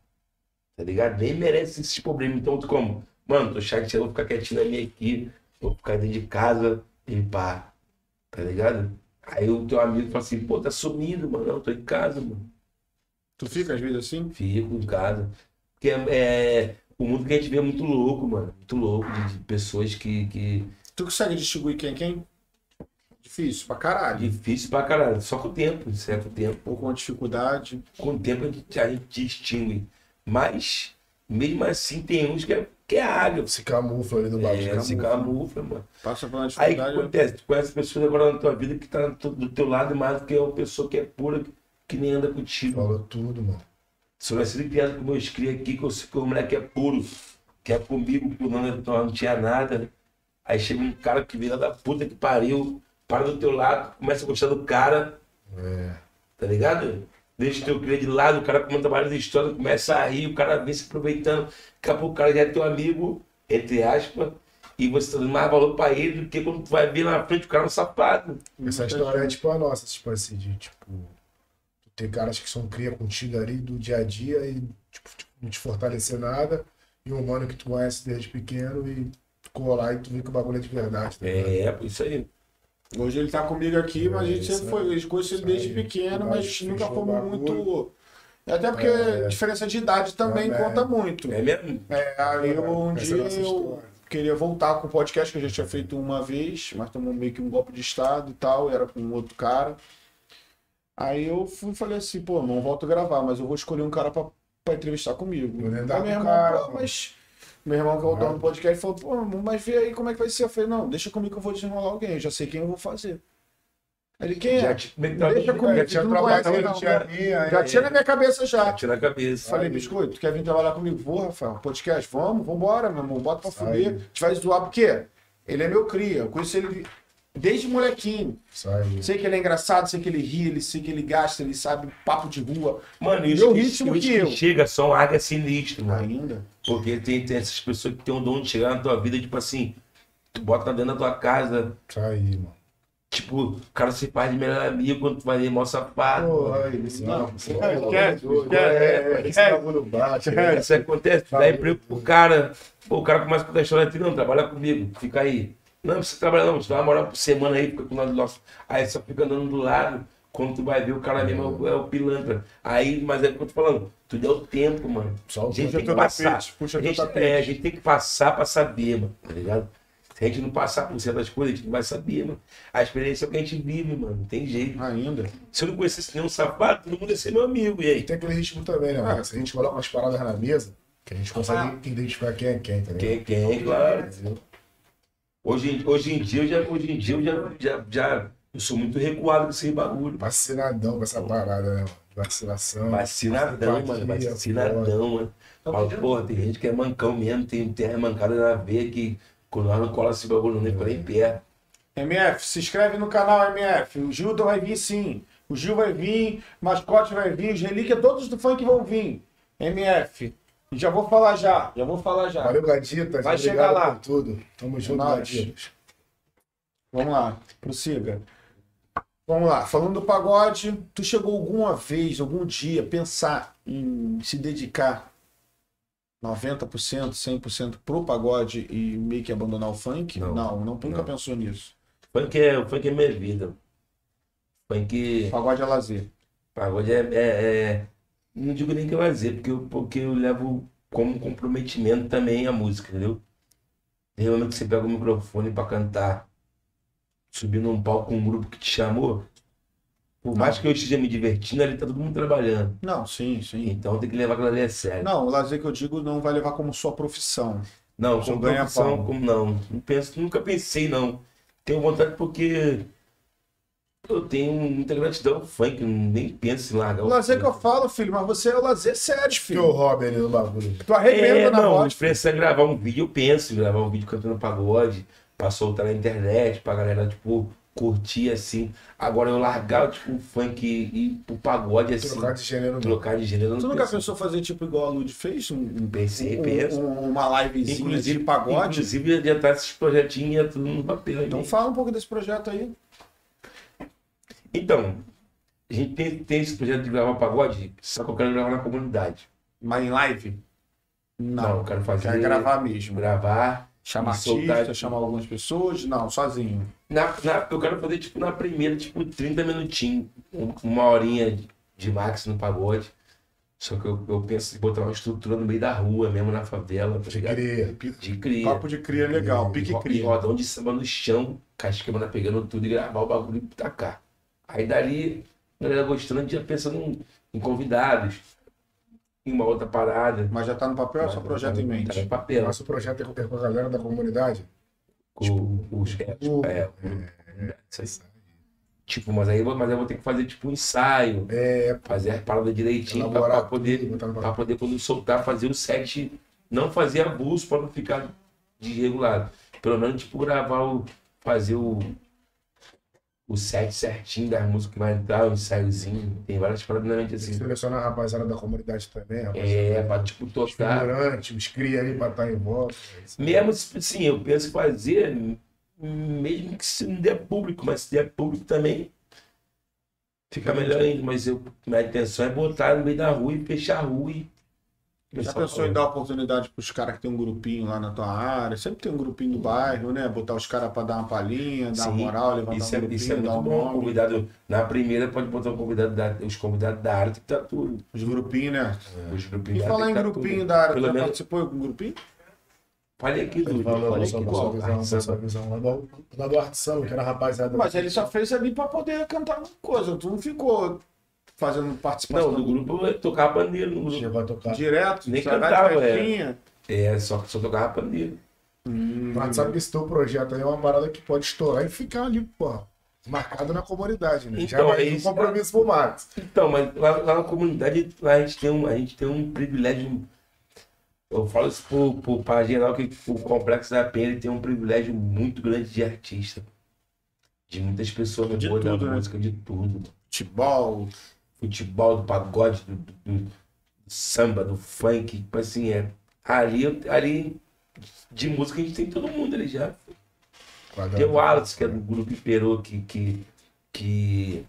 Tá ligado? Nem merece esses problemas. Então, como? Mano, tô chateado, vou ficar quietinho na minha aqui, vou ficar dentro de casa e pá. Tá ligado? Aí o teu amigo fala assim, pô, tá sumido, mano. Não, tô em casa, mano. Tu fica às vezes assim? Fico em casa. Porque é, é- o mundo que a gente vê é muito louco, mano. Muito louco de, de pessoas que, que. Tu consegue distinguir quem é quem? Difícil pra caralho. Difícil pra caralho. Só com o tempo, isso é com o tempo. Ou com dificuldade. com o tempo a gente, a gente distingue. Mas, mesmo assim, tem uns que é, que é água. Se camufla ali no É, bagulho. se camufla, mano. Passa pela Aí o que dificuldade. acontece? Tu conhece pessoas agora na tua vida que tá do teu lado mais do que uma pessoa que é pura, que nem anda contigo. Falou tudo, mano. Sou nascido e criado com meus cria aqui, que eu sei que o moleque é puro, que é comigo, que o não, não tinha nada. Aí chega um cara que vira da puta que pariu, para do teu lado, começa a gostar do cara, É. tá ligado? Deixa o teu cria de lado, o cara conta várias histórias, começa a rir, o cara vem se aproveitando. Daqui a pouco o cara já é teu amigo, entre aspas, e você tá dando mais valor pra ele do que quando tu vai ver na frente o cara é um sapado. Essa história é tipo a nossa, tipo assim, de tipo. Ter caras que são cria contigo ali do dia a dia e tipo, tipo, não te fortalecer nada. E um mano que tu conhece desde pequeno e lá e tu vê que o bagulho é de verdade. Tá? É, pô, isso aí. Hoje ele tá comigo aqui, mas a gente É, sempre foi. aí. Eu conheço ele Isso desde pequeno, mas nunca fomos muito. Até porque É. diferença de idade também conta muito. É mesmo? É, aí eu, um dia a eu queria voltar com o podcast que eu já tinha feito uma vez, mas tomou meio que um golpe de estado e tal, era com outro cara. Aí eu fui falei assim, pô, não volto a gravar, mas eu vou escolher um cara pra, pra entrevistar comigo. Meu irmão, cara, mas meu irmão que é o dono do podcast falou, pô, mas vê aí como é que vai ser. Eu falei, não, deixa comigo que eu vou desenrolar alguém, eu já sei quem eu vou fazer. Ele, quem é? Já, te- é tá? Deixa comigo. Já tinha não trabalhado, não, tinha minha, Já tinha na minha cabeça já. Tira a cabeça. Falei, Aí. biscoito, tu quer vir trabalhar comigo? Vou, Rafael. Podcast, vamos, vambora, meu irmão. Bota pra fuder. A gente vai zoar, porque ele é meu cria. Eu conheço ele desde molequinho. Isso aí. Sei que ele é engraçado, sei que ele ri, ele sei que ele gasta, ele sabe papo de rua. Mano, e os Meu que, ritmo os que que eu. chega são águia sinistra, mano. Ainda. Porque tem, tem essas pessoas que têm o dom de chegar na tua vida, tipo assim, tu bota dentro da tua casa, Isso aí, mano. tipo, o cara se faz de melhor amigo quando tu vai ver mó safado. Porra, aí, isso não. Isso É, é quer- doido. quer- É, esse bagulho bate. né? Isso acontece, tu dá emprego pro cara, pô, o cara começa a contar a história de não, trabalha comigo, fica aí. Não, precisa trabalhar não, você vai morar por semana aí, fica com nós nosso. Aí só fica andando do lado, quando tu vai ver o cara mesmo é o, é o pilantra. Aí, mas é o que eu tô falando, tu deu tempo, mano. Só o A gente tem que passar. tapete, puxa a, gente, tapete. é, a gente tem que passar pra saber, mano, tá ligado? Se a gente não passar por certas coisas, a gente não vai saber, mano. A experiência é o que a gente vive, mano, não tem jeito. Ainda. Se eu não conhecesse nenhum safado, todo mundo ia ser meu amigo, e E aí? tem aquele ritmo também, né, mano? Se a gente coloca umas paradas na mesa, que a gente consegue Ah. identificar quem é quem, tá ligado? Quem, quem, claro. Entendeu? Hoje, em- hoje em dia, eu já, hoje em dia eu já, já, já eu sou muito recuado com esse bagulho. Vacinadão com essa parada, né? Vacinação. Vacinadão, mano. Vacinadão, mano. Fala, porra, tem gente que é mancão mesmo, tem, tem mancada na veia que quando nós não cola esse bagulho, não fica nem perto. MF, se inscreve no canal MF. O Gildo vai vir sim. O Gil vai vir, Mascote vai vir, os relíquias todos do funk vão vir. MF. Já vou falar já, já vou falar já. Valeu, Gaditas. Vai chegar lá. por tudo. Tamo junto, nóis. Gaditas. Vamos lá, prossiga. Vamos lá, falando do pagode, tu chegou alguma vez, algum dia, pensar em se dedicar 90%, 100% pro pagode e meio que abandonar o funk? Não. não, não nunca Não. pensou nisso. Funk é, o funk é minha vida. Funk. Pagode é lazer. Pagode é, é- é- Não digo nem que é lazer, porque eu, porque eu levo como comprometimento também a música, entendeu? Tem momento que você pega o microfone pra cantar, subir num palco com um grupo que te chamou, por mais que eu esteja me divertindo, ali tá todo mundo trabalhando. Não, sim, sim. Então tem que levar aquilo ali a sério. Não, o lazer que eu digo não vai levar como sua profissão. Não, como ganha profissão, pau. como não. Não penso, nunca pensei, não. Tenho vontade porque eu tenho muita gratidão ao funk, nem penso em largar O lazer que eu falo, filho, mas você é o lazer sério, Que o filho. hobby ali no bagulho. Tu arrebenta É, na não, voz. pensa em gravar um vídeo, eu penso em gravar um vídeo cantando pagode, pra soltar na internet, pra galera, tipo, curtir assim. Agora eu largar, tipo, o funk e ir pro pagode, assim, Trocar de gênero. não. trocar de gênero. Tu não nunca penso. pensou fazer tipo igual a Lud fez? Um, um- Pensei, um- penso. um- uma livezinha Inclusive, de pagode? inclusive tá esses projetinhos e tudo no papel. Então aí. fala um pouco desse projeto aí. Então, a gente tem, tem esse projeto de gravar pagode, só que eu quero gravar na comunidade. Mas em live? Não, eu quero fazer. Quer gravar mesmo. Gravar. Chamar soltar- artista, chamar algumas pessoas? Não, sozinho. Na, na- eu quero fazer, tipo, na primeira, tipo, 30 minutinhos. um- Uma horinha de, de max no pagode. Só que eu, eu penso em botar uma estrutura no meio da rua, mesmo na favela, tá De cria. De cria. Papo de cria legal, E pique ro- E cria. rodão de samba no chão, casquemana pegando tudo e gravar o bagulho e tacar. Aí dali, a galera gostando, a já pensando em, em convidados, em uma outra parada. Mas já tá no papel, é só projeto em Tá mente. no papel. Nosso projeto é com é a galera da comunidade. Com os é, o- é, isso aí. Tipo, mas aí, eu vou- mas eu vou ter que fazer tipo um ensaio, É, fazer as paradas direitinho pra, pra poder, pra poder quando soltar, fazer o set, não fazer abuso pra não ficar desregulado. Pelo menos, tipo, gravar o. fazer o. O set certinho das músicas que vai entrar, um ensaiozinho. Tem várias paradas na mente assim. selecionar a rapaziada da comunidade também, rapaziada. É, pra tipo Os tocar. figurantes, os cria ali pra estar em volta. Mesmo se- assim, eu penso fazer, mesmo que se não der público, mas se der público também, fica melhor ainda. Mas eu, minha intenção é botar no meio da rua e fechar a rua e Já pensou em dar oportunidade pros caras que tem um grupinho lá na tua área? Sempre tem um grupinho do bairro, né? Botar os caras pra dar uma palhinha, dar uma Sim, moral, levantar Isso um é, grupinho, isso é dar muito um bom. nome. Convidado, na primeira pode botar um convidado da, os convidados da área, tem que estar tudo. Os grupinhos, né? Os E grupinhos da falar em tá grupinho tudo. da área, Pelo já menos, participou de um grupinho? falei aqui, falou Falei aqui, do, lá do Arte Samba, que era rapaziada. Mas ele só fez ali pra poder cantar uma coisa. Tu não ficou fazendo participação Não, no grupo eu tocava pandeiro no grupo. Chegou a tocar. direto, Nem cantava, é. É, só, só tocava pandeiro. Mas sabe que esse teu projeto aí é uma parada que pode estourar e ficar ali, pô, marcado na comunidade, né? Já Então, vai é um isso, compromisso pro Max. Então, mas lá, lá na comunidade lá a gente tem um, a gente tem um privilégio. Eu falo isso pro, pro, pra geral que o Complexo da Penha tem um privilégio muito grande de artista. De muitas pessoas De boas da tudo, né? música, de tudo. Futebol. Futebol, do pagode, do, do- do samba, do funk. Tipo assim, é. Ali, ali de música a gente tem todo mundo ali já. Tem o Alex, que é do grupo Iperô, que, que, que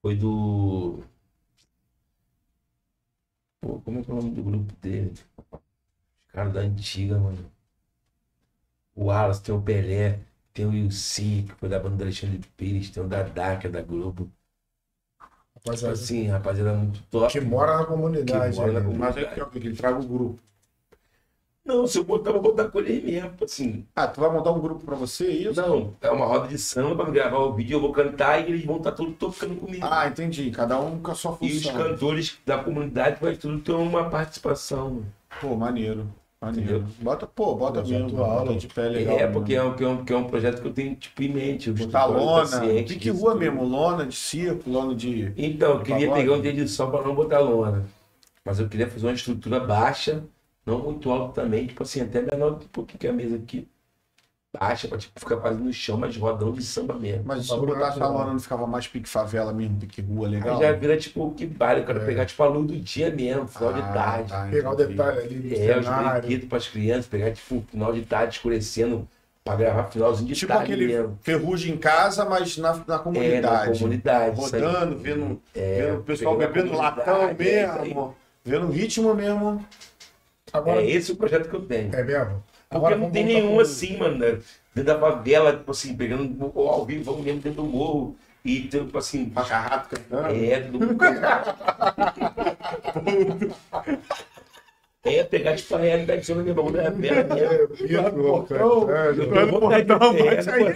foi do. Pô, como é que é o nome do grupo dele? Os caras da antiga, mano. O Alex, tem o Pelé, tem o Ilcinho, que foi da banda do Alexandre Pires, tem o Dadá, que é da Globo. Tipo Rapaziada, assim, rapaziada muito top. que mora na comunidade. Que mora na né? comunidade. Mas é que, ele traga o grupo. Não, se eu botar, eu vou botar com ele mesmo, assim. Ah, tu vai montar um grupo pra você, isso? Não, é uma roda de samba pra gravar o vídeo, eu vou cantar e eles vão estar tudo tocando comigo. Ah, entendi. Cada um com a sua E os função. cantores da comunidade vai tudo ter uma participação. Pô, maneiro. Maneiro. Entendeu? Bota, pô, bota mesmo. aula. Bota de pé legal. é, porque é um, que é, um, que é um projeto que eu tenho tipo, em mente. Botar lona. Pique rua tudo. mesmo. Lona de circo, lona de. Então, eu queria Pagode. pegar um dia de sol pra não botar lona. Mas eu queria fazer uma estrutura baixa, não muito alta também, tipo assim, até menor pouquinho que a mesa aqui. Baixa, pra tipo, ficar quase no chão, mas rodão de samba mesmo. Mas se Bagulho botasse a lona não ficava mais pique favela mesmo, pique rua legal? Aí já vira tipo que vale, eu quero É. pegar tipo a luz do dia mesmo, final de Ah, tarde. tá, Pegar o detalhe ali do É, os cenário. brinquedos pras crianças, pegar tipo final de tarde escurecendo pra gravar finalzinho de Tipo tarde aquele mesmo. ferrugem em casa, mas na, na É, na comunidade. comunidade. Rodando, vendo, É, vendo o pessoal bebendo latão comunidade, é mesmo. Vendo o ritmo mesmo. Agora, É esse o projeto que eu tenho. é mesmo? Porque Agora não tem nenhum assim, mano, né? dentro da favela, tipo assim, pegando ao vivo, vamos mesmo dentro do morro. E tipo assim, Macarrato cantando. é, mundo. É, pegar tipo a realidade de meu irmão, né? Mesmo. É, Pietro, portão. vontade de Não, ter, mas né?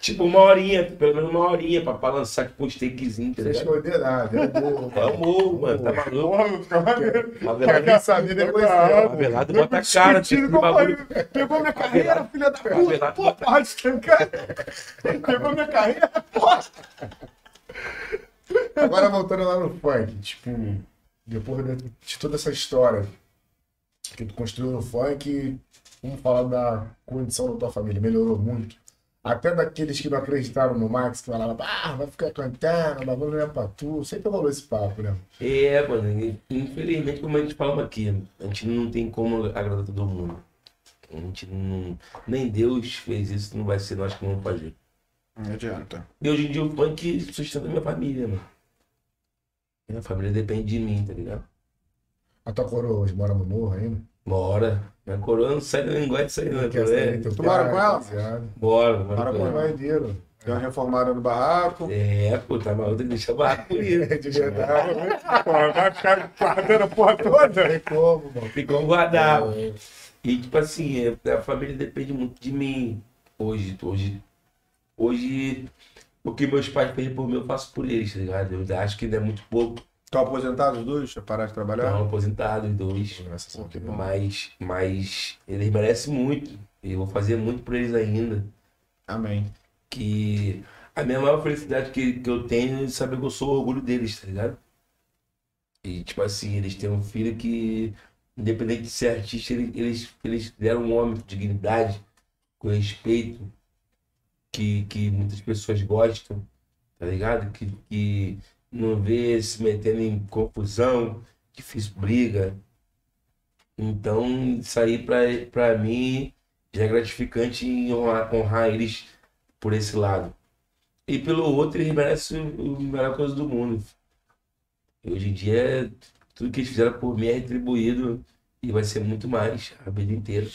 Tipo, uma horinha, pelo menos uma horinha pra, pra lançar tipo um steakzinho, tá Sem esconder nada. É. É amor, mano, tá maluco? Porra, fica maneiro. Favelado, Quem sabia depois favelado bota a cara, tipo, bagulho. Pegou minha carreira, filha da puta. Pô, bota- porra de estancar. Pegou minha carreira, porra. Agora voltando lá no funk, tipo, depois de, de toda essa história que tu construiu no funk, vamos falar da condição da tua família, melhorou muito. Até daqueles que não acreditaram no Max, que falavam, ah, vai ficar cantando, bagulho não é pra tu. Sempre rolou esse papo, né? É, mano, infelizmente, como a gente fala aqui, a gente não tem como agradar todo mundo. A gente não. Nem Deus fez isso, não vai ser nós que vamos fazer. Não adianta. E hoje em dia o funk sustenta minha família, mano. Minha família depende de mim, tá ligado? A tua coroa hoje mora no morro ainda? Bora. Minha coroa não sai, não gosta de sair, não. É. teu Tu mora com ela? Bora, Bora bora. com Pô, ela. Deu uma reformada no barraco. É, pô, tá maluco, tem que deixar o barraco bonito. É de verdade. Porra, vai ficar guardando a porra toda. Tem como, mano. Ficou guardado. E tipo assim, é, a família depende muito de mim. Hoje, hoje, hoje, o que meus pais fez por mim, eu faço por eles, tá ligado? Eu acho que ainda é muito pouco. Estão aposentados os dois? Já pararam de trabalhar? Estão aposentados, os dois. Graças a Deus. Mas, mas eles merecem muito. E eu vou fazer muito por eles ainda. Amém. Que a minha maior felicidade que, que eu tenho é saber que eu sou o orgulho deles, tá ligado? E tipo assim, eles têm um filho que, independente de ser artista, ele- eles, eles deram um homem com dignidade, com respeito, que, que muitas pessoas gostam, tá ligado? Que, que não vê se metendo em confusão, que fiz briga. Então, isso aí pra, pra mim já é gratificante honrar, honrar eles por esse lado. E pelo outro, eles merecem a melhor coisa do mundo. Hoje em dia, tudo que eles fizeram por mim é retribuído e vai ser muito mais a vida inteira.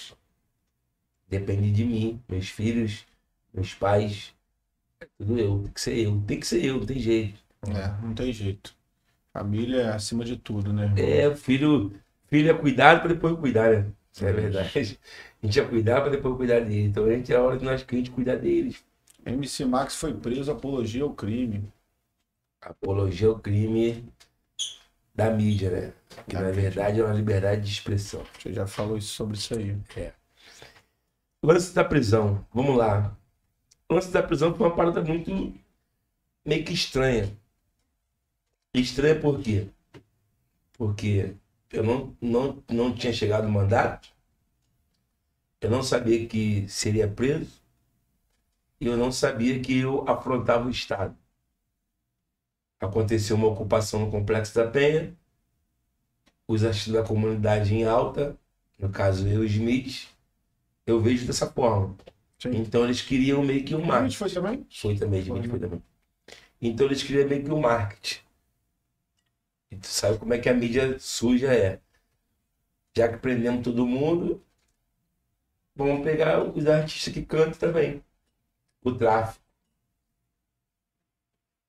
Depende de mim, meus filhos, meus pais. É tudo eu, tem que ser eu, tem que ser eu, não tem jeito. É, não tem jeito. Família é acima de tudo, né? É, o filho, filho é cuidado para depois cuidar, né? Isso é verdade. A gente é cuidar para depois cuidar dele. Então a gente é a hora de nós crentes cuidar deles. MC Max foi preso apologia ao crime. Apologia ao crime da mídia, né? Que Da na mídia. verdade é uma liberdade de expressão. Você já falou sobre isso aí. O lance da prisão, vamos lá. Lance da prisão foi uma parada muito meio que estranha. Estranha por quê? Porque eu não, não, não tinha chegado o mandato, eu não sabia que seria preso, e eu não sabia que eu afrontava o Estado. Aconteceu uma ocupação no Complexo da Penha, os artistas da comunidade em alta, no caso eu Smith, eu vejo dessa forma. Sim. Então eles queriam meio que um A marketing. gente foi também? Foi também, né? foi também. Então eles queriam meio que um marketing. E tu sabe como é que a mídia suja é. Já que prendemos todo mundo, vamos pegar os artistas que cantam também. O tráfico.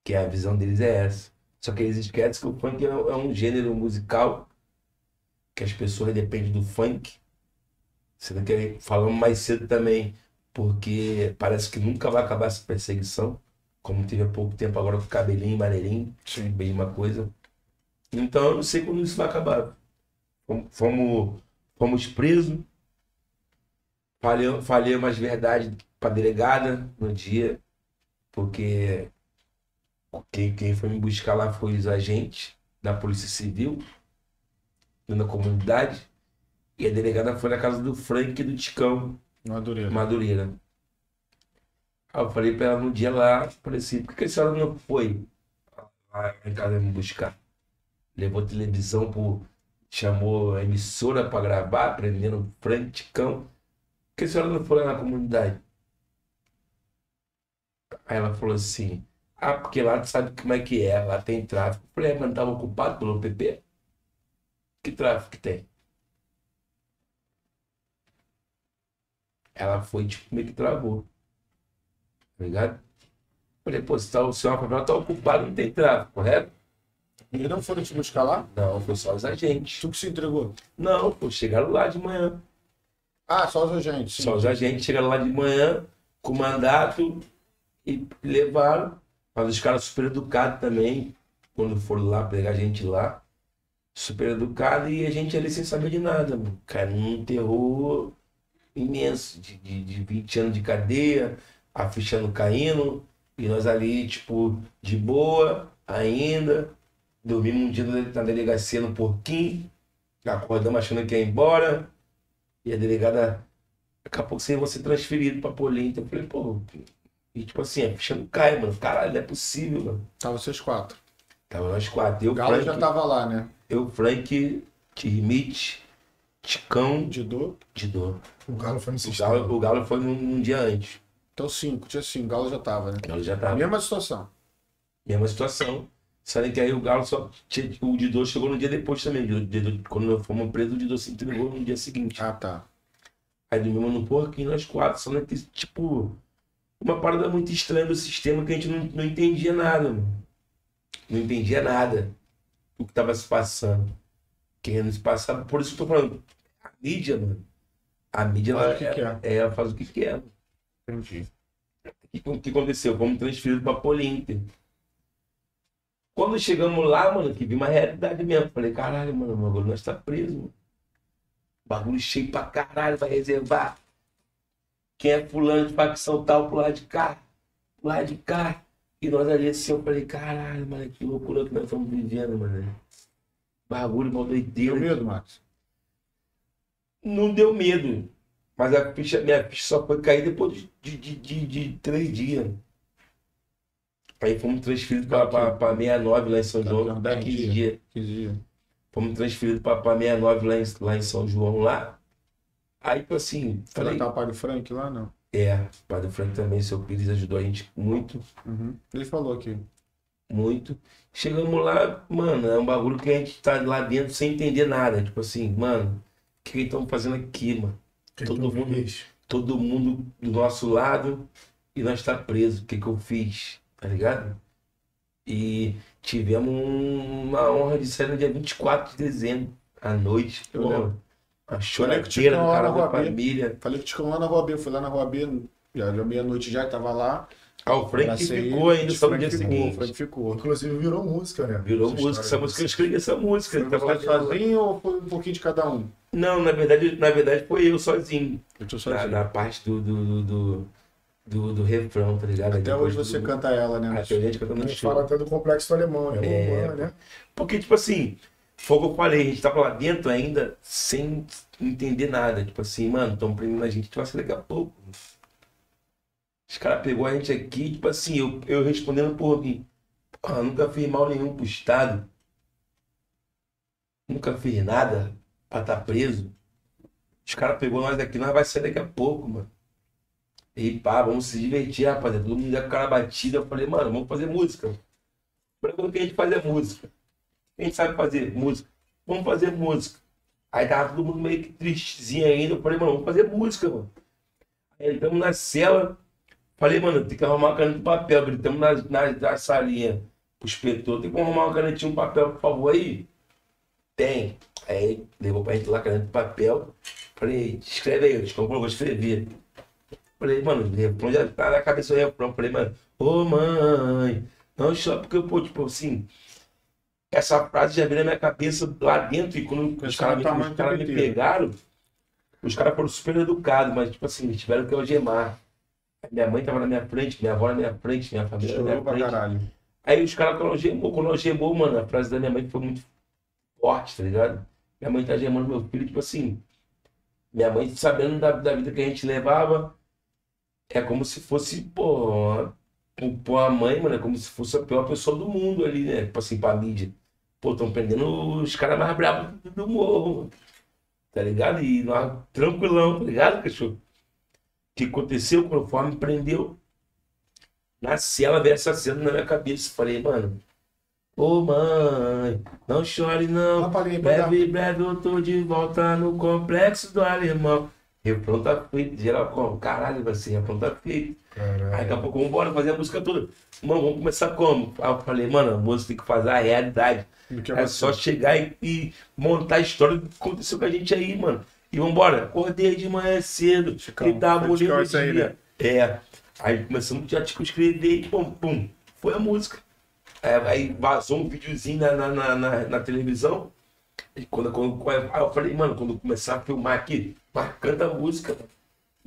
Que a visão deles é essa. Só que eles esquecem que o funk é é um gênero musical que as pessoas dependem do funk. Sendo que falamos mais cedo também, porque parece que nunca vai acabar essa perseguição, como teve há pouco tempo agora com o cabelinho maneirinho, Sim. mesma coisa. Então eu não sei quando isso vai acabar. Fomos, fomos, presos, falei, falei umas verdades para delegada no dia, porque quem, quem foi me buscar lá foi os agentes da Polícia Civil, na comunidade, e a delegada foi na casa do Frank e do Ticão, Madureira. Madureira. Aí eu falei pra ela no dia lá, falei assim, por que a senhora não foi lá em casa me buscar? Levou televisão chamou a emissora pra gravar, prendendo o Frank Ticão. Por que a senhora não foi lá na comunidade? Aí ela falou assim, ah, porque lá tu sabe como é que é, lá tem tráfico. Eu falei, "É, mas não tava ocupado pelo PP? Que tráfico que tem? Ela foi, tipo, meio que travou. Tá ligado? Falei, pô, se tá, o senhor favela tá ocupado, não tem tráfico, correto? Eles não foram te buscar lá? Não, foi só os agentes. Tu que se entregou? Não, pô, chegaram lá de manhã. Ah, só os agentes. sim. Só os agentes chegaram lá de manhã com mandato e levaram. Mas os caras super educados também, quando foram lá pegar a gente lá. Super educado e a gente ali sem saber de nada, mano. Caindo num terror imenso, de, de, de 20 anos de cadeia, a ficha não caindo, e nós ali, tipo, de boa, ainda. Dormimos um dia na delegacia no porquinho, acordamos achando que ia embora, e a delegada, daqui a pouco vocês vão ser transferidos pra Polenta. Eu falei, pô, e tipo assim, a ficha não cai, mano. Caralho, não é possível, mano. Tava vocês quatro. Tava nós quatro. Eu, O Galo Frank, já tava lá, né? eu, Frank, Tirmite, Ticão, Didô. Didô. O Galo foi no O. Galo, o Galo foi num, num dia antes. Então cinco. Tinha cinco. O Galo já tava, né? O Galo já tava. Mesma situação. Mesma situação. Sabem que aí o Galo só. tinha- O Didô chegou no dia depois também. O Didô- quando nós fomos presos, o Didô se entregou no dia seguinte. Ah, tá. Aí dormimos no porquinho, nós quatro. Só que, tipo, uma parada muito estranha do sistema que a gente não, não entendia nada, mano. Não entendia nada do que tava se passando. Querendo se passar. Por isso que eu tô falando. Mídia, mano. A mídia, Faz ela, o que quer. é, ela faz o que quer. mano. Entendi. O que, aconteceu? Fomos transferidos pra Polinter. Quando chegamos lá, mano, que vi uma realidade mesmo. Falei, caralho, mano, o bagulho nós tá preso, mano. Bagulho cheio pra caralho, vai reservar. Quem é fulano de facção tal pro lado de cá, pro lado de cá. E nós ali assim, eu falei, caralho, mano, que loucura que nós estamos vivendo, mano. Bagulho, uma doideira. Deu medo, Max? Não deu medo. Mas a ficha, minha ficha só foi cair depois de, de, de, de três dias. Aí fomos transferidos para 69 lá em São Tá, João. uns dez 15 dias. dias. 15 dias. Fomos transferidos para 69 lá em, lá em São João lá. Aí, tipo assim, Falei, falei, tá o do Frank lá, não? é, o Padre Frank também, seu Pires ajudou a gente muito. Uhum. Ele falou aqui. muito. Chegamos lá, mano, é um bagulho que a gente tá lá dentro sem entender nada. Tipo assim, mano, que que estamos fazendo aqui, mano? Que Todo mundo- fez? Todo mundo do nosso lado e nós tá preso. O que que eu fiz? Tá ligado? E tivemos um- uma honra de sair no dia 24 de dezembro, à noite. Eu Pô, lembro. a choradeira do cara da família. Falei que te lá na Rua B, eu fui lá na Rua B, já era meia-noite já, tava lá. Ah, o Frank abracei ficou ainda o só no dia ficou, O seguinte. Frank ficou. Inclusive virou música, né? Virou Essa música, essa música, eu escrevi essa música. Você lá- sozinho ou foi um pouquinho de cada um? Não, na verdade, na verdade foi eu sozinho. Eu tô Na, sozinho. na parte do, do, do, do, do, do refrão, tá ligado? Até Depois hoje você do- canta ela, né? Até hoje a gente canta no gente show. fala até do complexo alemão, é, É, humano, né? Porque, tipo assim, foi o que eu falei, a gente tava lá dentro ainda sem entender nada. Tipo assim, mano, estão prendendo a gente, a gente vai daqui a pouco. Os caras pegou a gente aqui, tipo assim, eu, eu respondendo por mim. Porra, nunca fiz mal nenhum pro Estado. Nunca fiz nada pra estar preso. Os caras pegou nós aqui, nós vai sair daqui a pouco, mano. E pá, vamos se divertir, rapaziada. Todo mundo ia com cara batida. Eu falei, mano, vamos fazer música. Pra o que a gente faz é música. A gente sabe fazer música. Vamos fazer música. Aí tava todo mundo meio que tristezinho ainda. Eu falei, mano, vamos fazer música, mano. Aí entramos na cela. Falei, mano, tem que arrumar uma caneta de papel. Gritamos na, na, na salinha. Pro inspetor, tem que arrumar uma canetinha, um papel, por favor, aí. Tem. Aí levou pra gente lá caneta de papel. Falei, escreve aí, eu vou escrever. Falei, mano, refrão já tá na cabeça do refrão. Falei, mano, ô mãe, não chora, porque, pô, tipo assim, essa frase já veio na minha cabeça lá dentro e quando os caras me, tá os caras me pegaram, os caras foram super educados, mas, tipo assim, eles tiveram que algemar. Minha mãe tava na minha frente, minha avó na minha frente, minha família na Chorou minha pra frente. caralho. Aí os caras quando algemou, quando algemou, mano, a frase da minha mãe foi muito forte, tá ligado? Minha mãe tá algemando meu filho, tipo assim, minha mãe sabendo da, da vida que a gente levava, é como se fosse, pô, pô, a mãe, mano, é como se fosse a pior pessoa do mundo ali, né? Tipo assim, pra mídia. Pô, tão prendendo os caras mais bravos do- morro. Tá ligado? E nós, tranquilão, tá ligado, cachorro? O que aconteceu? Conforme prendeu, na cela veio essa cena na minha cabeça. Falei, mano, ô mãe, não chore não. Dar. Breve, breve eu tô de volta no complexo do alemão. Refrão tá feito, geral como? Caralho, vai ser refrão tá feito. Aí daqui a pouco vamos embora fazer a música toda. Mano, vamos começar como? Aí eu falei, mano, a música tem que fazer a realidade. É só chegar e, e montar a história do que aconteceu com a gente aí, mano. E vambora. Acordei de manhã cedo. Tava foi Chicão bonito dia. É. Aí começamos já tipo, escrever e pum, pum. Foi a música. É, aí vazou um videozinho na, na, na, na- televisão. E quando, quando, aí eu falei, mano, quando começar a filmar aqui, mas canta a música.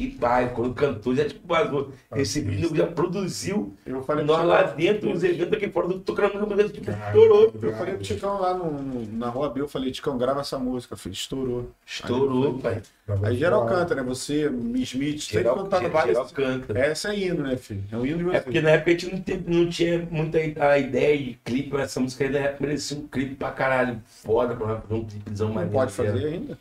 E vai, quando cantou, já tipo vazou. Esse vídeo já produziu. Eu falei Nós lá dentro, os eventos aqui fora, tocando a música, tipo, Caralho. estourou. Eu falei pro Ticão lá no, no- na Rua B, eu falei, Ticão, grava essa música, filho. Estourou. Estourou, pai. Aí geral canta, né? Você, Miss Smith, sempre Geral, cantando geral, várias. geral canta. Essa é hino, né, filho? É um hino de É você. porque na época a gente não, teve- não tinha muita a ideia de clipe, essa música aí época merecia um clipe pra caralho. Foda pra fazer um clipezão maneiro. pode mesmo. fazer ainda.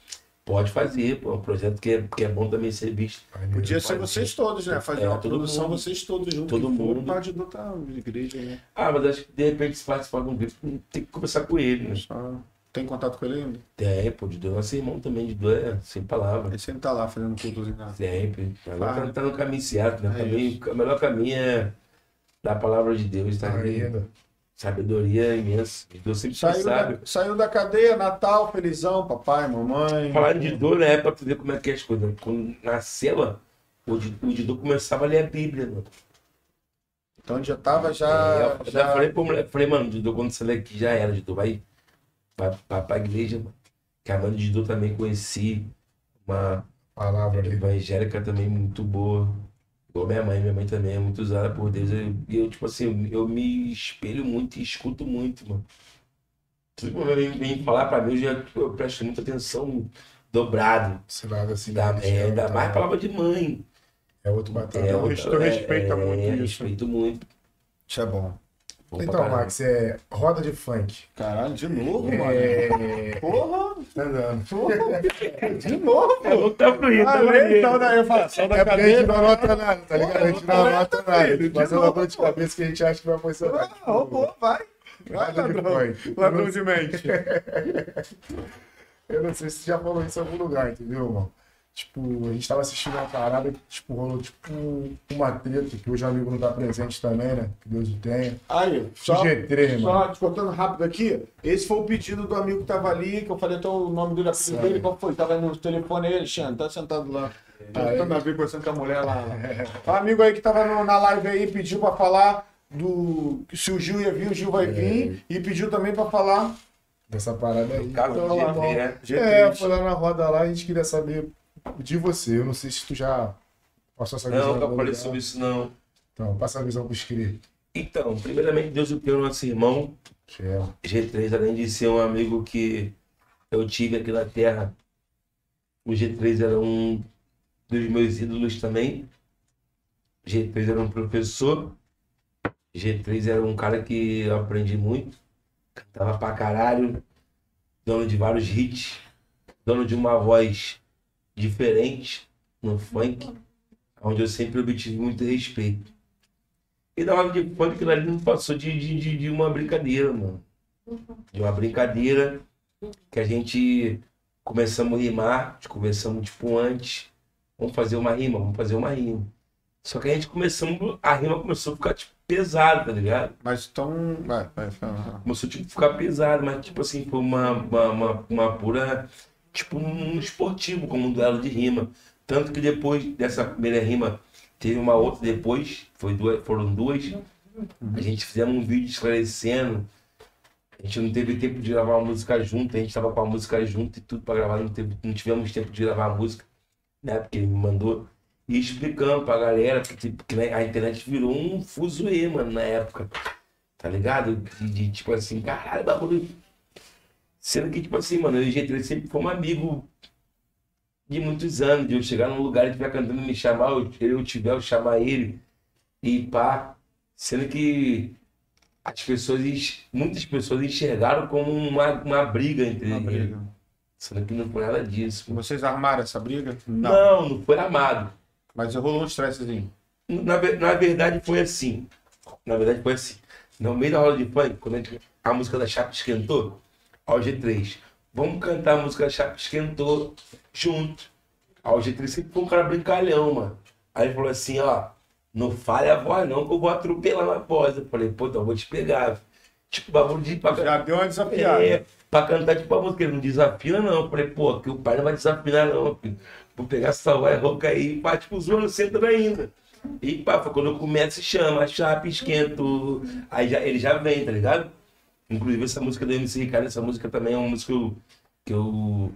Pode fazer, pô. É um projeto que é, que é bom também ser visto. Podia ser vocês todos, né? Fazer É, uma todo produção, mundo. vocês todos juntos. Todo mundo. Pode adotar uma igreja, né? Ah, mas acho que de repente se participar de um clipe, tem que conversar com ele, né? Só... Tem contato com ele ainda? É, pô, Didô é nosso irmão também, Didô é sem palavras. Ele sempre tá lá fazendo cultozinho lá. Sempre. Agora tá, tá no caminho certo, né? É Caminho- o melhor caminho é da palavra de Deus, tá? Ainda. Sabedoria imensa. Didô sempre Saiu sabe. da, saiu da cadeia, Natal, felizão, papai, mamãe. Falar de dor, né? Pra tu ver como é que é as coisas. Quando na cela, o Di- o Didô começava a ler a Bíblia, mano. Então já tava, já. É, eu já falei pro moleque, falei, mano, Didô, quando você ler aqui já era, Didô, vai, vai, vai pra igreja, mano. Que a mãe do Didô também conheci, uma Palavra evangélica também muito boa. Igual minha mãe, minha mãe também é muito usada por Deus. Eu, e eu, tipo assim, eu me espelho muito e escuto muito, mano. Tudo que vem, vem falar pra mim, eu, já, eu presto muita atenção dobrado. Esse lado assim. Dá, da é, ainda tá? mais palavra de mãe. É outro batata. É, eu outra- res- tu respeita muito isso. Respeito muito. Isso é bom. Bom pra Então, caramba. Max, é roda de funk. Caralho, de novo, mano. É. Porra, Tá andando. de novo, É, não tá fluindo, tá Ah, fluindo. então daí eu falo, só da É porque a gente não anota nada, tá ligado? A gente não anota nada. Passa novo. uma dor de cabeça que a gente acha que vai funcionar. Ah, roubou, vai. Vai, Roda de ladrão. funk. Ladrão de mente. Eu não sei se você já falou isso em algum lugar, entendeu, irmão? Tipo, a gente tava assistindo uma parada que, tipo, rolou, tipo, uma treta, que hoje o amigo não tá presente também, né? Que Deus o tenha. Aí, só, G3, só mano. te cortando rápido aqui, esse foi o pedido do amigo que tava ali, que eu falei até o nome dele, apelido dele, qual foi? Tava no telefone aí, Alexandre, tá sentado lá. Tá Aí. tentando a ver conversando com a mulher lá. lá. O amigo aí que tava no- na live aí pediu pra falar do. Se o Gil ia vir, o Gil vai vir. E pediu também pra falar. Dessa parada aí. Então, lá, GT, né? G3. É, foi lá na roda lá a gente queria saber de você. Eu não sei se tu já passou essa visão. Não, nunca falei sobre isso, não. Então, passa a visão pros cri. Então, primeiramente, Deus o tenha nosso irmão. É. G3, além de ser um amigo que eu tive aqui na Terra, o G3 era um dos meus ídolos também. G3 era um professor. G3 era um cara que eu aprendi muito. Cantava pra caralho. Dono de vários hits. Dono de uma voz diferente no funk. Onde eu sempre obtive muito respeito. E na hora de funk, aquilo ali não passou de, de, de- uma brincadeira, mano. De uma brincadeira que a gente começamos a rimar, começamos tipo antes. Vamos fazer uma rima, vamos fazer uma rima. Só que a gente começamos, a rima começou a ficar tipo pesada, tá ligado? Mas então. Vai, vai, vai. Começou tipo, a ficar pesado, mas tipo assim, foi uma, uma, uma, uma pura, tipo um esportivo, como um duelo de rima. Tanto que depois dessa primeira rima, teve uma outra depois, foi duas, foram duas. A gente fizemos um vídeo esclarecendo. A gente não teve tempo de gravar uma música junto, a gente tava com a música junto e tudo pra gravar, não, teve, não tivemos tempo de gravar a música, né? Porque ele me mandou. E explicando pra galera que, tipo, que a internet virou um fuzuê, mano, na época. Tá ligado? De, de, tipo assim, caralho, bagulho. Sendo que, tipo assim, mano, eu e o G3 sempre fomos amigo de muitos anos, de eu chegar num lugar e estiver cantando me chamar, eu, eu tiver, eu chamar ele e pá. Sendo que as pessoas, muitas pessoas enxergaram como uma, uma briga entre Uma eles. briga. Sendo que não foi nada disso. Vocês armaram essa briga? Não, não foi amado. Mas rolou um estressezinho. Na, na verdade foi assim. Na verdade foi assim. No meio da roda de funk, quando a, gente- a música da Chapa esquentou, ao G3, vamos cantar a música Chapa esquentou junto. Ao G3 sempre foi um cara brincalhão, mano. Aí ele falou assim, ó, não fale a voz não, que eu vou atropelar na voz. Eu falei, pô, então eu vou te pegar. Tipo, bagulho de pra, Já deu uma desafiada. é, pra cantar tipo a música, ele não desafina não. Eu falei, pô, que o pai não vai desafinar não, filho. Vou pegar essa voz rouca aí e pá, tipo, zoando centro ainda. E pá, foi quando eu começo e chama, chapa, esquento. Aí já, ele já vem, tá ligado? Inclusive essa música do MC Ricardo, essa música também é uma música que eu, que eu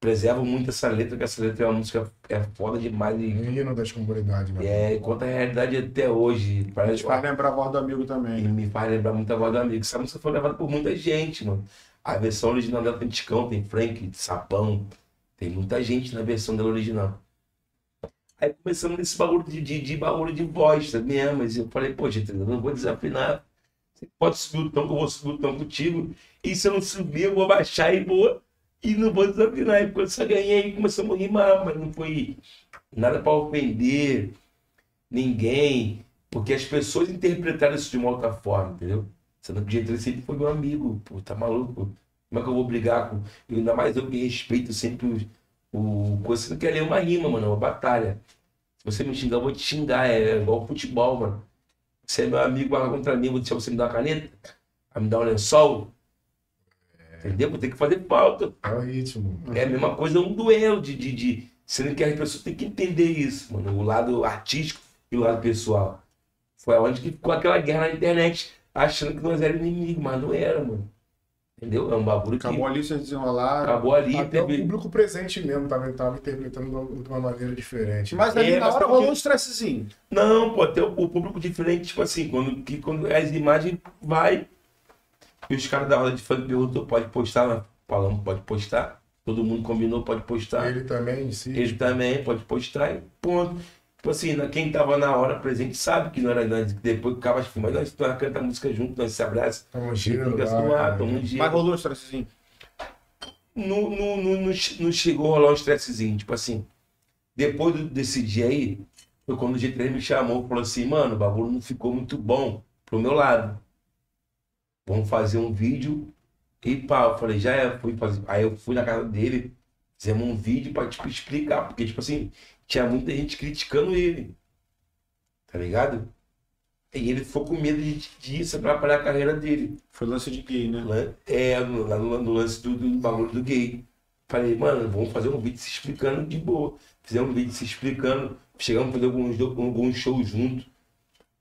preservo muito essa letra, que essa letra é uma música é foda demais e, Hino das comunidades, e né? é, conta a realidade até hoje. Parece gente faz lembrar a voz do amigo e também. me faz lembrar muito a voz do amigo. Essa música foi levada por muita gente, mano. A versão original dela tem Ticão, tem Frank, Sapão. Tem muita gente na versão dela original. Aí começamos nesse bagulho de, de, de bagulho de voz tá mesmo. Mas eu falei, pô, gente, eu não vou desafinar. Você pode subir o tom, eu vou subir o tom contigo. E se eu não subir, eu vou baixar e vou. E não vou desafinar. E quando eu só ganhei, começamos a rimar, mas não foi nada pra ofender ninguém. Porque as pessoas interpretaram isso de uma outra forma, entendeu? Sendo que o G3 sempre foi meu amigo, pô, tá maluco? Como é que eu vou brigar com. E ainda mais eu que respeito sempre o. o... Você não quer ler uma rima, mano, é uma batalha. Se você me xingar, eu vou te xingar. É igual futebol, mano. Você é meu amigo, vai contra mim, vou deixar você me dar uma caneta, vai me dar um lençol. Entendeu? Vou ter que fazer falta. É o ritmo. É a mesma coisa um duelo de, de, de. Sendo que as pessoas têm que entender isso, mano. O lado artístico e o lado pessoal. Foi onde que ficou aquela guerra na internet, achando que nós éramos inimigos, mas não era, mano. Entendeu? É um bagulho que Acabou ali, vocês desenrolaram. acabou ali. Até o teve... público presente mesmo tava, tava interpretando de uma- de uma maneira diferente. Mas ali É, na mas hora porque- rolou um estressezinho. Não, pô, até o, o público diferente, tipo assim, quando, que, quando as imagens vai. E os caras da roda de funk perguntou, pode postar? Nós falamos, pode postar. Todo mundo combinou, pode postar. Ele também em si. Ele também pode postar e ponto. Tipo assim, na- quem tava na hora presente sabe que não era nós. que Depois que acaba de filmar, nós nós canta a música junto, nós se abraça. Tamo giro, Fica um gelo. Mas rolou um estressezinho. não, não, não, não che- não chegou a rolar um estressezinho. Tipo assim, depois do- desse dia aí, foi quando o G3 me chamou e falou assim, mano, o bagulho não ficou muito bom pro meu lado. Vamos fazer um vídeo e pá. Eu falei, já é, fui fazer. Aí eu fui na casa dele, fizemos um vídeo pra tipo, explicar, porque, tipo assim, tinha muita gente criticando ele. Tá ligado? E ele ficou com medo de, disso pra atrapalhar a carreira dele. Foi lance de gay, né? É, no, lá no, no lance do, do bagulho do gay. Falei, mano, vamos fazer um vídeo se explicando de boa. Fizemos um vídeo se explicando. Chegamos a fazer alguns, alguns shows juntos.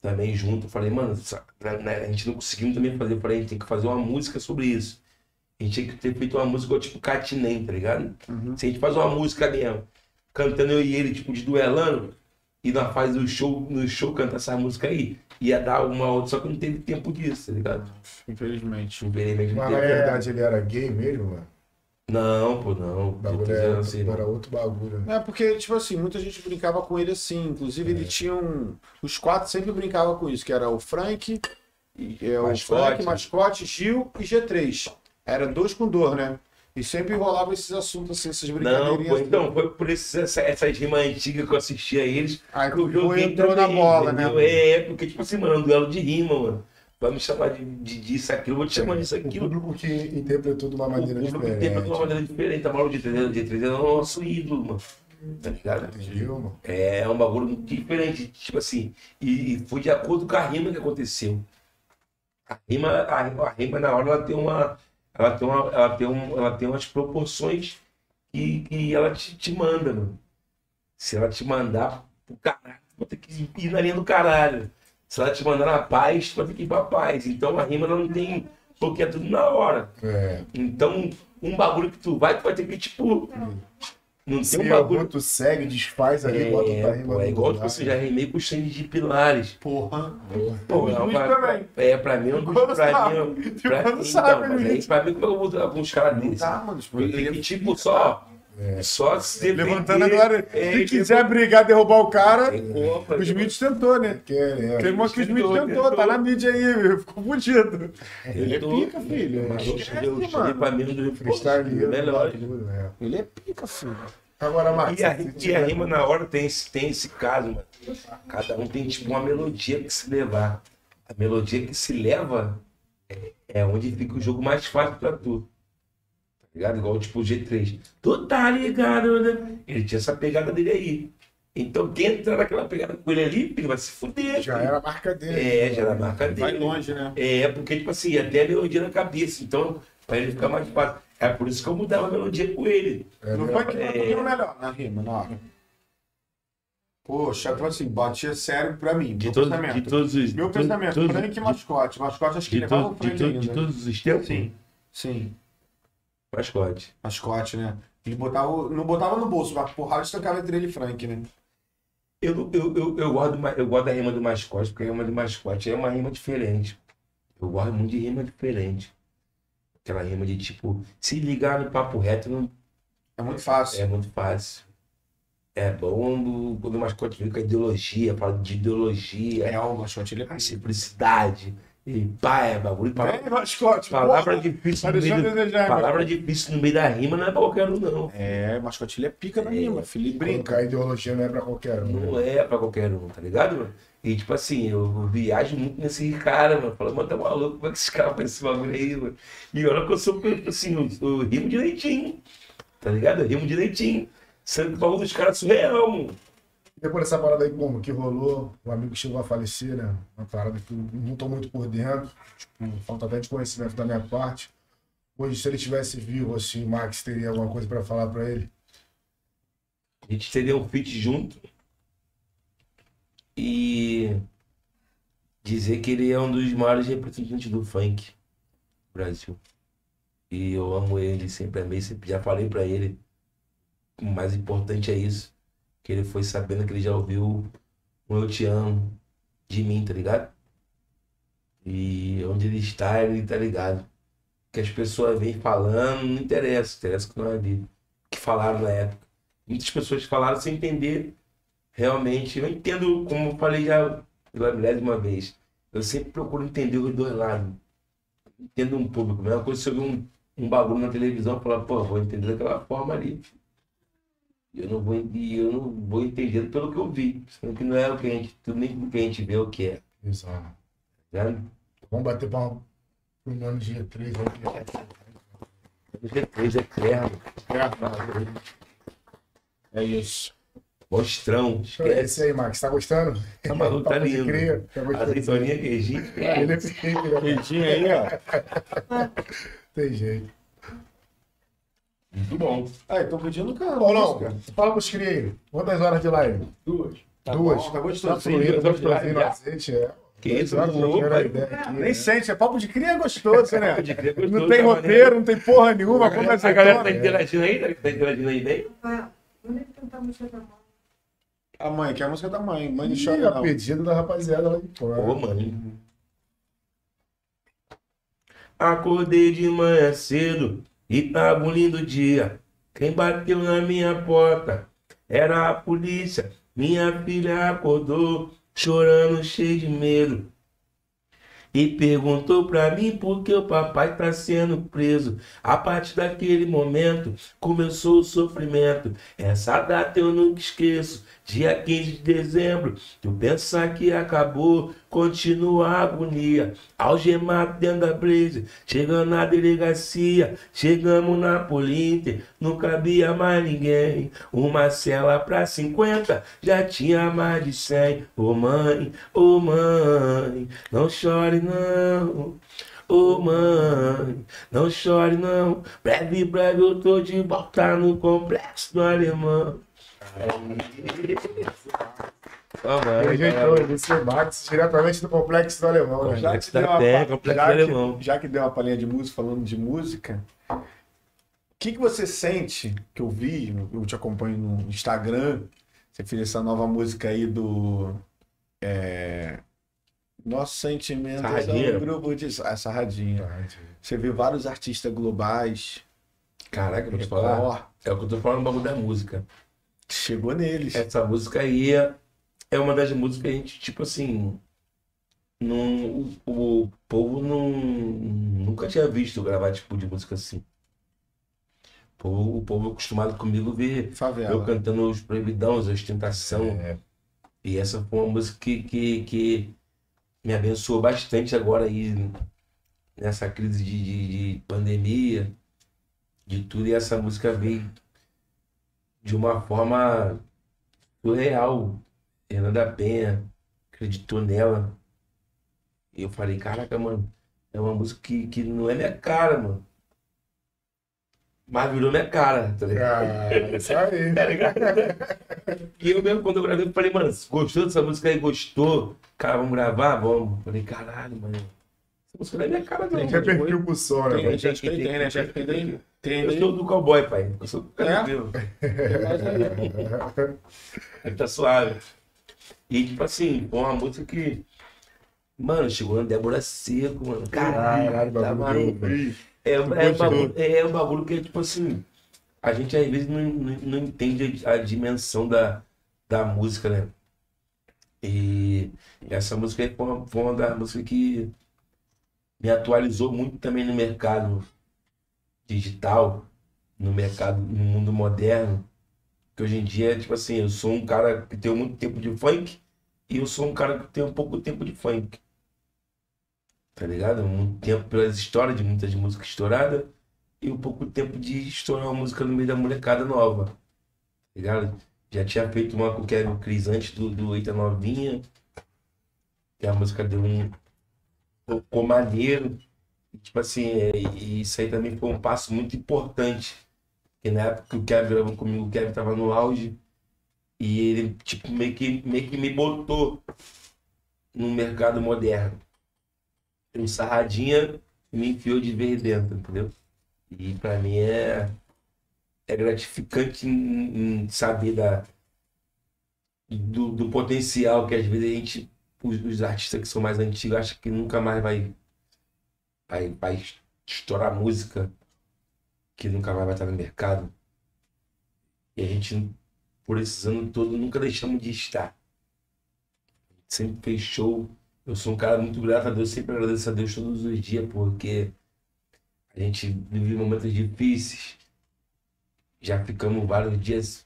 Também junto. Falei, mano, sa- né, a gente não conseguiu também fazer. Falei, a gente tem que fazer uma música sobre isso. A gente tinha que ter feito uma música tipo Catinem, tá ligado? Se a gente faz uma música mesmo, cantando eu e ele, tipo, de duelando, e nós faz o show, no show canta essa música aí, ia dar uma outra, só que não teve tempo disso, tá ligado? Infelizmente. Infelizmente Mas na verdade ele era gay mesmo, mano. Não, pô, não. O bagulho Tô era, dizendo assim, era não. outro bagulho. né? É, porque, tipo assim, muita gente brincava com ele assim. Inclusive, ele tinha um. Os quatro sempre brincavam com isso, que era o Frank, e, é, o Mascote. Frank, Mascote, Gil e G3. Era dois com dor, né? E sempre rolava esses assuntos, assim, essas Não, brincadeirinhas. pô, então, foi por esses, essa- essas rimas antigas que eu assistia a eles. Aí que tu joguei entrou na também, bola, né? entendeu? É, porque, tipo assim, mano, é um duelo de rima, mano. Vai me chamar de, de disso, aquilo, eu vou te chamar disso, O aquilo. público que interpretou de uma O maneira público tem de diferente. uma maneira diferente. A Mauro de 3 de 3 é o nosso ídolo, mano. Tá ligado? Entendeu, mano? É um bagulho muito diferente, tipo assim. E, e foi de acordo com a rima que aconteceu. A rima, a, a rima na hora ela tem uma. Ela tem, uma, ela tem, um, ela tem umas proporções que, que ela te, te manda, mano. Se ela te mandar pro caralho, tu vai ter que ir na linha do caralho. Se ela te mandar na paz, tu vai ter que ir pra paz. Então a rima ela não tem. Porque é tudo na hora. É. Então, um bagulho que tu vai, tu vai ter que, tipo. Não Se tem um bagulho. algum tu segue, desfaz ali, bota pra É, rima pô, é igual lugar. tipo, você já rimei com o Xande de Pilares. Porra. Pô, é, uma- também. é, pra mim, é um dos- Quando pra sabe? mim, é pra, então, sabe, mas aí, pra mim, como eu vou dar alguns caras Não desses? dá, mano. Tipo, Ele que, tipo, só, se defender. Levantando agora. É, Se ele quiser brigar, derrubar o cara, como, o Smith tentou, né? Querendo. Tem uma que o Smith tentou, tentou, tentou. tá na mídia aí, meu. Ficou fudido. Ele é pica, filho. Mas Xande, mano. pra mim, é um dos Freestyleiro, melhores. bagulho, é. Ele é pica, filho. Agora, Marcos, E a, e a rima na hora tem esse, tem esse caso, mano. Cada um tem tipo uma melodia que se levar. A melodia que se leva é, é onde fica o jogo mais fácil pra tu. Ligado? Igual tipo o G3. Tu tá ligado, né? Ele tinha essa pegada dele aí. Então quem entrar naquela pegada com ele ali, ele vai se fuder. já filho. era a marca dele. É, já era a marca dele. Vai longe, né? É, porque, tipo assim, até a melodia na cabeça. Então, pra ele ficar mais fácil. É por isso que eu mudava a melodia com ele. É, Não né? foi que É. foi o melhor na rima, na hora. Poxa, tipo assim, batia sério pra mim. De, meu todos, pensamento. de todos os. Meu pensamento, todos- Frank e mascote. Mascote acho que de, levava to- o de, Frank ainda. de todos os tempos? Sim. Sim. Mascote. Mascote, né? Ele botava, não botava no bolso, mas porrada estancava entre ele e Frank, né? Eu, eu, eu, eu, gosto, eu gosto da rima do mascote, porque a rima do mascote é uma rima diferente. Eu gosto muito de rima diferente. Aquela rima de tipo, se ligar no papo reto não É muito fácil. é muito fácil. É bom do- quando o mascote vem com a ideologia, fala de ideologia, É, o mascote ele é a simplicidade. E pá, é bagulho. Palavra, Vem, mascote. palavra porra. difícil no meio a desejar, palavra difícil no meio da rima não é pra qualquer um, não. É, mascote ele é pica na É. rima, filho. Brinca. Colocar ideologia não é pra qualquer um. Não é pra qualquer um, tá ligado, mano? E tipo assim, eu viajo muito nesse cara, mano. Falo, mano, tá maluco, como é que esses caras fazem esse bagulho aí, mano? E olha que eu sou, assim, eu, eu rimo direitinho, tá ligado? Eu rimo direitinho. Sendo que o bagulho dos caras é surreal, mano. Depois dessa parada aí, como que rolou, o amigo chegou a falecer, né? Uma parada que eu não tô muito por dentro, tipo, falta até de conhecimento da minha parte. Hoje, se ele estivesse vivo, assim, o Max teria alguma coisa pra falar pra ele? A gente teria um feat junto. E dizer que ele é um dos maiores representantes do funk do Brasil. E eu amo ele, sempre amei, sempre já falei pra ele. O mais importante é isso. Que ele foi sabendo que ele já ouviu um Eu Te Amo de mim, tá ligado? E onde ele está, ele tá ligado. Que as pessoas vêm falando, não interessa, interessa que nós ali. Que falaram na época. Muitas pessoas falaram sem entender realmente, eu entendo, como eu falei já pela milésima vez, eu sempre procuro entender os dois lados. Entendo um público. A mesma coisa se eu ver um, um bagulho na televisão e falar, pô, vou entender daquela forma ali. Eu não vou, e eu não vou entender pelo que eu vi. Sendo que não é o que a gente, tudo nem o que a gente vê o que é. Tá? Vamos bater palma pro mano G3 aí. O G3 é terra. É isso. Mostrão. É Esquece. isso aí, Max. Tá gostando? Tá maluco, tá lindo. cria. Tá gostando? Azeitoninha, queijinho. Ele é pequeno, né? Quentinho aí, ó. Tem jeito. Muito bom. Ah, então pedindo cara. Paulão, fala pros cria aí. Quantas horas de live? Duas. Duas. bom, tá. Tá Duas horas de gostosinho no live, azeite, é. Que isso, aqui, Nem né? sente, é papo de cria gostoso, né? De crer, gostoso, Não tem tá roteiro, maneiro. não tem porra nenhuma, como é A galera tá que interagindo aí? Tá interagindo aí bem? Ah, onde é cantar a música da mão? A mãe, que é a música da mãe. Mãe Ih, chora, a pedido da rapaziada lá de fora. Ô, mano. Acordei de manhã cedo e tava um lindo dia. Quem bateu na minha porta era a polícia. Minha filha acordou, chorando, cheio de medo. E perguntou pra mim por que o papai tá sendo preso. A partir daquele momento começou o sofrimento. Essa data eu nunca esqueço. Dia 15 de dezembro, tu pensar que acabou, continua a agonia. Algemado dentro da brisa, chegando na delegacia, chegamos na Polinter, não cabia mais ninguém. Uma cela pra 50, já tinha mais de 100. Ô mãe, ô mãe, não chore não. Ô mãe, não chore não. Breve, breve eu tô de volta no complexo do alemão. Mano, Rejeitou, esse é Max, diretamente do Complexo do Alemão, né? Já que, deu uma, Terra, Complexo já, Alemão. que, já que deu uma palhinha de música, falando de música, o que, que você sente, que eu vi, eu te acompanho no Instagram, você fez essa nova música aí do... É, Nosso Sentimento é Sarradinha. um grupo de... Essa radinha. Tá, entendi. Você vê vários artistas globais, Caraca, vou te falar. É o que eu tô falando no bagulho da música. Chegou neles. Essa música aí é, é uma das músicas que a gente, tipo assim. Não, o, o povo não, nunca tinha visto eu gravar tipo de música assim. O povo, o povo é acostumado comigo ver eu Favela. cantando os proibidão, as ostentação. É, E essa foi uma música que, que, que me abençoou bastante agora aí nessa crise de, de, de pandemia, de tudo. E essa música veio de uma forma surreal. Fernanda Penha acreditou nela. E eu falei, caraca, mano, é uma música que, que não é minha cara, mano. Mas virou minha cara, tá ligado? Ah, isso aí. Tá ligado? E eu mesmo, quando eu gravei, eu falei, mano, gostou dessa música aí? Gostou? Cara, vamos gravar? Vamos. Falei, caralho, mano. Música é minha cara, não. Tem que pro som, né? Tem, gente, que tem, né? Acho que tem, tem, tem, Eu sou do cowboy, pai. Eu sou do cabelo. Ele tá suave. E, tipo assim, foi uma música que. Mano, chegou na Débora Seco, mano. Caralho, Caralho, tá maluco. É, é, um Gostou? bagulho, é um bagulho que é tipo assim. A gente às vezes não, não, não entende a dimensão da, da música, né? E essa música aí foi uma, foi uma das músicas que me atualizou muito também no mercado digital, no mercado, no mundo moderno. Que hoje em dia, tipo assim, eu sou um cara que tem muito tempo de funk e eu sou um cara que tem um pouco tempo de funk. Tá ligado? Muito tempo pelas histórias de muitas músicas estouradas e um pouco tempo de estourar uma música no meio da molecada nova. Tá ligado? Já tinha feito uma com o Kevin Cris antes do, do Eita Novinha. Que a música deu um. Ficou maneiro. Tipo assim, é, e isso aí também foi um passo muito importante. Porque na época que o Kevin gravou comigo, o Kevin tava no auge. E ele, tipo, meio que, meio que me botou no mercado moderno. Um sarradinha me enfiou de vez dentro, entendeu? E pra mim é, é gratificante em, em saber da, do, do potencial que às vezes a gente, os, os artistas que são mais antigos, acham que nunca mais vai, vai, vai estourar música, que nunca mais vai estar no mercado. E a gente por esses anos todos, nunca deixamos de estar. Sempre fez show. Eu sou um cara muito grato a Deus, sempre agradeço a Deus todos os dias, porque a gente vive momentos difíceis. Já ficamos vários dias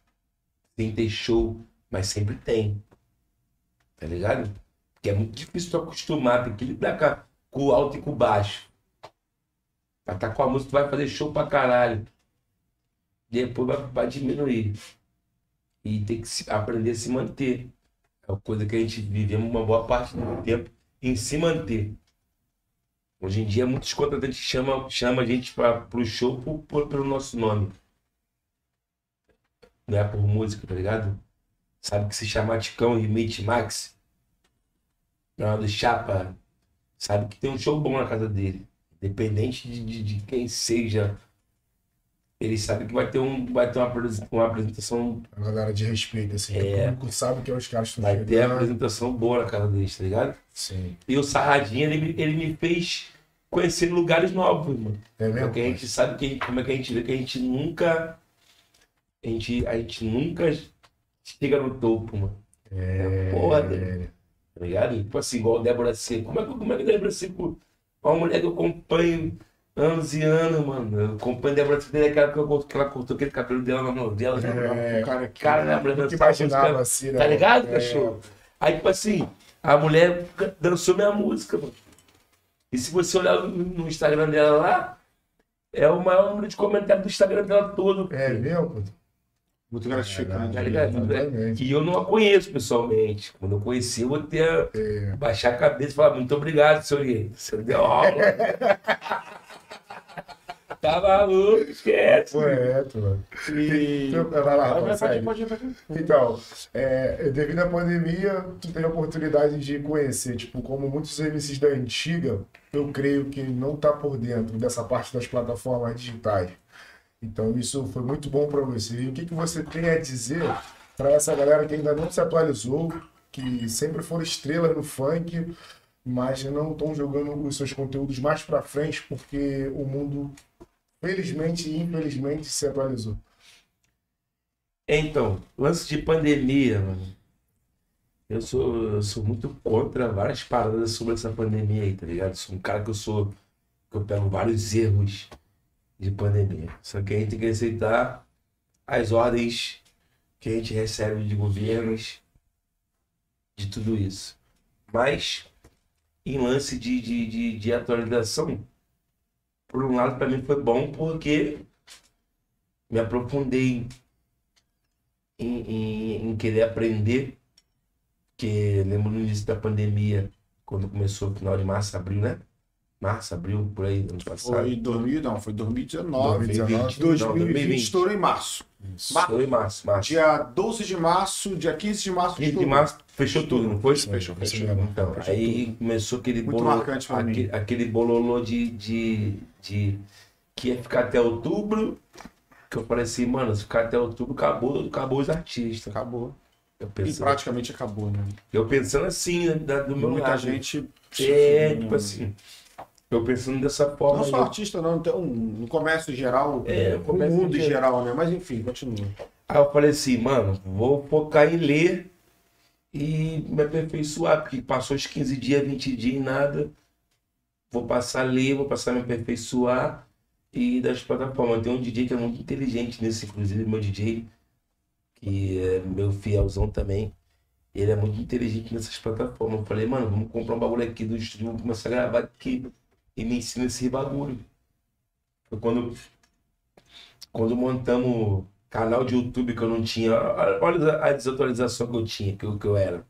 sem ter show, mas sempre tem. Tá ligado? Porque é muito difícil tu acostumar, tem que lidar com, o alto e com o baixo. Pra tá com a música, tu vai fazer show pra caralho. Depois vai, vai diminuir. E tem que se- aprender a se manter. É uma coisa que a gente vivemos uma boa parte do tempo em se manter. Hoje em dia, muitos contratantes chamam, chamam a gente para o show por, por- pelo nosso nome. Não é por música, tá ligado? Sabe que se chamar Ticão e Mate Max, na hora do Chapa, sabe que tem um show bom na casa dele. Independente de, de, de quem seja, ele sabe que vai ter, um, vai ter uma, uma apresentação A galera de respeito, assim. É. O público sabe que é os caras que estão Vai ter a chegando. apresentação boa na casa deles, tá ligado? Sim. E o Sarradinho, ele, me- ele me fez conhecer lugares novos, mano. É mesmo? Porque a gente sabe que, como é que a gente vê que a gente nunca. A gente, a gente nunca chega no topo, mano. É. Porra, né? Tá ligado? Tipo assim, igual Débora Seco. Como é que, como é que Débora Seco. Uma mulher que eu acompanho anos e anos, mano. Eu acompanho Débora Seco desde aquela que, eu, que ela cortou aquele cabelo dela na novela. É. O cara que. Cara, lembra Nunca dançar música- imaginava assim, né? Tá ligado, É. cachorro? Aí, tipo assim, a mulher dançou minha música, mano. E se você olhar no Instagram dela lá, é o maior número de comentários do Instagram dela todo. É mesmo? Muito gratificante. Tá ligado? Exatamente. E eu não a conheço pessoalmente. Quando eu conheci, eu vou ter É. baixar a cabeça e falar muito obrigado, senhor Gui. Você deu obra. tá maluco, esquece. Correto, mano. E. Então, Vai lá, vai, pode. Então, é, devido à pandemia, tu tem a oportunidade de conhecer, tipo, como muitos MCs da antiga, eu creio que não tá por dentro dessa parte das plataformas digitais. Então, isso foi muito bom para você. E o que, que você tem a dizer para essa galera que ainda não se atualizou, que sempre foram estrelas no funk, mas não estão jogando os seus conteúdos mais para frente porque o mundo, felizmente e infelizmente, se atualizou. Então, lance de pandemia, mano. Eu sou, eu sou muito contra várias paradas sobre essa pandemia aí, tá ligado? Sou um cara que eu sou. que eu pego vários erros de pandemia. Só que a gente tem que aceitar as ordens que a gente recebe de governos, de tudo isso. Mas, em lance de, de, de, de atualização, por um lado, para mim foi bom porque me aprofundei em, em, em querer aprender, que lembro no início da pandemia, quando começou final de março, abril, né? Março, abril, por aí, ano passado. Foi 2000, não, foi 2019. 2019. 2020 2020. estourou em março. Foi em março, março. Dia 12 de março, dia 15 de março 15 de estourou. março fechou tudo, não foi? Fechou, fechou. mesmo. Então, Fechou aí começou aquele Muito bolo, marcante pra mim. aquele, aquele bololô de, de, de que ia ficar até outubro, que eu falei assim, mano, se ficar até outubro, acabou, acabou os artistas. Acabou. Eu E pensando, praticamente acabou, né? eu pensando assim, né, da- do meu Muita lado. gente. É, tipo assim, eu pensando dessa forma. Não só eu- artista, não, tem um, no comércio geral, É, no mundo em geral. geral, né? Mas enfim, continua. Aí eu falei assim, mano, vou focar em ler e me aperfeiçoar, porque passou os 15 dias, 20 dias e nada. Vou passar a ler, vou passar a me aperfeiçoar e das plataformas. Tem um DJ que é muito inteligente nisso, inclusive meu DJ, que é meu fielzão também. Ele é muito inteligente nessas plataformas. Eu falei, mano, vamos comprar um bagulho aqui do estúdio, vamos começar a gravar aqui e me ensina esse bagulho. Foi quando, quando montamos canal de YouTube que eu não tinha. Olha a desatualização que eu tinha, que eu, que eu era.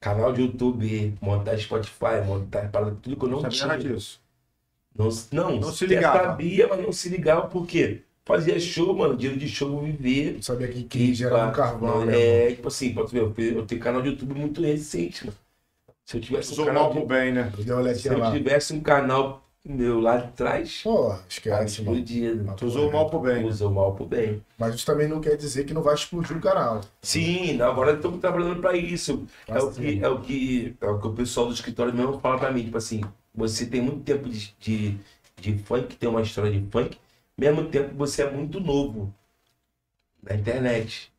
Canal de YouTube, montar Spotify, montar parada, tudo que eu não Sabia tinha. nada disso. Não, não, Não se ligava. sabia, mas não se ligava por quê? Fazia show, mano, dinheiro de show eu viver. Eu sabia que queria gerar um carvão, não, né? É, tipo assim, pode ver, eu tenho canal de YouTube muito recente, mano. Se eu tivesse um Usou canal mal de- pro bem, né? se eu lá. tivesse um canal meu lá de trás, Pô, esquece, mano. explodia. Tu usou mal pro bem. né? Usou mal pro bem. Mas isso também não quer dizer que não vai explodir o canal. Sim, agora estamos trabalhando para isso. É o, que, é, o que, é o que o pessoal do escritório mesmo fala para mim. Tipo assim, você tem muito tempo de, de, de funk, tem uma história de funk, mesmo tempo você é muito novo na internet.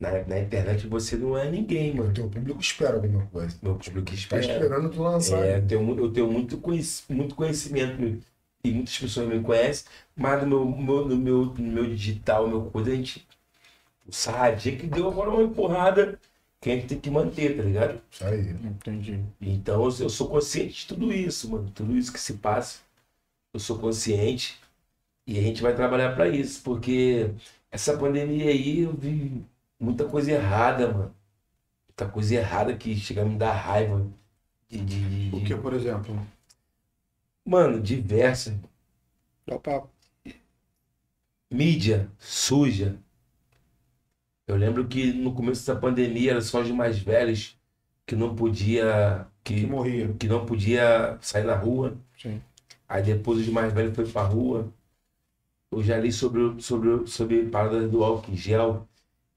Na, na internet você não é ninguém, O mano. teu público espera alguma coisa. Meu público Tá espera. esperando tu lançar. É, eu tenho, eu tenho muito, conhec- muito conhecimento e muitas pessoas me conhecem, mas no meu, meu- no meu, no meu digital, no meu coisa, a gente sabe, dia que deu agora uma empurrada que a gente tem que manter, tá ligado? Isso aí. Entendi. Então eu, eu sou consciente de tudo isso, mano. Tudo isso que se passa, eu sou consciente e a gente vai trabalhar pra isso, porque essa pandemia aí eu vi muita coisa errada, mano. Muita coisa errada que chega a me dar raiva. De, de, de- O que, por exemplo? Mano, diversa. Opa. Mídia suja. Eu lembro que no começo da pandemia era só os mais velhos que não podia Que que, morria. que não podia sair na rua. Sim. Aí depois os mais velhos foi pra rua. Eu já li sobre, o- sobre, o- sobre paradas do álcool em gel.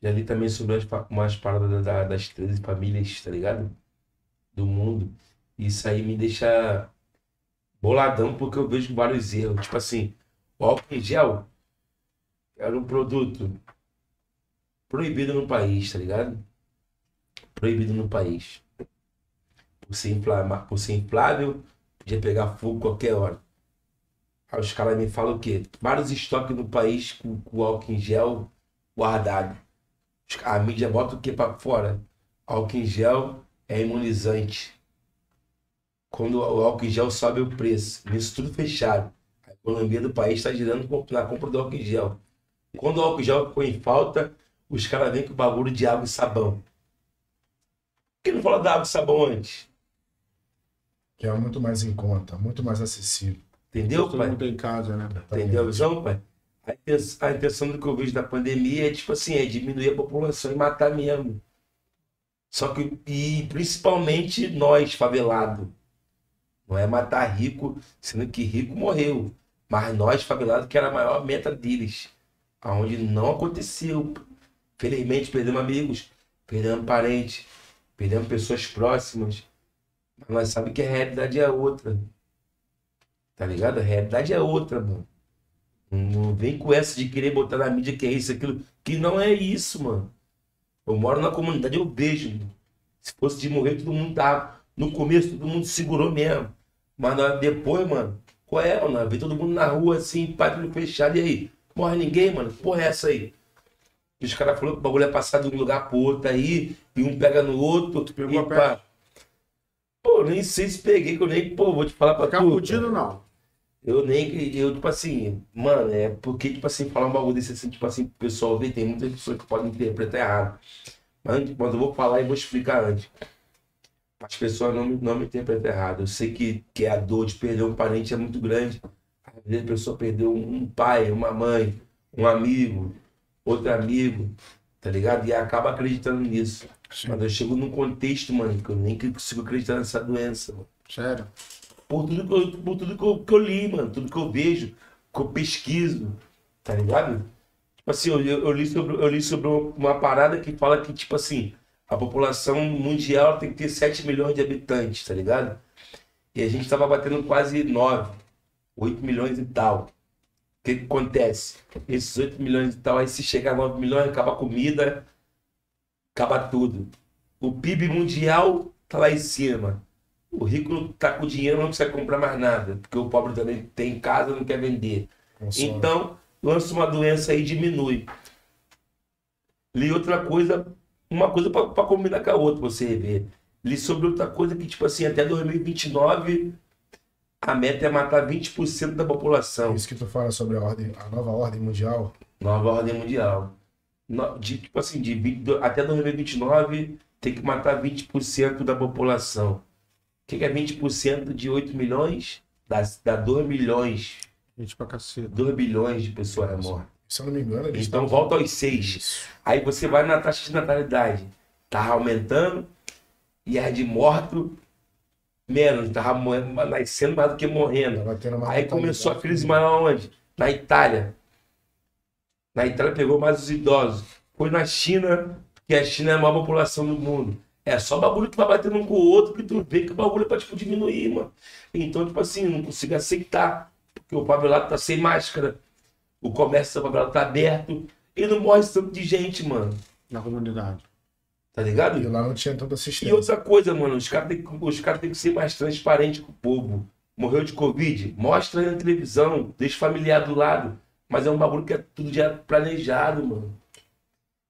Já li também sobre as, pa- umas paradas da- das 13 famílias, tá ligado? Do mundo. Isso aí me deixa boladão porque eu vejo vários erros. Tipo assim, o álcool em gel era um produto proibido no país, tá ligado? Proibido no país. Por ser, inflama, por ser inflável, podia pegar fogo qualquer hora. Aí os caras me falam o quê? Vários estoques no país com, com álcool em gel guardado. A mídia bota o quê pra fora? Álcool em gel é imunizante. Quando o álcool em gel sobe o preço, isso tudo fechado. A economia do país está girando na compra do álcool em gel. Quando o álcool em gel ficou em falta, os caras vêm com o bagulho de água e sabão. Por que não fala da água e sabão antes? Que é muito mais em conta, muito mais acessível. Entendeu, Todo pai? mundo tem em casa, né? Entendeu a visão, pai? A inten- a intenção do que eu vejo da pandemia é, tipo assim, é diminuir a população e matar mesmo. Só que, e principalmente nós, favelados. Não é matar rico, sendo que rico morreu. Mas nós, favelados, que era a maior meta deles. Aonde não aconteceu. Felizmente, perdemos amigos, perdemos parentes, perdemos pessoas próximas. Mas nós sabemos que a realidade é outra. Tá ligado? A realidade é outra, mano. Não vem com essa de querer botar na mídia que é isso, aquilo. Que não é isso, mano. Eu moro na comunidade, eu vejo. mano. Se fosse de morrer, todo mundo tava. No começo, todo mundo segurou mesmo. Mas na- depois, mano, qual é, mano? Vê todo mundo na rua assim, pátio fechado, e aí? Morre ninguém, mano? Porra, é essa aí? E os caras falaram que o bagulho é passar de um lugar pro outro aí, e um pega no outro. Tu pegou a. Pô, nem sei se peguei, que eu nem, pô, vou te falar pra Ficar tu. fudido, não. Eu nem, eu, tipo assim, mano, é porque, tipo assim, falar um bagulho desse assim, tipo assim, pro pessoal ver, tem muitas pessoas que podem interpretar errado. Mas, mas eu vou falar e vou explicar antes. As pessoas não, não me interpretam errado. Eu sei que, que a dor de perder um parente é muito grande. Às vezes a pessoa perdeu um pai, uma mãe, um amigo, outro amigo, tá ligado? E acaba acreditando nisso. Mas eu chego num contexto, mano, que eu nem consigo acreditar nessa doença, mano Sério. Por tudo que eu, por tudo que eu, que eu li, mano, tudo que eu vejo, que eu pesquiso, tá ligado? Tipo assim, eu, eu li sobre, eu li sobre uma parada que fala que, tipo assim, a população mundial tem que ter 7 milhões de habitantes, tá ligado? E a gente tava batendo quase 9, 8 milhões e tal. O que, que acontece? Esses 8 milhões e tal, aí se chegar a 9 milhões, acaba a comida, acaba tudo. O PIB mundial tá lá em cima. O rico tá com dinheiro, não consegue comprar mais nada, porque o pobre também tem em casa, não quer vender. Consome. Então, lança uma doença aí e diminui. Li outra coisa, uma coisa para combinar com a outra, você ver. Li sobre outra coisa que, tipo assim, até 2029, a meta é matar 20% da população. Isso que tu fala sobre a ordem, a nova ordem mundial. Nova ordem mundial. No- De, tipo assim, de 20 do- até 2029, tem que matar 20% da população. O que, que é 20% de 8 milhões? Dá, dá 2 milhões. Gente pra caceta. 2 bilhões de pessoas mortas. Se eu não me engano, eles Então estavam- volta aos 6. Isso. Aí você vai na taxa de natalidade. Tava aumentando e a de morto menos. Tava mo- nascendo mais do que morrendo. Aí começou a crise maior onde? Na Itália. Na Itália pegou mais os idosos. Foi na China, que a China é a maior população do mundo. É só bagulho que vai batendo um com o outro que tu vê que o bagulho é pra tipo, diminuir, mano. Então, tipo assim, não consigo aceitar. Porque o favelado tá sem máscara. O comércio do favelado tá aberto. E não morre tanto de gente, mano. Na comunidade. Tá ligado? E lá não tinha tanta E assistência. outra coisa, mano, os caras têm que, os caras têm que ser mais transparentes com o povo. Morreu de Covid? Mostra aí na televisão, deixa o familiar do lado. Mas é um bagulho que é tudo já planejado, mano.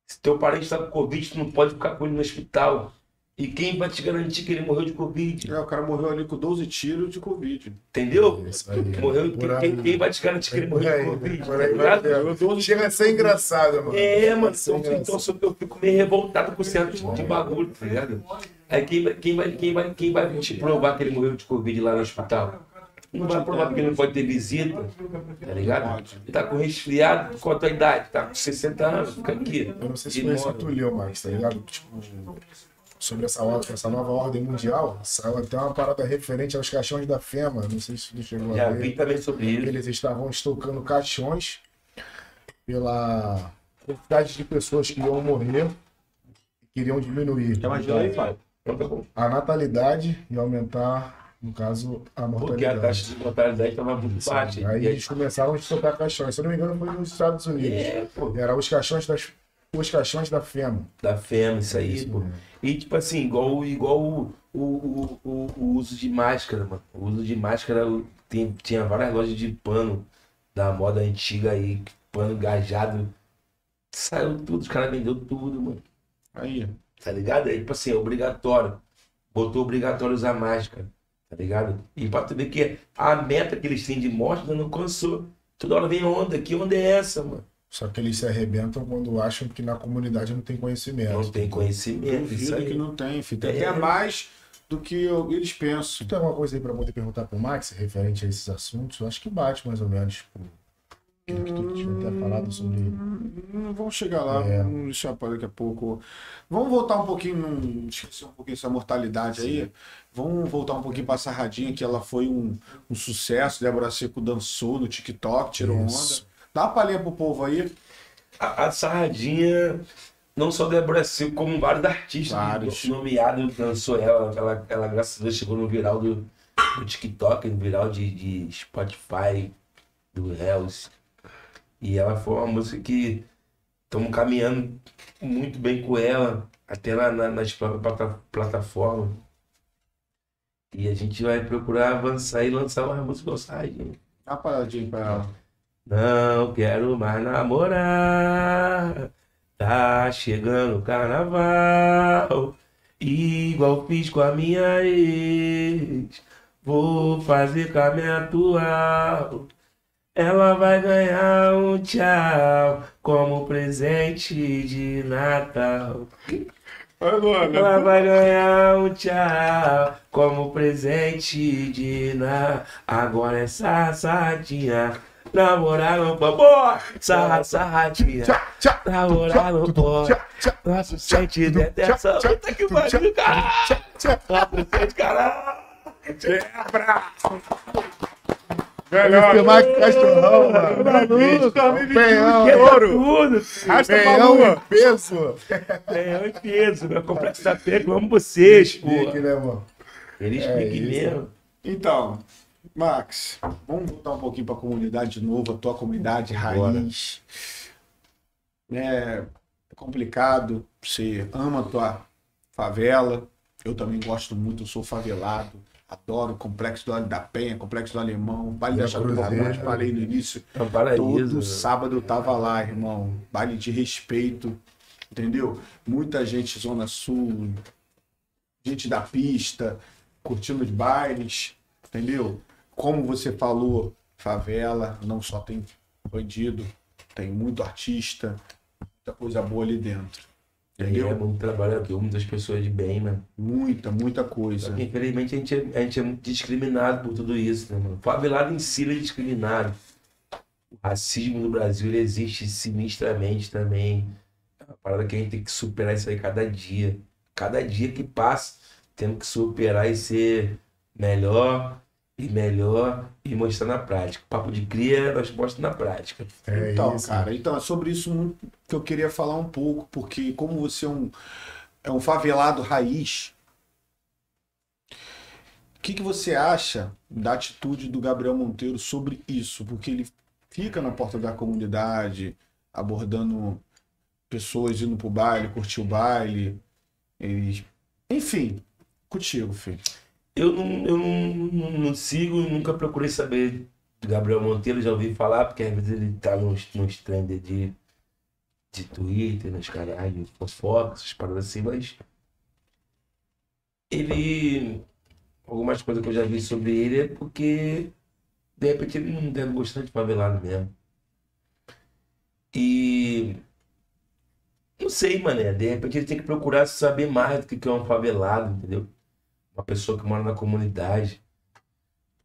Se teu parente tá com Covid, tu não pode ficar com ele no hospital. E quem vai te garantir que ele morreu de Covid? É, o cara morreu ali com 12 tiros de Covid. Entendeu? Isso aí. Morreu, quem, quem, quem vai te garantir que ele Por morreu aí, de Covid? por Tá aí, ligado? por. Chega a ser engraçado, mano. É, mano, então, então eu fico meio revoltado com certo tipo de bagulho, tá ligado? Aí quem vai, quem, vai, quem, vai, quem vai te provar que ele morreu de Covid lá no hospital? Não vai provar porque ele não pode ter visita, tá ligado? Ele tá com resfriado, qual a tua idade? Tá com 60 anos, fica aqui. Eu não sei se de conhece o moda. tu leu, Max, tá ligado? Tipo, sobre essa, essa nova ordem mundial, saiu até uma parada referente aos caixões da FEMA. Não sei se tu chegou Já a vi ver. também sobre isso. Eles estavam estocando caixões pela quantidade de pessoas que iam morrer e queriam diminuir Quer mais de aí, pai? Então tá a natalidade e aumentar, no caso, a Porque a mortalidade. taxa de mortalidade estava muito baixa. Aí eles começaram a estocar caixões. Se eu não me engano, foi nos Estados Unidos. É, os caixões das os caixões da FEMA. da FEMA, isso aí, Isso pô. mesmo. E tipo assim, igual, igual o, o, o, o, uso de máscara, mano. O uso de máscara tem, tinha várias lojas de pano da moda antiga aí, pano engajado. Saiu tudo, os caras vendeu tudo, mano. Aí. Tá ligado? Aí, tipo assim, é obrigatório. Botou obrigatório usar máscara, tá ligado? E pra tu ver que a meta que eles têm de ainda não alcançou. Toda hora vem onda, que onda é essa, mano? Só que eles se arrebentam quando acham que na comunidade não tem conhecimento. Não tem conhecimento, isso Duvido aí. que não tem, filho. Tem É. até mais do que eu- eles pensam. Tem alguma coisa aí pra poder perguntar pro Max referente a esses assuntos? Eu acho que bate mais ou menos. Tipo, aquilo que tu tinha até falado sobre. Hum, Vamos chegar lá, É. vamos deixar para daqui a pouco. Vamos voltar um pouquinho, num- esqueci um pouquinho essa mortalidade aí. Vamos voltar um pouquinho para a Sarradinha, que ela foi um, um sucesso. Débora Seco dançou no TikTok, tirou Isso. onda. Dá uma palhinha pro povo aí. A, a Sarradinha, não só Débora Seco, como vários artistas Vários. nomeados dançou ela. ela. Ela, graças a Deus, chegou no viral do, do TikTok, no viral de, de Spotify, do Hells. E ela foi uma música que estamos caminhando muito bem com ela, até lá na- nas próprias plata- plataformas. E a gente vai procurar avançar e lançar mais músicas com Sarradinha. Dá uma paradinha pra ela. Não quero mais namorar. Tá chegando o carnaval. Igual fiz com a minha ex. Vou fazer com a minha atual. Ela vai ganhar um tchau como presente de Natal. Ela vai ganhar um tchau como presente de Natal. Agora é sarradinha. Namorar não pode. Boa! Sarra, sarradinha. Namorar não pode. Nossa, sente dessa. Puta que pariu, caralho. Nossa, sente, caralho. Melhor que Max Cachorrão, mano. Penhão, Quebra tudo. penhão em peso. É, em peso. Meu complexo da pega. Amo vocês, pô. Pique, né, mano? Eles É mesmo. Então, Max, vamos voltar um pouquinho para a comunidade de novo, a tua comunidade raiz. É complicado, você ama a tua favela. Eu também gosto muito, eu sou favelado. Adoro o Complexo do da Penha, Complexo do Alemão, Baile da eu Cruzeiro. falei no início. É paraíso. Todo sábado eu tava lá, irmão. Baile de respeito, entendeu? Muita gente Zona Sul, gente da pista, curtindo os bailes, entendeu? Como você falou, favela não só tem bandido, tem muito artista, muita coisa boa ali dentro. Entendeu? É muito trabalhador, muitas pessoas de bem, mano. Muita, muita Só coisa. que infelizmente a gente, é, a gente é muito discriminado por tudo isso, né, mano? Favelado em si é discriminado. O racismo no Brasil existe sinistramente também. É uma parada que a gente tem que superar isso aí cada dia. Cada dia que passa, temos que superar e ser melhor e melhor e mostrar na prática. Papo de cria, nós mostramos na prática. É então, isso. cara, então é sobre isso que eu queria falar um pouco, porque como você é um, é um favelado raiz, o que, que você acha da atitude do Gabriel Monteiro sobre isso? Porque ele fica na porta da comunidade abordando pessoas indo pro baile, curtir o baile. E... Enfim, contigo, filho. Eu não, eu não, não- não sigo, nunca procurei saber Gabriel Monteiro, já ouvi falar, porque às vezes ele tá nos, nos trends de, de Twitter, nos canais de fofoca, essas paradas assim, mas ele. Algumas coisas que eu já vi sobre ele é porque de repente ele não deve gostar de favelado mesmo. E não sei, mané, de repente ele tem que procurar saber mais do que é um favelado, entendeu? Uma pessoa que mora na comunidade.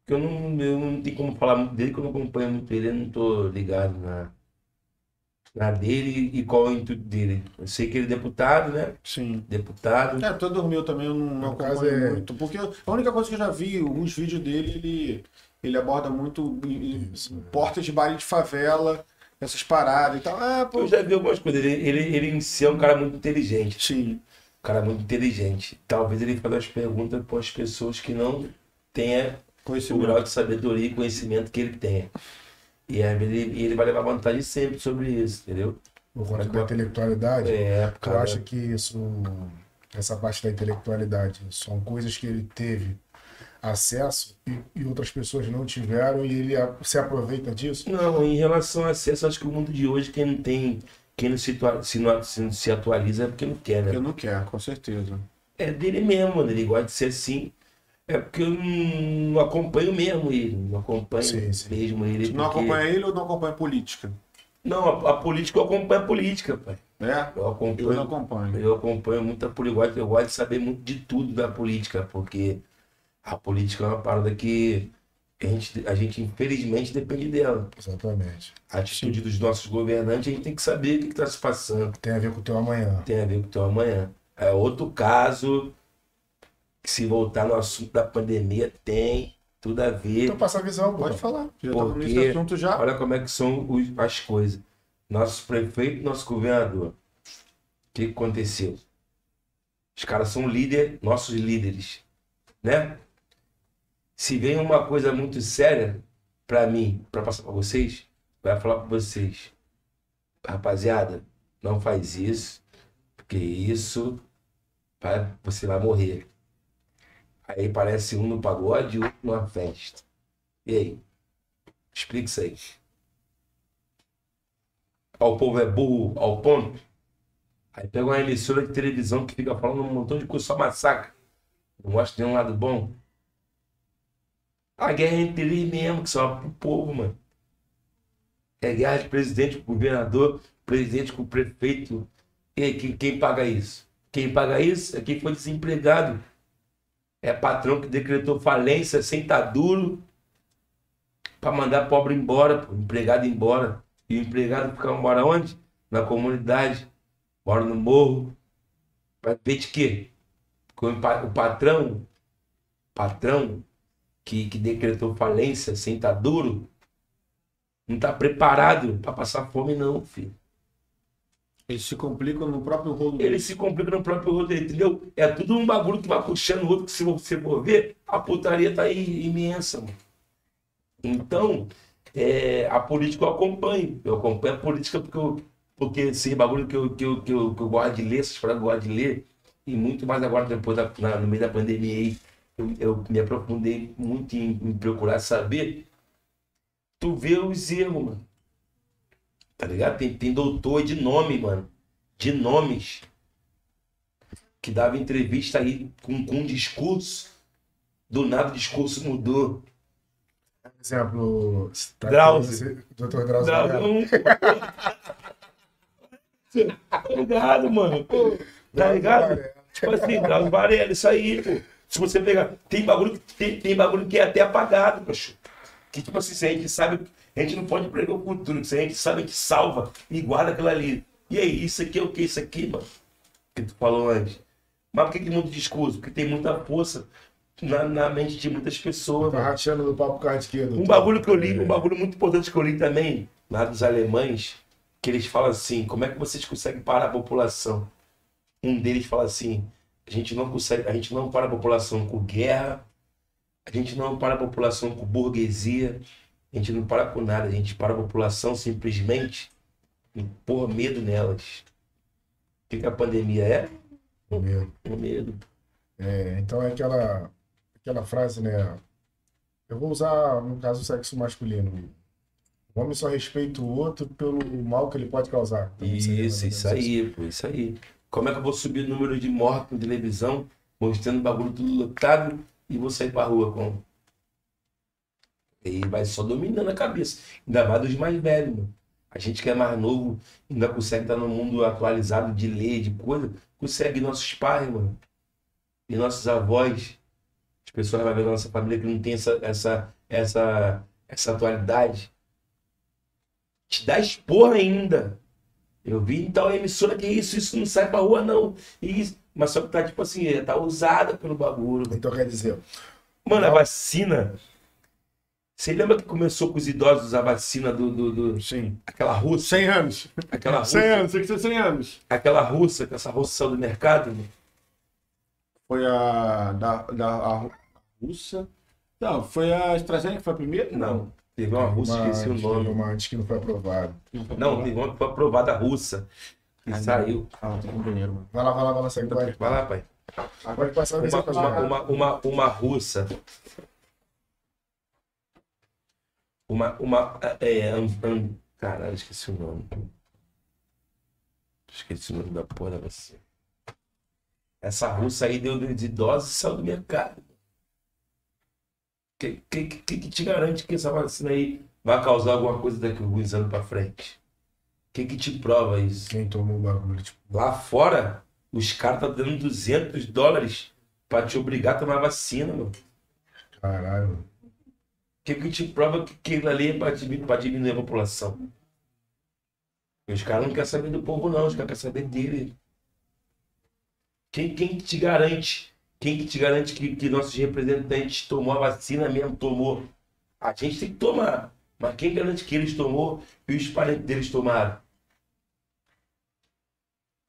Porque eu não, eu não tenho como falar muito dele, que eu não acompanho muito ele, eu não tô ligado na, na dele e qual é o intuito dele. Eu sei que ele é deputado, né? Sim. Deputado. É, tu dormiu também, eu não, não acompanho é- muito. Porque a única coisa que eu já vi, alguns vídeos dele, ele, ele aborda muito em- em Isso. portas de baile de favela, essas paradas e tal. Ah, pô. Eu já vi algumas coisas. Ele, ele, ele em si é um cara muito inteligente. Sim. Um cara muito inteligente. Talvez ele faça as perguntas para as pessoas que não tenham o grau de sabedoria e conhecimento que ele tenha. E ele, ele vai levar vantagem sempre sobre isso, entendeu? Por conta da intelectualidade. É, Tu cara. acha que isso, essa parte da intelectualidade, são coisas que ele teve acesso e, e outras pessoas não tiveram e ele a- se aproveita disso? Não, em relação a acesso, acho que o mundo de hoje, quem não tem, quem não se, se, não, se, atualiza é porque não quer, né? Eu não quero, com certeza. É dele mesmo, mano. Ele gosta de ser assim. É porque eu não, acompanho mesmo ele. Não acompanho Sim, sim. mesmo ele. Tu não porque- acompanha ele ou não acompanha política? Não, a, a política eu acompanho a política, pai. É? Eu Eu acompanho. não acompanho. Eu acompanho muita política. Eu gosto de saber muito de tudo da política, porque a política é uma parada que a gente, a gente infelizmente depende dela. Exatamente. A atitude dos nossos governantes, a gente tem que saber o que está se passando. Tem a ver com o teu amanhã. tem a ver com o teu amanhã. É outro caso que se voltar no assunto da pandemia tem tudo a ver. Então passa a visão, pô. Pode falar. Já Por estamos quê? nesse assunto já. Olha como é que são os- as coisas. Nosso prefeito, nosso governador. O que que aconteceu? Os caras são líder, nossos líderes, né? Se vem uma coisa muito séria pra mim, pra passar pra vocês, vai falar pra vocês, rapaziada, não faz isso, porque isso vai- você vai morrer. Aí parece um no pagode e outro numa festa. E aí? Explica isso aí. O povo é burro ao ponto. Aí pega uma emissora de televisão que fica falando um montão de coisa, só massacra. Não mostra nenhum lado bom. A guerra é entre eles mesmo, que só pro povo, mano. É guerra de presidente com governador, presidente com prefeito. E quem, quem paga isso? Quem paga isso é quem foi desempregado. É patrão que decretou falência sem estar duro para mandar pobre embora, pô, empregado embora. E o empregado fica mora onde? Na comunidade. Mora no morro. Vai ver de quê? Porque o patrão, patrão que, que decretou falência sem estar duro, não está preparado para passar fome, não, filho. Eles se complicam no próprio rolo. Ele se complica no próprio roteiro, entendeu? É tudo um bagulho que vai puxando o outro, que se você for ver, a putaria tá aí imensa, mano. Então, é, a política eu acompanho. Eu acompanho a política porque, eu, porque esse bagulho que eu, que, eu, que, eu, que eu gosto de ler, essas paradas que eu gosto de ler, e muito mais agora depois da, na- no meio da pandemia aí, eu, me aprofundei muito em, em procurar saber. Tu vê os erros, mano. Tá ligado? Tem, tem doutor de nome, mano. De nomes. Que dava entrevista aí com, com um discurso. Do nada o discurso mudou. Exemplo, tá Drauzio. Dr. Drauzio Varela. Tá ligado, mano? Tá ligado? Tipo assim, Drauzio Varela, isso aí, pô. Se você pegar. Tem bagulho, que- tem, tem bagulho que é até apagado, macho. Que tipo assim, se a gente sabe. A gente não pode pregar o futuro. Se a gente sabe, a gente salva e guarda aquilo ali. E aí, isso aqui é o que? Isso aqui, mano? Que tu falou antes. Mas por que, que muda o discurso? Porque tem muita força na, na mente de muitas pessoas, Tá mano. rachando no papo com a esquerda. Um bagulho que eu li, um bagulho muito importante que eu li também, lá dos alemães, que eles falam assim, como é que vocês conseguem parar a população? Um deles fala assim, a gente não consegue, a gente não para a população com guerra, a gente não para a população com burguesia, a gente não para com nada, a gente para a população simplesmente em pôr medo nelas. que, que a pandemia é? O medo. O medo. É, então é aquela, aquela frase, né? Eu vou usar, no caso, o sexo masculino. O homem só respeita o outro pelo mal que ele pode causar. Então, Isso, isso aí, pô, isso aí. Como é que eu vou subir o número de mortos na televisão, mostrando o bagulho tudo lotado, e vou sair pra rua com. E vai só dominando a cabeça. Ainda mais dos mais velhos, mano. A gente que é mais novo, ainda consegue estar no mundo atualizado de lei, de coisa, consegue nossos pais, mano. E nossos avós. As pessoas vão ver na nossa família que não tem essa, essa, essa, essa atualidade. Te dá esporra ainda. Eu vi em tal emissora que isso, isso não sai pra rua, não. E isso- mas só que tá tipo assim, tá usada pelo bagulho. Então quer dizer, Mano, a vacina. Você lembra que começou com os idosos a vacina do. do, do- Sim. aquela russa? 100 anos. Aquela 100 russa, anos, tem que ser 100 anos. aquela russa, que essa russa saiu do mercado? né? Foi a da, da a russa. Não, foi a AstraZeneca, foi a primeira? Não. Teve uma russa, esqueci o nome. uma antes que não foi aprovado. Não, teve uma que foi aprovada russa. Que Ah, saiu. Ah, tem um banheiro, mano. Vai lá, vai lá, vai lá, segue, vai. Vai lá, pai. Pode passar a visão Uma, uma, uma, uma, uma russa. Uma. uma é, an- an- caralho, esqueci o nome. Esqueci o nome da porra da vacina. Essa russa aí deu de dose e saiu do mercado. Que, que, que, que te garante que essa vacina aí vai causar alguma coisa daqui a alguns anos pra frente? O que, que te prova isso? Quem tomou o bagulho, tipo, Lá fora, os caras estão dando 200 dólares pra te obrigar a tomar vacina, mano. caralho. O que, que te prova que aquilo ali é pra diminuir, diminuir a população? E os caras não querem saber do povo, não. Os caras querem saber dele. Quem, quem que te garante? Quem que te garante que, que nossos representantes tomou a vacina mesmo? Tomou. A gente tem que tomar. Mas quem garante que eles tomou e os parentes deles tomaram?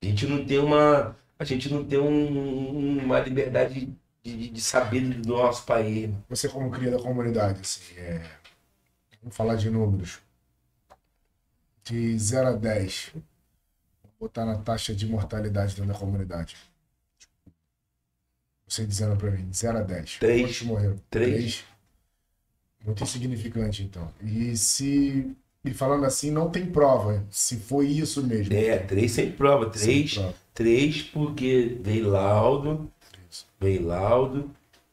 A gente não tem uma. A gente não tem um- uma liberdade de, de, saber do nosso país. Você como cria da comunidade, assim, é... Vamos falar de números. De 0 a 10. Vou botar na taxa de mortalidade dentro da comunidade. Você dizendo pra mim, de 0 a 10. Três. Quantos morreram? Três. Muito insignificante, então. E se... E falando assim, não tem prova se foi isso mesmo. É, três sem prova. Sem Três, prova. três porque veio laudo, Isso. veio laudo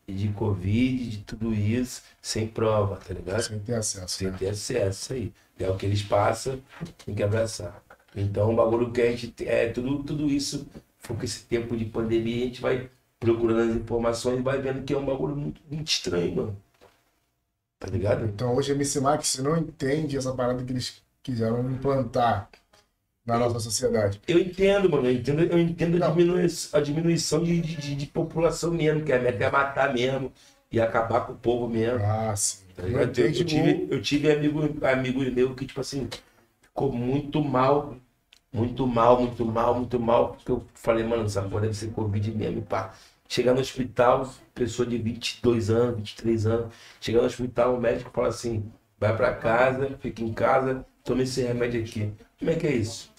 de Covid, de tudo isso, sem prova, tá ligado? Sem ter acesso. Sem né? ter acesso aí. É o que eles passam, tem que abraçar. Então o bagulho que a gente. tem- É, tudo, tudo isso, com esse tempo de pandemia, a gente vai procurando as informações e vai vendo que é um bagulho muito, muito estranho, mano. Tá ligado? Então hoje a MC Max não entende essa parada que eles quiseram implantar na nossa sociedade. Eu entendo, mano. Eu entendo, eu entendo a, diminui- a diminuição de, de, de- população mesmo, que a meta é matar mesmo e acabar com o povo mesmo. Ah, sim. Tá? Eu, eu tive, eu tive amigo, amigos meus que, tipo assim, ficou muito mal. Muito mal, muito mal, muito mal. Porque eu falei, mano, essa porra deve ser Covid mesmo, pá. Chegar no hospital, pessoa de 22 anos, 23 anos, chegar no hospital, o médico fala assim, vai pra casa, fica em casa, toma esse remédio aqui. Como é que é isso?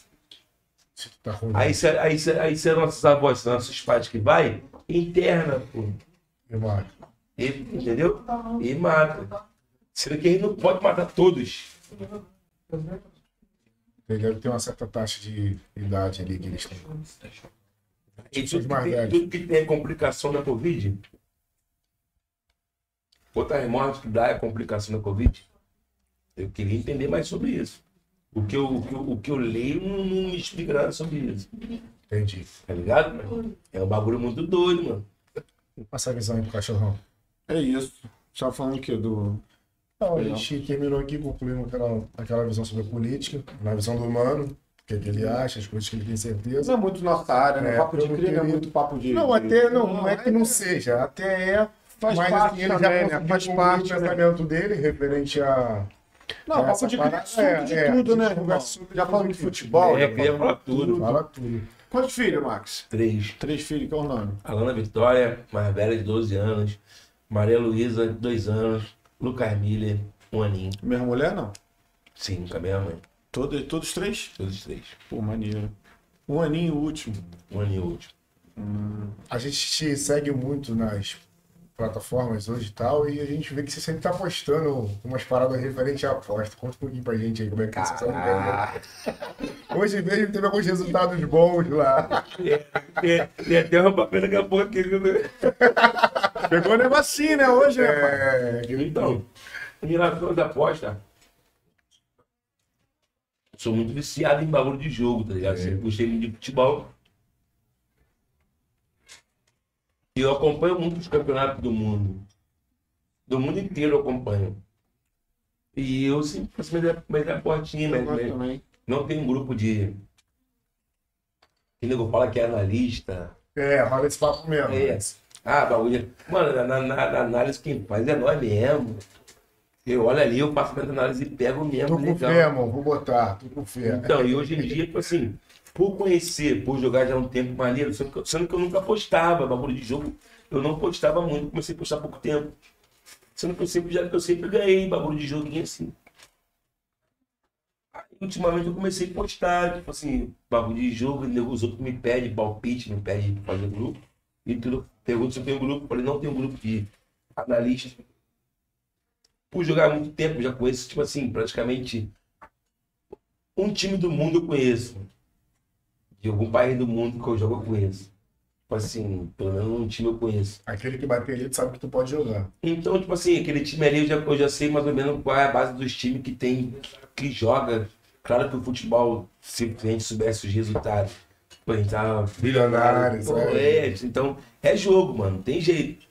Tá. Aí se, aí, se, aí se é nossos avós, nossos pais que vai, interna, pô. E mata. E- entendeu? E mata. Sendo que ele não pode matar todos. Ter uma certa taxa de idade ali que eles têm. E tudo que, tem, tudo que tem complicação da Covid, outras mortes que dá é complicação da Covid. Eu queria entender mais sobre isso. O que eu, o que eu, o que eu leio não, não me explica nada sobre isso. Entendi. Tá ligado? mano? É um bagulho muito doido, mano. Passa a visão aí pro cachorrão. É isso. Só falando o quê? Do. Não, a gente terminou aqui, concluímos aquela, aquela visão sobre a política, na visão do humano, que, é que ele acha, as coisas que ele tem certeza. Não é muito nossa área, né? É, papo de não é queria- muito papo de. Não, de- até não, não é que não seja, até é. Faz mas parte assim, ele também, já né? Faz parte, o pensamento dele referente a. Não, papo de cria é parada- assunto é, de é, tudo, né? Já falando de futebol. É, já falar tudo. Fala tudo. Quantos filhos, Max? Três. Três filhos, qual o nome? Alana Vitória, mais velha de 12 anos. Maria Luísa, 2 anos. Lucas Miller, um aninho. Mesma mulher, não? Sim, com a minha mãe. Todos, todos três? Todos os três. Pô, maneiro. Um aninho último. Um e último. A gente te segue muito nas plataformas hoje e tal, e a gente vê que você sempre tá postando umas paradas referentes à aposta. Conta um pouquinho pra gente aí como é que você tá ganhando. Hoje mesmo teve alguns resultados bons lá. Tem, até uma papel daqui a pouco aqui. né? Pegou o negocinho, né, hoje, rapaz? É, Então, em relação às apostas, sou muito viciado em bagulho de jogo, tá ligado? Sempre gostei muito de futebol. E eu acompanho muito os campeonatos do mundo. Do mundo inteiro eu acompanho. E eu sempre faço minha, minha portinha, mas, gosto mas não tem um grupo de. Que nego fala que é analista. é, rola esse papo mesmo. É. Ah, bagulho. Mano, na, na- na análise quem faz é nós mesmo. Eu olho ali, eu faço minha análise e pego mesmo. Tô com legal. fé, irmão. Vou botar. Tô com fé. Então, e hoje em dia, tipo assim, por conhecer, por jogar já há um tempo maneiro, sendo que, eu- sendo que eu nunca postava, bagulho de jogo, eu não postava muito, comecei a postar há pouco tempo. Sendo que eu sempre, já, eu sempre ganhei bagulho de joguinho assim. Aí, ultimamente eu comecei a postar, tipo assim, bagulho de jogo, e os outros me pedem palpite, me pedem pra fazer grupo. E tudo, pergunta se eu tenho grupo, eu falei, não tenho grupo de analistas. Por jogar há muito tempo, já conheço, tipo assim, praticamente um time do mundo eu conheço. De algum país do mundo que eu jogo eu conheço. Tipo assim, pelo menos um time eu conheço. Aquele que bater ali, tu sabe que tu pode jogar. Então, tipo assim, aquele time ali eu já, eu já sei mais ou menos qual é a base dos times que tem, que joga. Claro que o futebol, se a gente soubesse os resultados, pô, a gente tava Pô, é. é, então, é jogo, mano, tem jeito.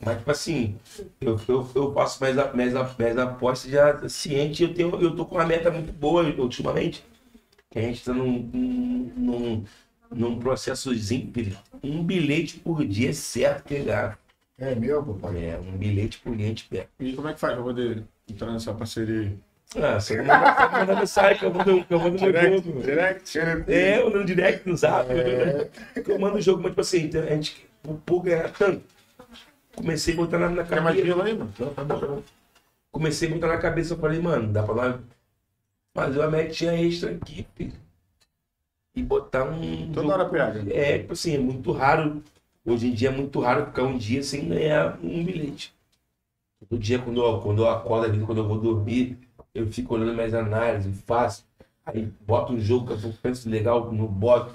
Mas, tipo assim, eu, eu, eu faço mais, a- mais, a- mais apostas já ciente, eu, tenho, eu tô com uma meta muito boa ultimamente. Que a gente tá num, num, num, processozinho, um bilhete por dia é certo pegar. É mesmo, pai? É, um bilhete por dia a gente pega. E como é que faz pra poder entrar nessa parceria aí? Ah, você manda, manda mensagem que eu mando, que eu mando no jogo. direct? É, eu no direct no zap. Que eu mando o jogo, mas tipo assim, a gente, por, por ganhar tanto, comecei a botar na, na Quer mais cabeça. aí, mano? Tá tá. Comecei a botar na cabeça, eu falei, mano, dá pra nós fazer uma metinha extra aqui, filho. E botar um. Toda hora pega. É, tipo assim, é muito raro. Hoje em dia é muito raro ficar um dia sem ganhar um bilhete. Todo dia, quando eu, quando eu acordo ali, quando eu vou dormir, eu fico olhando minhas análises, faço. Aí boto um jogo que eu penso legal, não boto.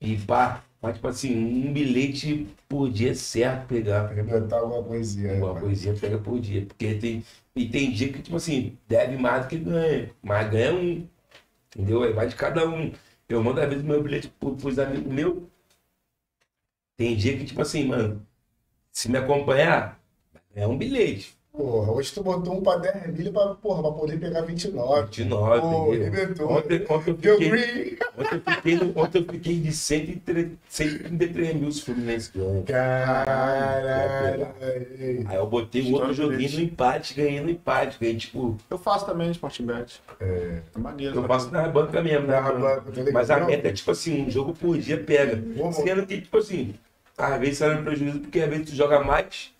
E pá. Mas, tipo assim, um bilhete por dia é certo pegar. Arrebentar alguma coisinha. Uma coisinha pega por dia. Porque tem. E tem dia que, tipo assim, deve mais do que ganha. Mas ganha um. Entendeu? Aí vai de cada um. Eu mando às vezes meu bilhete pro- pros amigos meus. Tem dia que, tipo assim, mano, se me acompanhar, é um bilhete. Porra, hoje tu botou um pra 10 milha pra, porra, pra poder pegar 29. 29, Pô, arrebentou. Ontem, ontem eu fiquei, ontem, eu fiquei, ontem eu fiquei de 103 133 mil se o Fluminense ganha. Caralho. Aí eu botei um outro joguinho no empate, ganhei no empate. Ganhei, tipo, Eu faço também Sporting Bet. É. É maneiro. eu faço na banca mesmo, né? Na banca, tá ligado? Mas a meta é tipo assim, um jogo por dia pega. Sendo que, tipo assim, às vezes sai no prejuízo porque às vezes tu joga mais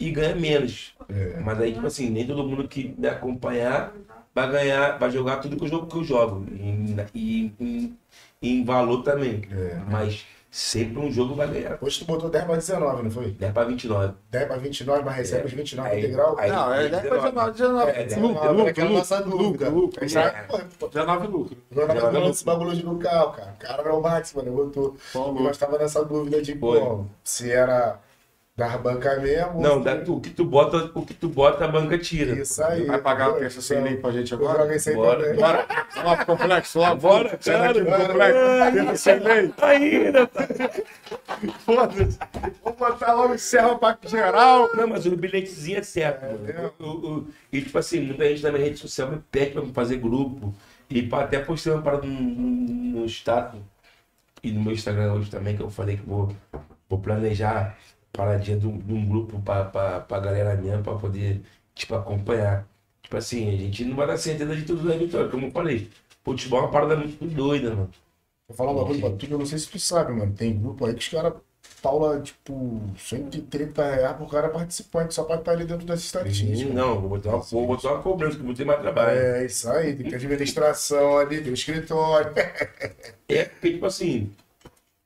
e ganha menos. É. Mas aí, tipo assim, nem todo mundo que me acompanhar vai ganhar, vai jogar tudo que eu jogo que eu jogo. E, e- e- em valor também. É. Mas sempre um jogo vai ganhar. Hoje tu botou 10 pra 19, não foi? 10 pra 29. 10 pra 29, mas recebe os 29 Aí- integral? aí- Não, é 10 pra 19, 19. É, 19. Lucro, Lucro, lucro, aquela nossa dúvida. lucro, lucro. Já, pô, 19 lucro. Nós tava vai esse bagulho de no carro, cara. O cara era o Max, mano. Botou. Qual E lucro? nós tava nessa dúvida de, pô, se era da banca mesmo. Não, se- tu- o que tu bota, o que tu bota, a banca tira. Isso aí. Vai pagar o terça sem lei pra gente agora? jogo isso aí Bora. também. Bora. Pro complexo, lá. Bora, cara. complexo. Terça sem lei. Ainda, tá? Foda-se. Vamos botar logo encerra pra geral. Não, mas o bilhetezinho é certo. mano. O- o- o- e tipo assim, muita gente na minha rede social me pede pra fazer grupo. E pra, até postei uma parada no, no, no status e no meu Instagram hoje também, que eu falei que vou, vou planejar paradinha de um, grupo pra, pra, pra galera minha, pra poder, tipo, acompanhar. Tipo assim, a gente não vai dar certeza de tudo na vitória, como eu falei. Futebol é uma parada muito doida, mano. Vou falar um bagulho pra tu que eu não sei se tu sabe, mano. Tem grupo aí que os caras Paula, tipo, 130 reais pro cara participante, só pra estar ali dentro das estatísticas. Não, vou botar uma, vou botar uma cobrança, que eu vou ter mais trabalho. É, isso aí, tem que administração ali, tem o escritório. É porque, tipo assim,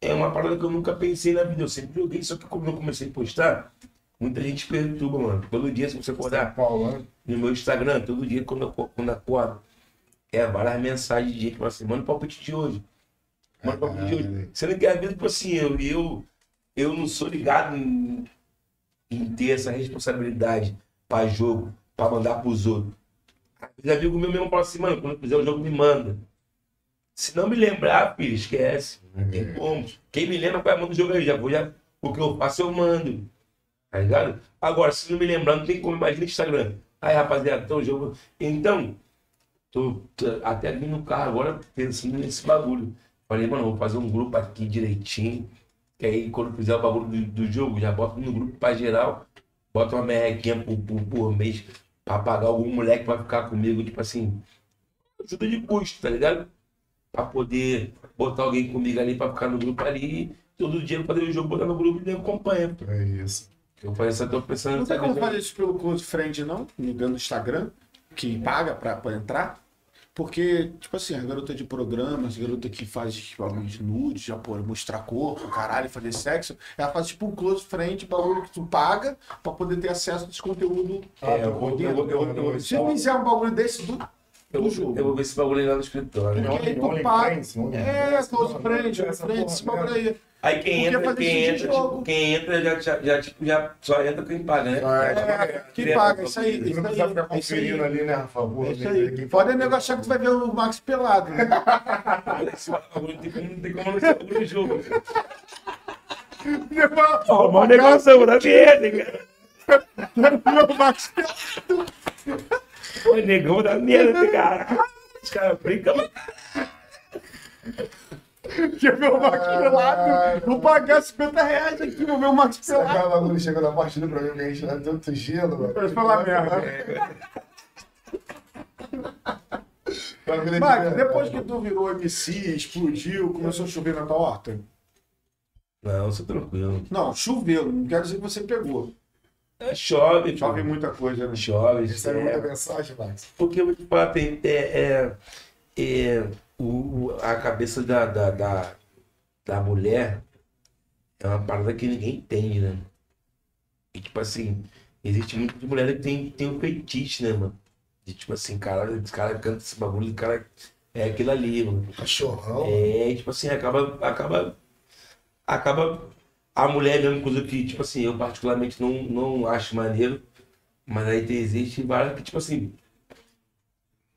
é uma parada que eu nunca pensei na vida. Eu sempre joguei, só que quando eu comecei a postar, muita gente perturba, mano. Todo dia, se você acordar Paula, no meu Instagram, todo dia, quando eu, quando eu acordo, é várias mensagens de gente falando assim, manda o palpite de hoje. Manda o palpite de hoje. Você não quer ver, tipo assim, eu, eu, eu não sou ligado em, em ter essa responsabilidade pra jogo, pra mandar pros outros. Os amigos meus mesmo falam assim, mano, quando fizer o jogo, me manda. Se não me lembrar, filho, esquece. Não tem como. Quem me lembra, vai mandar o jogo aí. Já vou, já. O que eu faço, eu mando. Tá ligado? Agora, se não me lembrar, não tem como. Imagina o Instagram. Aí, rapaziada, então o jogo. Então, tô, tô até vindo no carro agora pensando nesse bagulho. Falei, mano, vou fazer um grupo aqui direitinho. Que aí, quando fizer o bagulho do, do jogo, já bota no grupo pra geral. Bota uma merrequinha por, por, por mês pra pagar algum moleque pra ficar comigo, tipo assim. Ajuda de custo, tá ligado? Pra poder botar alguém comigo ali pra ficar no grupo ali. Todo dia eu fazer o jogo, botar no grupo e eu acompanho. é isso. Eu faço, eu tô pensando Não tem como fazer isso pelo Close Friend, não? Dentro do Instagram, que paga pra, pra entrar. Porque, tipo assim, a garota de programa, as garota que faz tipo, bagulho de nude, já pô, mostrar corpo, caralho, fazer sexo, ela faz tipo um close friend, bagulho que tu paga pra poder ter acesso a esse conteúdo. É, eu vou, eu vou, eu vou, eu vou, Se eu fizer um bagulho desse do, eu jogo. eu vou ver esse bagulho aí lá no escritório. Porque aí tu paga. É, close friend, friend, esse bagulho aí. Aí quem Porque entra, quem de entra, tipo, quem entra já, já, já, tipo, já só entra quem paga, né? É, quem paga, isso aí. Não Isso precisa aí, ficar é conferindo ali, né, Rafa? É isso quem- aí. Pode nego achar que tu vai ver o Max pelado, né? Esse bagulho não tem como, não não ser bagulho de jogo. Ó, negócio, vou dar merda, cara. o Max Ô, negão, dar merda, cara. Os caras brincam, ver o Max pelado? Vou pagar 50 reais aqui, vou ver o Max bagulho chega na parte do programa que a gente dá tanto gelo, mano. Falar merda. Max, depois que tu virou MC, explodiu, começou a chover na tua horta? Não, sou tranquilo. Não, choveu, não quero dizer que você pegou. É, chove, pô. Chove muita coisa, né? Chove, Recebe é. muita mensagem, Max. Porque eu vou te falar, tem, é, é, é, o, o- a cabeça da, da, da, da mulher é uma parada que ninguém entende, né? E tipo assim, existe muitas mulheres que tem, tem um feitiço, né, mano? De tipo assim, cara, esse cara canta esse bagulho, o cara é aquilo ali, mano. Cachorrão. É, tipo assim, acaba, acaba, acaba a mulher mesmo, coisa que, tipo assim, eu particularmente não, não acho maneiro, mas aí tem, existe várias que, tipo assim,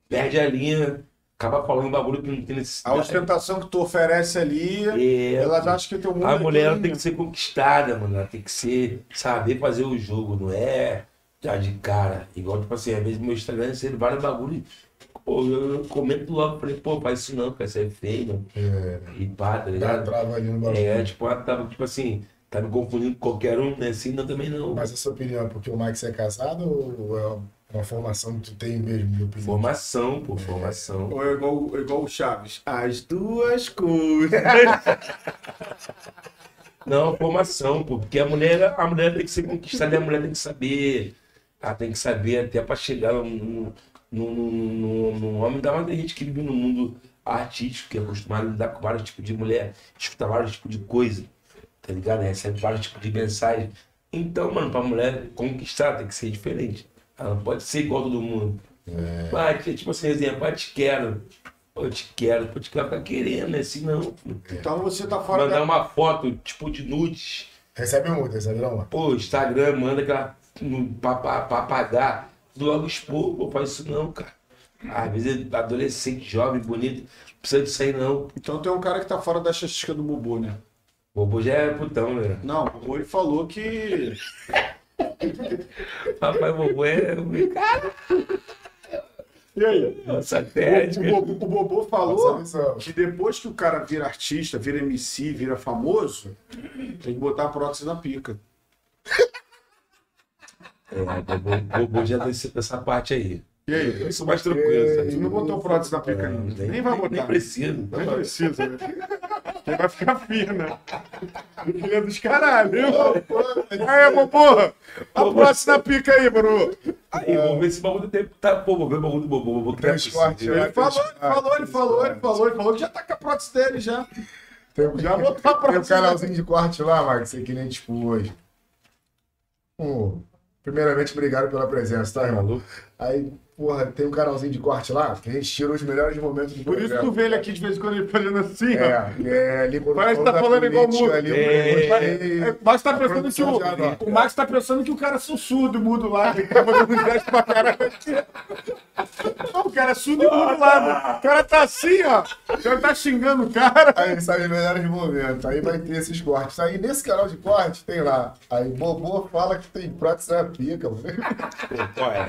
perde a linha, acaba falando um bagulho que não tem A necessidade. ostentação que tu oferece ali, É, elas acham que teu mundo a é mulher ela tem que ser conquistada, mano. Ela tem que ser, saber fazer o jogo, não é já de cara. Igual, tipo assim, às vezes meu Instagram recebe vários bagulhos. Pô, eu, comento logo, falei, pô, faz isso não, cara, isso é feio, mano. É, E pá, tá dá ligado? trava ali no bagulho. É, tipo, ela tava, tipo assim, tá me confundindo com qualquer um, né? Assim, não, também não. Mas a sua opinião, é porque o Max é casado ou é uma formação que tu tem mesmo? Formação, pô, formação. Ou é igual, igual o Chaves. As duas coisas. Não, formação, pô, porque a mulher, a mulher tem que ser conquistada, e a mulher tem que saber, ela tem que saber até pra chegar no, no, no, no, no homem, ainda mais a gente que vive no mundo artístico, que é acostumado a lidar com vários tipos de mulher, escutar vários tipos de coisa, tá ligado? Recebe vários tipos de mensagem. Então, mano, pra mulher conquistar tem que ser diferente. Ela não pode ser igual a todo mundo. Pai, tipo assim, exemplo, pai, te quero. Eu te quero, pô, te quero ficar querendo, né? Assim não. Então você tá fora Mandar da... uma foto, tipo, de nudes. Recebe muito, recebe não, mano. Pô, Instagram manda aquela. no- Pra, pra, pra pagar. Logo expor, pô, faz isso não, cara. Às vezes adolescente, jovem, bonito, não precisa disso aí não. Então tem um cara que tá fora da estatística do Bubu, né? O Bobo já é putão, né? Não, o Bubu ele falou que... Papai Bobo é. Cara, E aí? satélite. O, o, Bobo- o Bobo Essa falou visão. que depois que o cara vira artista, vira MC, vira famoso, tem que botar a prótese na pica. É, já desceu dessa parte aí. O E aí? Eu sou mais tranquilo? Tu não botou prótese na pica ainda. Nem vai botar. Nem preciso. Nem precisa, né? Quem vai ficar fina. Ele é dos caralho. Aí, pô, porra. A prótese na pica aí, Bruno. Aí, vamos ver se o bagulho tem. Tá, pô, vou ver o bagulho do bobo. Transporte, possível. né? Ele falou, ele falou, ele falou, ele falou, ele falou que já tá com a prótese dele já. Tem, Já botou a tem um prótese. canalzinho de corte lá, Max, que nem tipo hoje. Pô, primeiramente, obrigado pela presença, tá, irmão? Aí, porra, tem um canalzinho de corte lá que a gente tira os melhores momentos do Por isso programa. tu vê ele aqui de vez em quando ele fazendo assim, ó. É, é, ali Parece que tá falando igual mudo. ali, É, gostei. é, Max tá pensando que o, anota. o Max tá pensando que o cara é surdo, mudo lá, que tá fazendo um gesto pra caralho. Não, o cara é surdo e mudo lá, mano. O cara tá assim, ó. O cara tá xingando o cara. Aí sabe os melhores momentos. Aí vai ter esses cortes. Aí nesse canal de corte tem lá. Aí Bobô fala que tem prótese na pica, mano.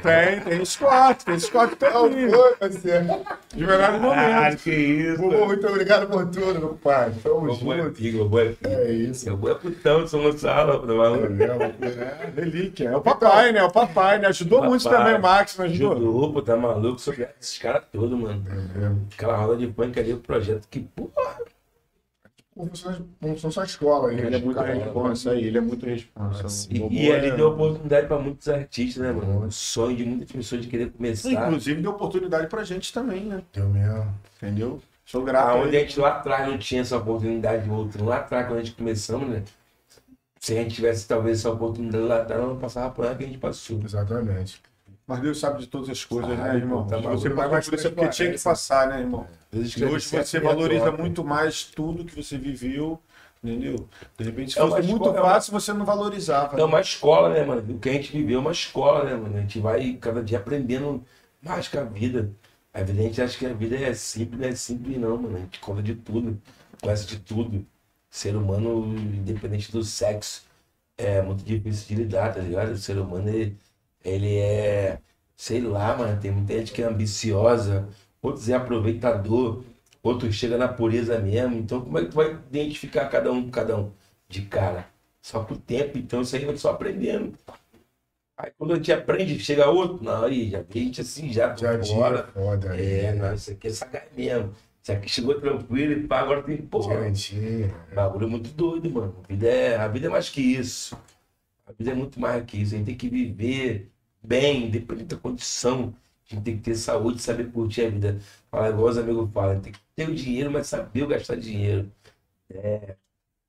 É? Tem, tem Scott, tem Não também. foi, parceiro. De melhores Caralho, momentos. que isso. Bobô, muito obrigado por tudo, meu pai. Tamo é junto. pico, bobo é pico. É isso. Vou é putão de São Gonçalo, tá É. É, relíquia. É o papai, né? É o papai, né? Ajudou muito Papai. também o Max, não ajudou? Judô, pô, tá maluco? Sou esses caras todos, mano. É. Aquela roda de punk ali, o projeto que, porra. São só escola, aí. Ele é muito responsa aí, ele é muito responsa. E, Bobo e ali é- deu oportunidade pra muitos artistas, né, mano? O sonho de muitas pessoas de querer começar. Inclusive deu oportunidade pra gente também, né? Deu mesmo. Entendeu? Sou grato. a Aonde a ele. gente lá atrás não tinha essa oportunidade, outro lá atrás, quando a gente começamos, né? Se a gente tivesse talvez essa oportunidade lá atrás, não passava por lá que a gente passou. Exatamente. Mas Deus sabe de todas as coisas, né, irmão? tá você mais por isso é porque tinha que passar, né, irmão? Às vezes E hoje você valoriza muito mais tudo que você viveu, entendeu? De repente, se É fosse muito escola, é uma- fácil, você não valorizava. É uma escola, né, mano? O que a gente viveu é uma escola, né, mano? A gente vai cada dia aprendendo mais com a vida. A vida a gente acha que a vida é simples, não é simples não, mano. A gente conta de tudo, conhece de tudo. Ser humano, independente do sexo, é muito difícil de lidar, tá ligado? O ser humano, ele, ele é, sei lá, mano, tem muita gente que é ambiciosa, outros é aproveitador, outros chega na pureza mesmo. Então, como é que tu vai identificar cada um com cada um de cara? Só com o tempo, então isso aí vai só aprendendo. Aí quando a gente aprende, chega outro, não, aí já vem a gente assim, já, Dia a dia, bora. foda. É, não, isso aqui é sacanagem mesmo. Isso aqui chegou tranquilo e pá, agora tem, porra, Garantia. bagulho é muito doido, mano. A vida, é, a vida é mais que isso. A vida é muito mais que isso. A gente tem que viver bem, independente da condição. A gente tem que ter saúde, saber curtir a vida. Falar igual os amigos falam, tem que ter o dinheiro, mas saber gastar dinheiro. É,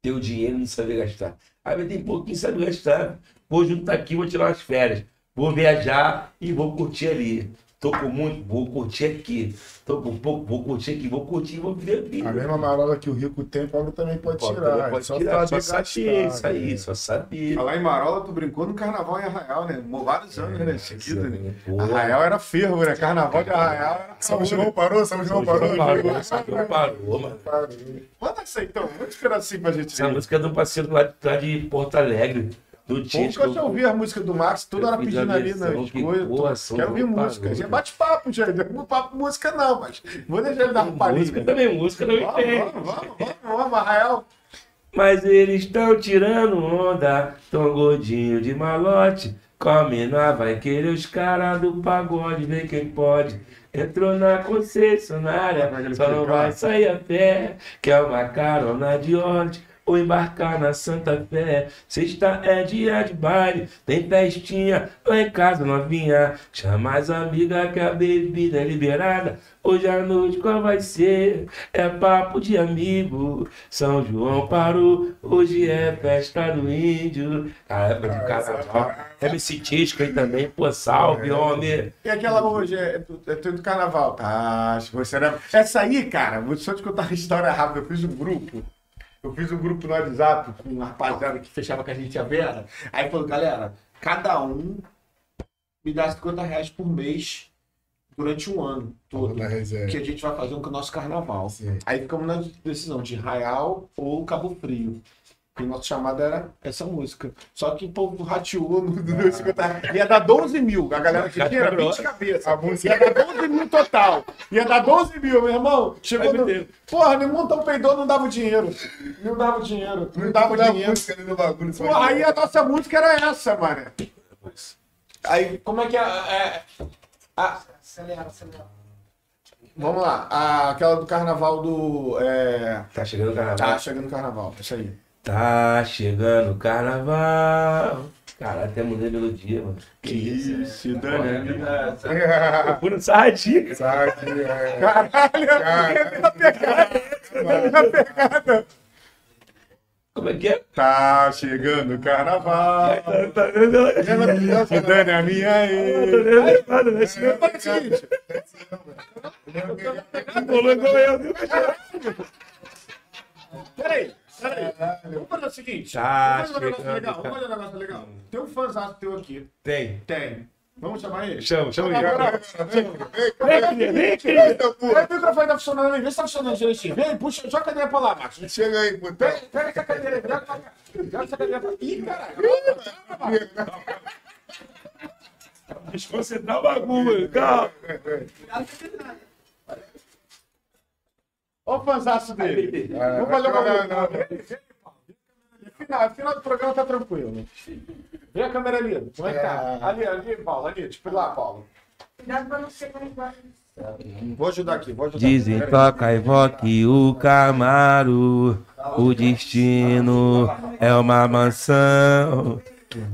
ter o dinheiro e não saber gastar. Aí vai tem pouquinho sabe gastar. Vou juntar aqui, vou tirar umas férias. Vou viajar e vou curtir ali. Tô com muito, vou curtir aqui. Tô com pouco, vou curtir aqui, vou curtir, vou viver a vida. A mesma marola que o rico tem, o pobre também pode tirar. pode só tirar, saber só gastar, isso aí, né? só saber. Falar em Marola, tu brincou no carnaval em Arraial, né? Vários anos, né? Seguido, né? Arraial era fervo, né? Carnaval de Arraial era. São João parou, São João parou. São João parou, mano. Manda essa então, manda esse pedacinho pra gente. Essa música é um parceiro lá de Porto Alegre, do. Pouco eu já ouvi a música do Max, toda hora pedindo ali nas que, coisas. Quero ouvir música. Já cara. bate papo, já. Não papo música não, mas vou deixar ele dar uma palhinha. Música também, música Vamos, tem. vamos, vamos, vamos, Arraial. Mas eles estão tirando onda, tão gordinho de malote. Come na vai querer os caras do pagode, vê quem pode. Entrou na concessionária, só não vai sair a pé. Quer uma carona de ônibus ou embarcar na Santa Fé. Sexta é dia de baile, tem festinha lá em casa novinha. Chama as amigas que a bebida é liberada. Hoje à noite qual vai ser? É papo de amigo. São João parou, hoje é festa do índio. A época do carnaval. MC Tisca aí também, pô, salve, homem. E aquela hoje é, é do carnaval, tá? Acho que você era... Essa aí, cara, vou só te contar uma história rápida. Eu fiz um grupo. Eu fiz um grupo no WhatsApp com uma rapaziada que fechava com a gente a Vera. Aí falou, galera, cada um me dá 50 reais por mês durante um ano todo. Que a gente vai fazer um o nosso carnaval. Sim. Aí ficamos na decisão de Raial ou Cabo Frio. E nossa chamada era essa música. Só que o povo rateou no, no 50 Ia dar 12 mil. A galera que tinha era 20 cabeças. A música- Ia dar 12 mil total. Ia dar 12 mil, meu irmão. Chegou no... Porra, nem montão peidou, não dava o dinheiro. Não dava o dinheiro. Não dava o dinheiro. música ali no bagulho. Porra, aí a nossa música era essa, mano. Aí, como é que é? é a- Acelera, acelera. Vamos lá. A- aquela do carnaval do. É... Tá chegando o carnaval. Tá chegando o carnaval. Isso aí. Tá chegando o carnaval. Caralho, até mudei a melodia, mano. Que isso, Eu fui no Sarradinho. Sabe? É, Caralho, Como é que é? Tá chegando o carnaval. Tá vendo? Se dane a minha aí. Faz o seguinte. Bolou igual eu, viu? Peraí, peraí. Vamos fazer o seguinte. Tá vamos fazer um negócio legal. tá. Vamos fazer um negócio legal. Tem um fãzão teu aqui. Tem. Tem. Vamos chamar ele? Chama, chama ele. moral, Vem, filha, vem, filha. O microfone tá funcionando aí. Vê se tá funcionando direitinho. Vem, puxa, joga a cadeira pra lá, Marcos. Chega aí, putão. Pega, pega essa cadeira aí. Joga. Joga essa cadeira pra cá. Ih, caralho. Desconcentrar o bagulho, calma. Olha o fanzaço dele. Ah, Vamos fazer uma coisa. Final, final do programa tá tranquilo. Vê a câmera ali. Como é que tá? Ali, ali, Paulo. Ali, tipo lá, Paulo. Cuidado pra não ser. Vou ajudar aqui, vou ajudar. Dizem toca e voque o Camaro, o destino é uma mansão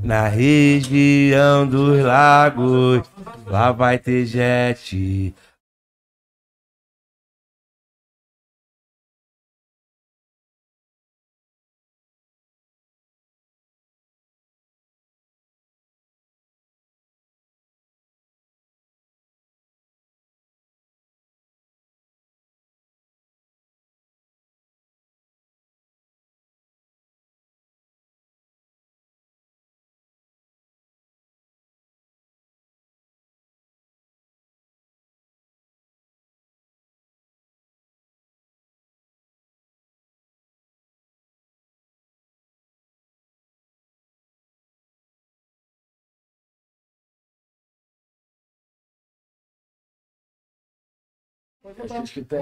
na região dos lagos. Lá vai ter jet.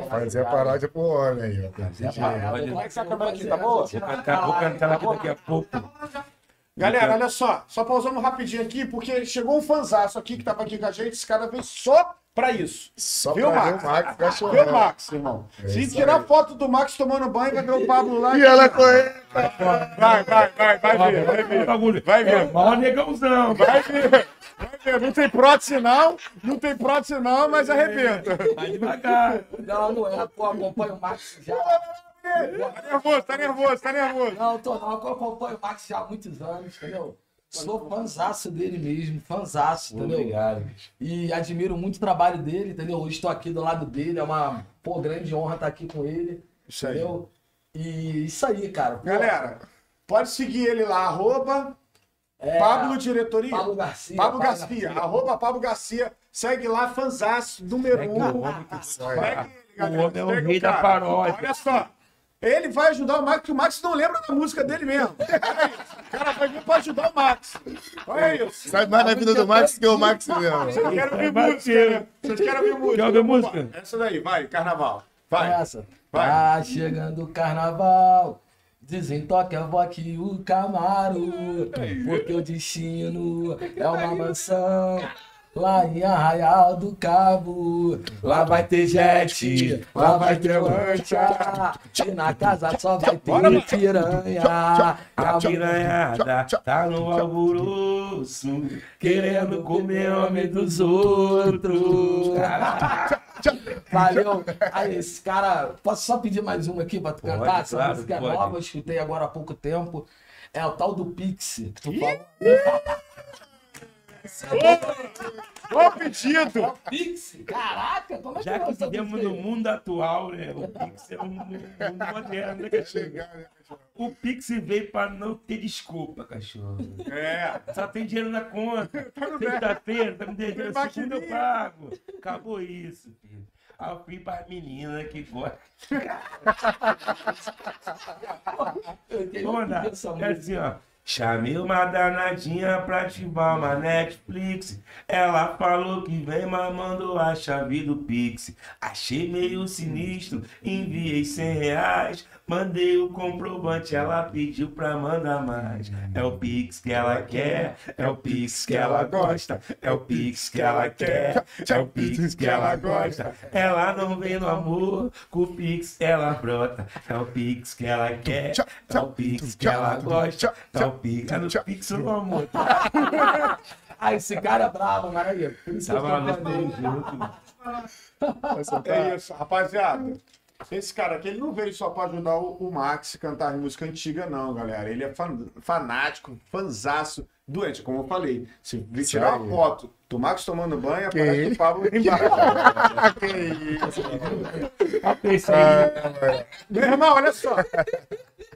Fazer a paródia pro homem aí, ó. Como é que tá a câmera aqui? Tá boa? Vou cantar, vou cantar aqui daqui a pouco. Galera, olha só. Só pausamos rapidinho aqui, porque chegou um fanzaço aqui que tava aqui com a gente. Esse cara veio só pra isso. Só Viu, pra Max? o Max ficar Viu. Max, irmão? É Se tirar aí. foto do Max tomando banho, vai ver o Pablo lá. E ela correndo. Vai, vai, vai, vai ver, vai ver. Vai ver. É, mó negãozão. Vai ver. Vai ver. Não tem prótese não, não tem prótese não, mas arrebenta. Vai devagar. Não, não é. Pô, acompanho o Max já. Tá nervoso, tá nervoso, tá nervoso. Não, tô não. Eu acompanho o Max já há muitos anos, entendeu? Sou fãzaço dele mesmo, fãzaço, entendeu? Obrigado. E admiro muito o trabalho dele, entendeu? Hoje estou aqui do lado dele, é uma pô, grande honra estar aqui com ele, Isso aí. entendeu? E isso aí, cara. Pô, Galera, pode seguir ele lá, arroba é, Pablo Diretoria. Pablo Garcia. Pablo Garcia, arroba Pablo Garcia. Segue lá, fanzaço, número Segue um. o homem que Sai. Segue ele, galera. O homem é o Segue rei da paródia. Olha só. Ele vai ajudar o Max, porque o Max não lembra da música dele mesmo. Olha isso. O cara vai vir pra ajudar o Max. Olha isso. Sabe mais da vida do Max que o Max mesmo. Vocês querem ouvir música, né? Vocês querem ouvir música. Quer ouvir música? Essa daí, vai, carnaval. Vai. Essa. Vai. Tá chegando o carnaval. Desentoque a voz e o Camaro. Porque o destino é uma mansão. Lá em Arraial do Cabo. Lá vai ter jet. Lá vai ter lancha. E na casa só vai ter piranha. A piranhada tá no alvoroço, querendo comer homem dos outros. Valeu. Aí, esse cara. Posso só pedir mais uma aqui pra tu Pode, cantar? Essa claro, música é pode. nova, eu escutei agora há pouco tempo. É o tal do Pix. Que tu falou. O pedido. Pix? Caraca, como é que Já que vivemos no mundo atual, né? O Pix é um mundo moderno, né, cachorro? Né, cachorro? O Pix veio pra não ter desculpa, cachorro. É. Só tem dinheiro na conta. Sexta-feira, tá me devendo, segunda eu pago. Acabou isso, filho. Aí eu fui pra menina que gosta. Essa É assim, ó. Chamei uma danadinha pra ativar uma Netflix. Ela falou que vem, mas mandou a chave do Pix. Achei meio sinistro, enviei 100 reais. Mandei o comprovante, ela pediu pra mandar mais. É o Pix que ela quer, é o Pix que ela gosta, é o Pix que ela quer, é o Pix que ela gosta. Ela não vem no amor, com o Pix ela brota. É o Pix que ela quer, é o Pix que ela gosta, é o Pix. É no Pix no amor. Ah, esse cara é bravo, por isso que eu Tava tô dois juntos. É isso, rapaziada. Esse cara aqui, ele não veio só pra ajudar o, o Max a cantar música antiga, não, galera. Ele é fan- fanático, fanzaço, doente, como eu falei. Se tirar uma foto do Max tomando banho, Que aparece isso? o Pablo embaixo. que isso. Meu irmão, olha só.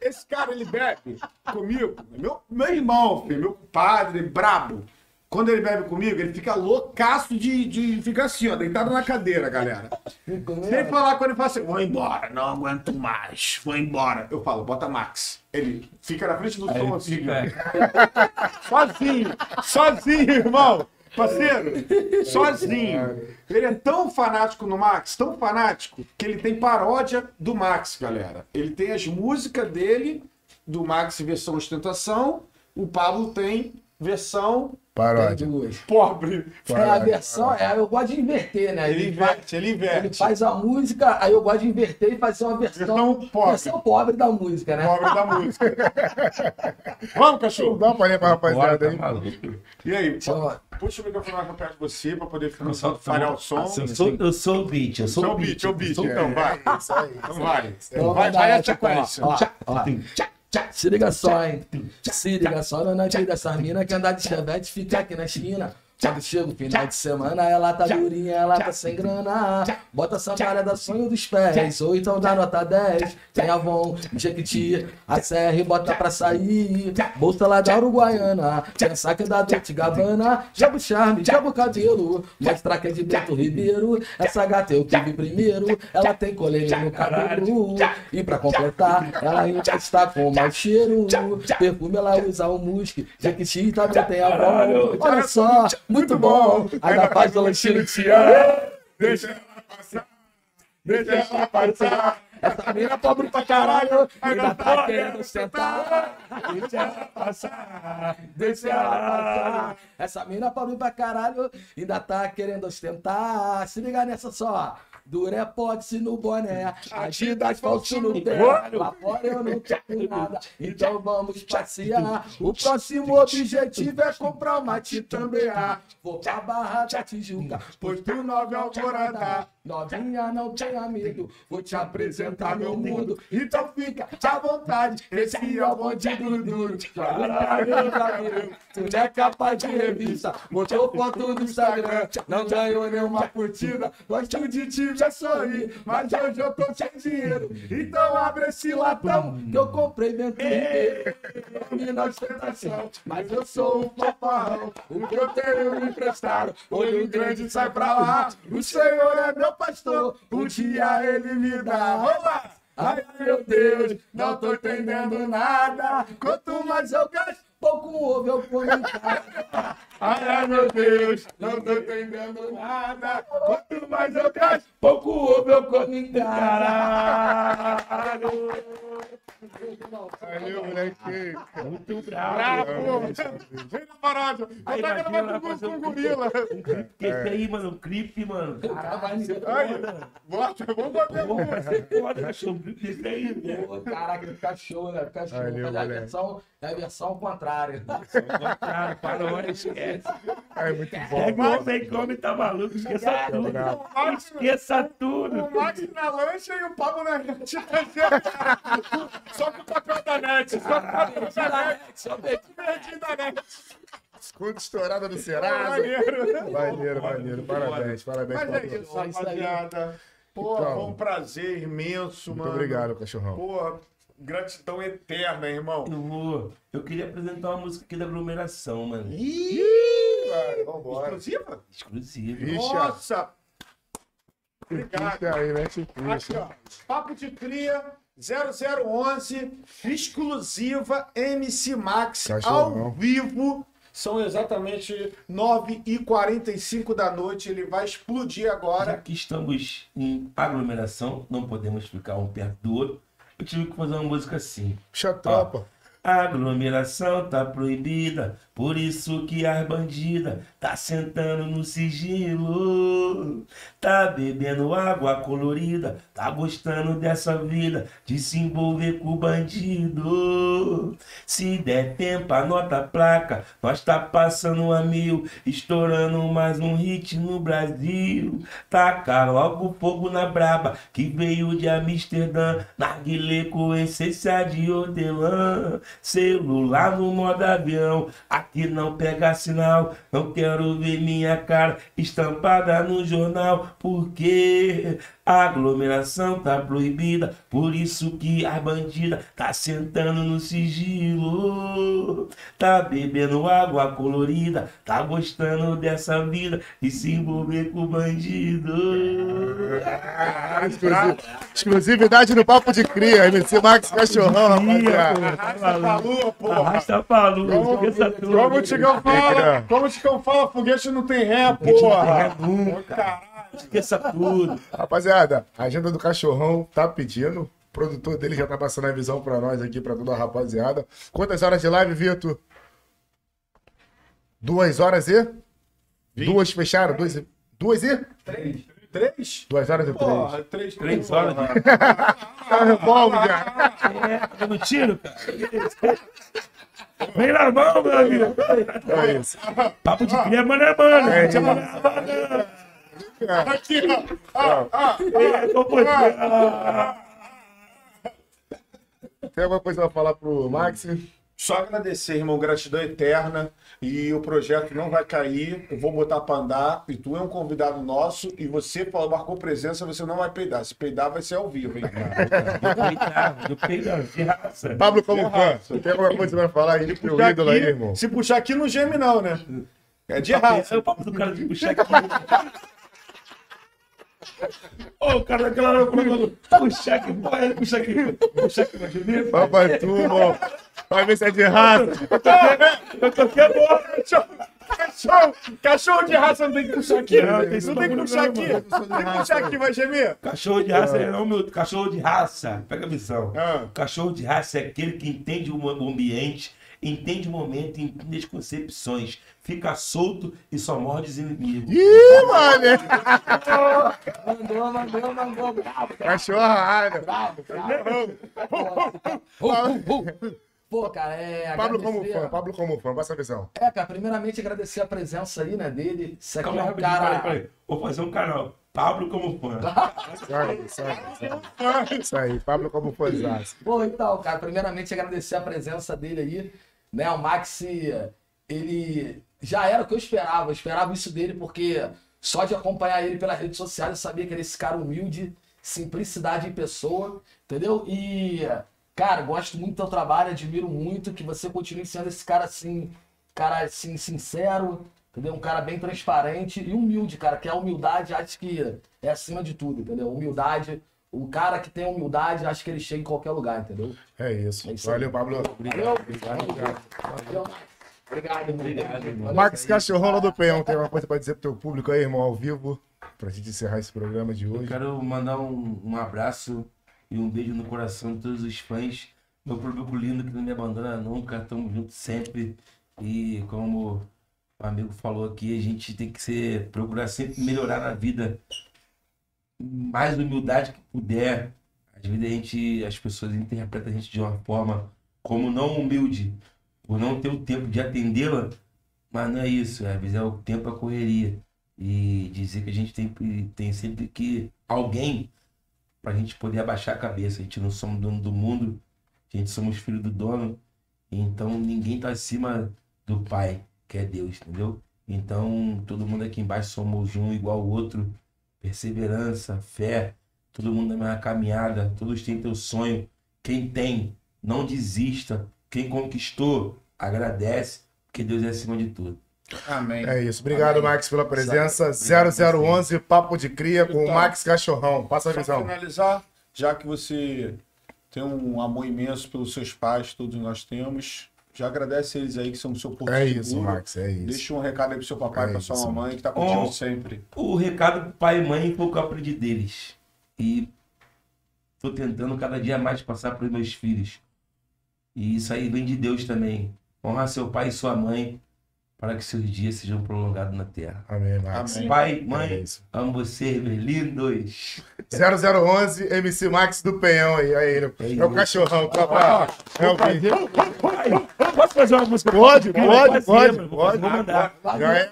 Esse cara, ele bebe comigo. Meu, meu irmão, filho, meu padre, brabo. Quando ele bebe comigo, ele fica loucaço de, de ficar assim, ó, deitado na cadeira, galera. Sem falar quando ele fala assim, vou embora, não aguento mais, vou embora. Eu falo, bota Max. Ele fica na frente do som assim, sozinho, sozinho, irmão. Parceiro, sozinho. Ele é tão fanático no Max, tão fanático, que ele tem paródia do Max, galera. Ele tem as músicas dele, do Max versão ostentação. O Pablo tem versão Paródia. Duas. pobre. É a versão, é, eu gosto de inverter, né? Ele inverte, ele inverte. Ele faz a música, aí eu gosto de inverter e fazer uma versão, Versão pobre. versão pobre da música, né? Pobre da música. Vamos, cachorro. dá pra ler pra Bora, rapaziada tá aí. maluco. E aí, Deixa eu- puxa o microfone mais pra perto de você pra poder falhar o som. Eu sou, eu sou o beat, eu sou o o beat. beat, é o beat. eu sou- Então vai. Isso aí. Então vai. Então Vai, vai a essa, sequência. ó, ó, ó. Se liga só, hein? Se liga só na noite dessas minas que andar de chevette fica aqui na esquina. Quando chega o final de semana, ela tá durinha, ela tá sem grana. Bota essa da sonho dos pés, ou então dá nota 10. Tem Avon, Jequiti, a CR bota pra sair. Bolsa lá da Uruguaiana, pensar que é da Dolce Gabbana. Jabo charme, jabo cabelo, mostrar que é de Bento Ribeiro. Essa gata eu tive primeiro, ela tem colete no cabelo. E pra completar, ela ainda está com mau cheiro. Perfume ela usa o musk, Jequiti também tem Avon. Olha só, muito bom. Ainda faz o lanchinho te amo. Deixa ela passar. Deixa ela passar. Essa mina é pobre pra caralho, ainda tá querendo sentar. Deixa ela passar, deixa ela passar. Essa mina é pobre pra caralho, ainda tá querendo ostentar. Se liga nessa só. Durepox no boné, Adidas falso no pé. Lá fora eu não tenho nada, então vamos passear. O próximo objetivo é comprar uma Titambea. Vou pra Barra da Tijuca, posto 9 Alvorada. Novinha, não tenha medo, vou te apresentar meu mundo. Então fica à vontade, esse é o bonde duro tu é capaz de revista, botou foto no Instagram, não ganhou nenhuma curtida. Gosto de te ver sorrir, mas hoje eu tô sem dinheiro. Então abre esse latão que eu comprei dentro inteiro. Mina ostentação, mas eu sou um paparrão. O que eu tenho me emprestaram, olho grande sai pra lá. O Senhor é meu pastor, um dia ele me dá. Lá! Ai, meu Deus, não tô entendendo nada. Quanto mais eu gasto, pouco ovo eu como. Ai, meu Deus, não tô entendendo nada. Quanto mais eu gasto, pouco ovo eu como em casa. Valeu, moleque. Muito bravo. Bravo. Vem na paródia. Aí, imagina, gravando com um o gorila. Que esse aí, mano, um clipe, mano. Caralho, Aí, bota, vamos bater um. foda, cachorro. Um clipe desse aí, velho. Caraca, fica show, né? Fica show. Valeu, é a moleque. versão, é a versão contrária. Cara, paródia, esquece. É muito bom. É come, come, tá maluco, esqueça tudo. bravo. Esqueça tudo. O Max na lancha e o Pablo na net. Só com o papel da net. Só com o papel da net. Só bem- Verdinho da net. Escuta estourada do Serasa. Maneiro. Maneiro, maneiro. Parabéns, parabéns. Mas é isso, É rapaziada. Porra, Então. foi um prazer imenso, Muito mano. obrigado, cachorrão. Porra, gratidão eterna, irmão. Eu vou. Eu queria apresentar uma música aqui da aglomeração, mano. Ih, vambora. Exclusiva? Exclusiva. Ixi, Nossa! Obrigado. Aí, mete Aqui, ó. Papo de Cria 0011, exclusiva MC Max Cachorrão. ao vivo. São exatamente 9h45 da noite. Ele vai explodir Já agora. que estamos em aglomeração, não podemos ficar um perto do outro. Eu tive que fazer uma música assim. Puxa a tropa. A aglomeração tá proibida, por isso que as bandidas tá sentando no sigilo. Tá bebendo água colorida, tá gostando dessa vida de se envolver com o bandido. Se der tempo, anota a placa, nós tá passando a mil, estourando mais um hit no Brasil. Taca logo fogo na braba, que veio de Amsterdã, narguilé com essência de hortelã. Celular no modo avião, aqui não pega sinal. Não quero ver minha cara estampada no jornal, porque a aglomeração tá proibida. Por isso que a bandida tá sentando no sigilo. Tá bebendo água colorida, tá gostando dessa vida e se envolver com bandido. Exclusivo- exclusividade no Papo de Cria. MC Max Cachorrão, rapaziada. Arrasta pra lua, porra. Arrasta pra luz, Como, esqueça tudo. como o Tigão fala, como o Tigão fala, foguete não tem ré, porra. Ô, Caralho. Esqueça tudo. Rapaziada, a agenda do Cachorrão tá pedindo. O produtor dele já tá passando a visão pra nós aqui, pra toda a rapaziada. Quantas horas de live, Vitor? Duas horas e? Duas fecharam? Duas e? Duas e? Três? Duas horas e três. Porra, três. Três horas de... Tá revólver já. É, tá no tiro, cara. Vem na mão, meu amigo. É isso. Papo de cria, mano é mano. É, é mano é mano. Aqui, ó. É, tô por Ah, Tem alguma coisa pra falar pro Max? Só agradecer, irmão, gratidão eterna. E o projeto não vai cair. Eu vou botar pra andar. E tu é um convidado nosso. E você falou, marcou presença, você não vai peidar. Se peidar, vai ser ao vivo, hein? Eu peidar de raça. Pablo como fã. Tem alguma coisa pra falar aí pro ídolo aí, irmão? Se puxar aqui, não geme, não, né? É de raça. É o papo do cara de puxar aqui. Ô, o cara daquela hora falando, é puxar aqui, puxar aqui, mas eu Papai tu, irmão. Vai ver se é de raça. Eu tô aqui agora. Cachorro, cachorro de raça não tem que puxar aqui. Não, Não, tem tem, isso que não, puxar não, aqui. Tem que puxar aqui, vai gemer. Cachorro de raça é não, meu cachorro de raça. Pega a visão. Ah. Cachorro de raça é aquele que entende o ambiente, entende o momento, entende as concepções, fica solto e só morde os inimigos. Ih, mano. Mandou, mandou, mandou. Bravo, Cachorro arrasa. bravo, bravo. Pô, cara, é. Pablo como fã, Pablo como fã, passa a visão. É, cara, primeiramente agradecer a presença aí, né, dele. Isso aqui Calma é aí, um cara. peraí, peraí. Vou fazer um canal. Pablo como fã. Sai, sai, sai. Isso aí, Pablo como fãzaço. Pô, então, cara, primeiramente agradecer a presença dele aí, né? O Max, ele já era o que eu esperava, eu esperava isso dele, porque só de acompanhar ele pelas redes sociais eu sabia que ele é esse cara humilde, simplicidade em pessoa, entendeu? E, cara, gosto muito do teu trabalho, admiro muito que você continue sendo esse cara assim, cara assim, sincero, entendeu? Um cara bem transparente e humilde, cara, que a humildade acho que é acima de tudo, entendeu? Humildade. O cara que tem humildade, acho que ele chega em qualquer lugar, entendeu? É isso. É isso. Valeu, Pablo. Valeu. Valeu, Max. Obrigado, irmão. Obrigado, irmão. Cachorrão lá do Penhão, tem alguma coisa pra dizer pro teu público aí, irmão, ao vivo? Pra gente encerrar esse programa de Eu hoje. quero mandar um, um abraço e um beijo no coração de todos os fãs. Meu público lindo que não me abandona nunca, tamo junto sempre. E como o amigo falou aqui, a gente tem que ser, procurar sempre melhorar na vida. Mais humildade que puder. Às vezes a gente, as pessoas interpretam a gente de uma forma como não humilde, por não ter o tempo de atendê-la, mas não é isso, às vezes é o tempo a correria. E dizer que a gente tem, tem sempre que alguém para a gente poder abaixar a cabeça. A gente não somos dono do mundo, a gente somos filho do dono, então ninguém tá acima do Pai, que é Deus, entendeu? Então todo mundo aqui embaixo somos um igual ao outro, perseverança, fé, todo mundo na mesma caminhada, todos têm teu sonho. Quem tem, não desista. Quem conquistou, agradece, porque Deus é acima de tudo. Amém. É isso. Obrigado, Max, pela presença. 0011, Papo de Cria com o Então, Max Cachorrão. Passa a visão. finalizar, já que você tem um amor imenso pelos seus pais, todos nós temos, já agradece eles aí que são o seu porto É seguro. isso, Max, é isso. Deixa um recado aí pro seu papai, É pra sua isso. mamãe, que tá contigo Oh. sempre. O recado pro pai e mãe foi o que eu aprendi deles. E tô tentando cada dia mais passar para os meus filhos. E isso aí vem de Deus também. Honrar seu pai e sua mãe para que seus dias sejam prolongados na terra. Amém, Max. Amém. Pai, É mãe, isso. amo vocês, meus lindos. 0011, MC Max do Penhão aí. aí ele. É o cachorrão, tropa. É o vídeo. Posso fazer uma música? Pode, pode, Fazer, pode, mano. pode. Vou mandar. Já é.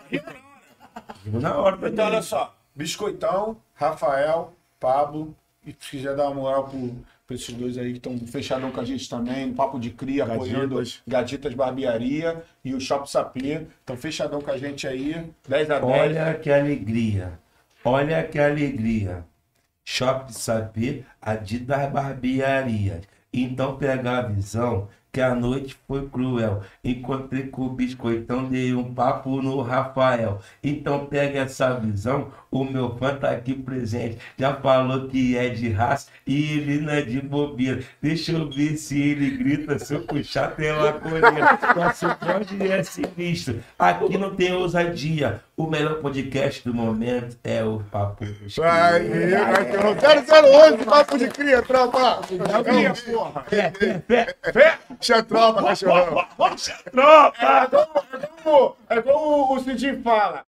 Na hora. Então, olha só. Biscoitão, Rafael, Pablo. E se quiser dar uma moral pro, pra esses dois aí que estão fechadão com a gente também, no Papo de Cria, apoiando Gaditas. Barbearia e o Shop Sapê. Estão fechadão com a gente aí. 10 a 10. Olha que alegria. Olha que alegria. Shopping Saber, Adidas Barbearias. Então pega a visão que a noite foi cruel. Encontrei com o biscoitão, dei um papo no Rafael. Então pega essa visão, o meu fã tá aqui presente. Já falou que é de raça e ele não é de bobeira. Deixa eu ver se ele grita, se eu puxar pela coleira. Nosso bonde é sinistro. Aqui não tem ousadia. O melhor podcast do momento é o Papo Aí, Cria. cachorrão. 011, Papo de Cria, tropa. Fé, fé, fé, Deixa a tropa, cachorrão. Tropa! É como, é como o Cidinho fala.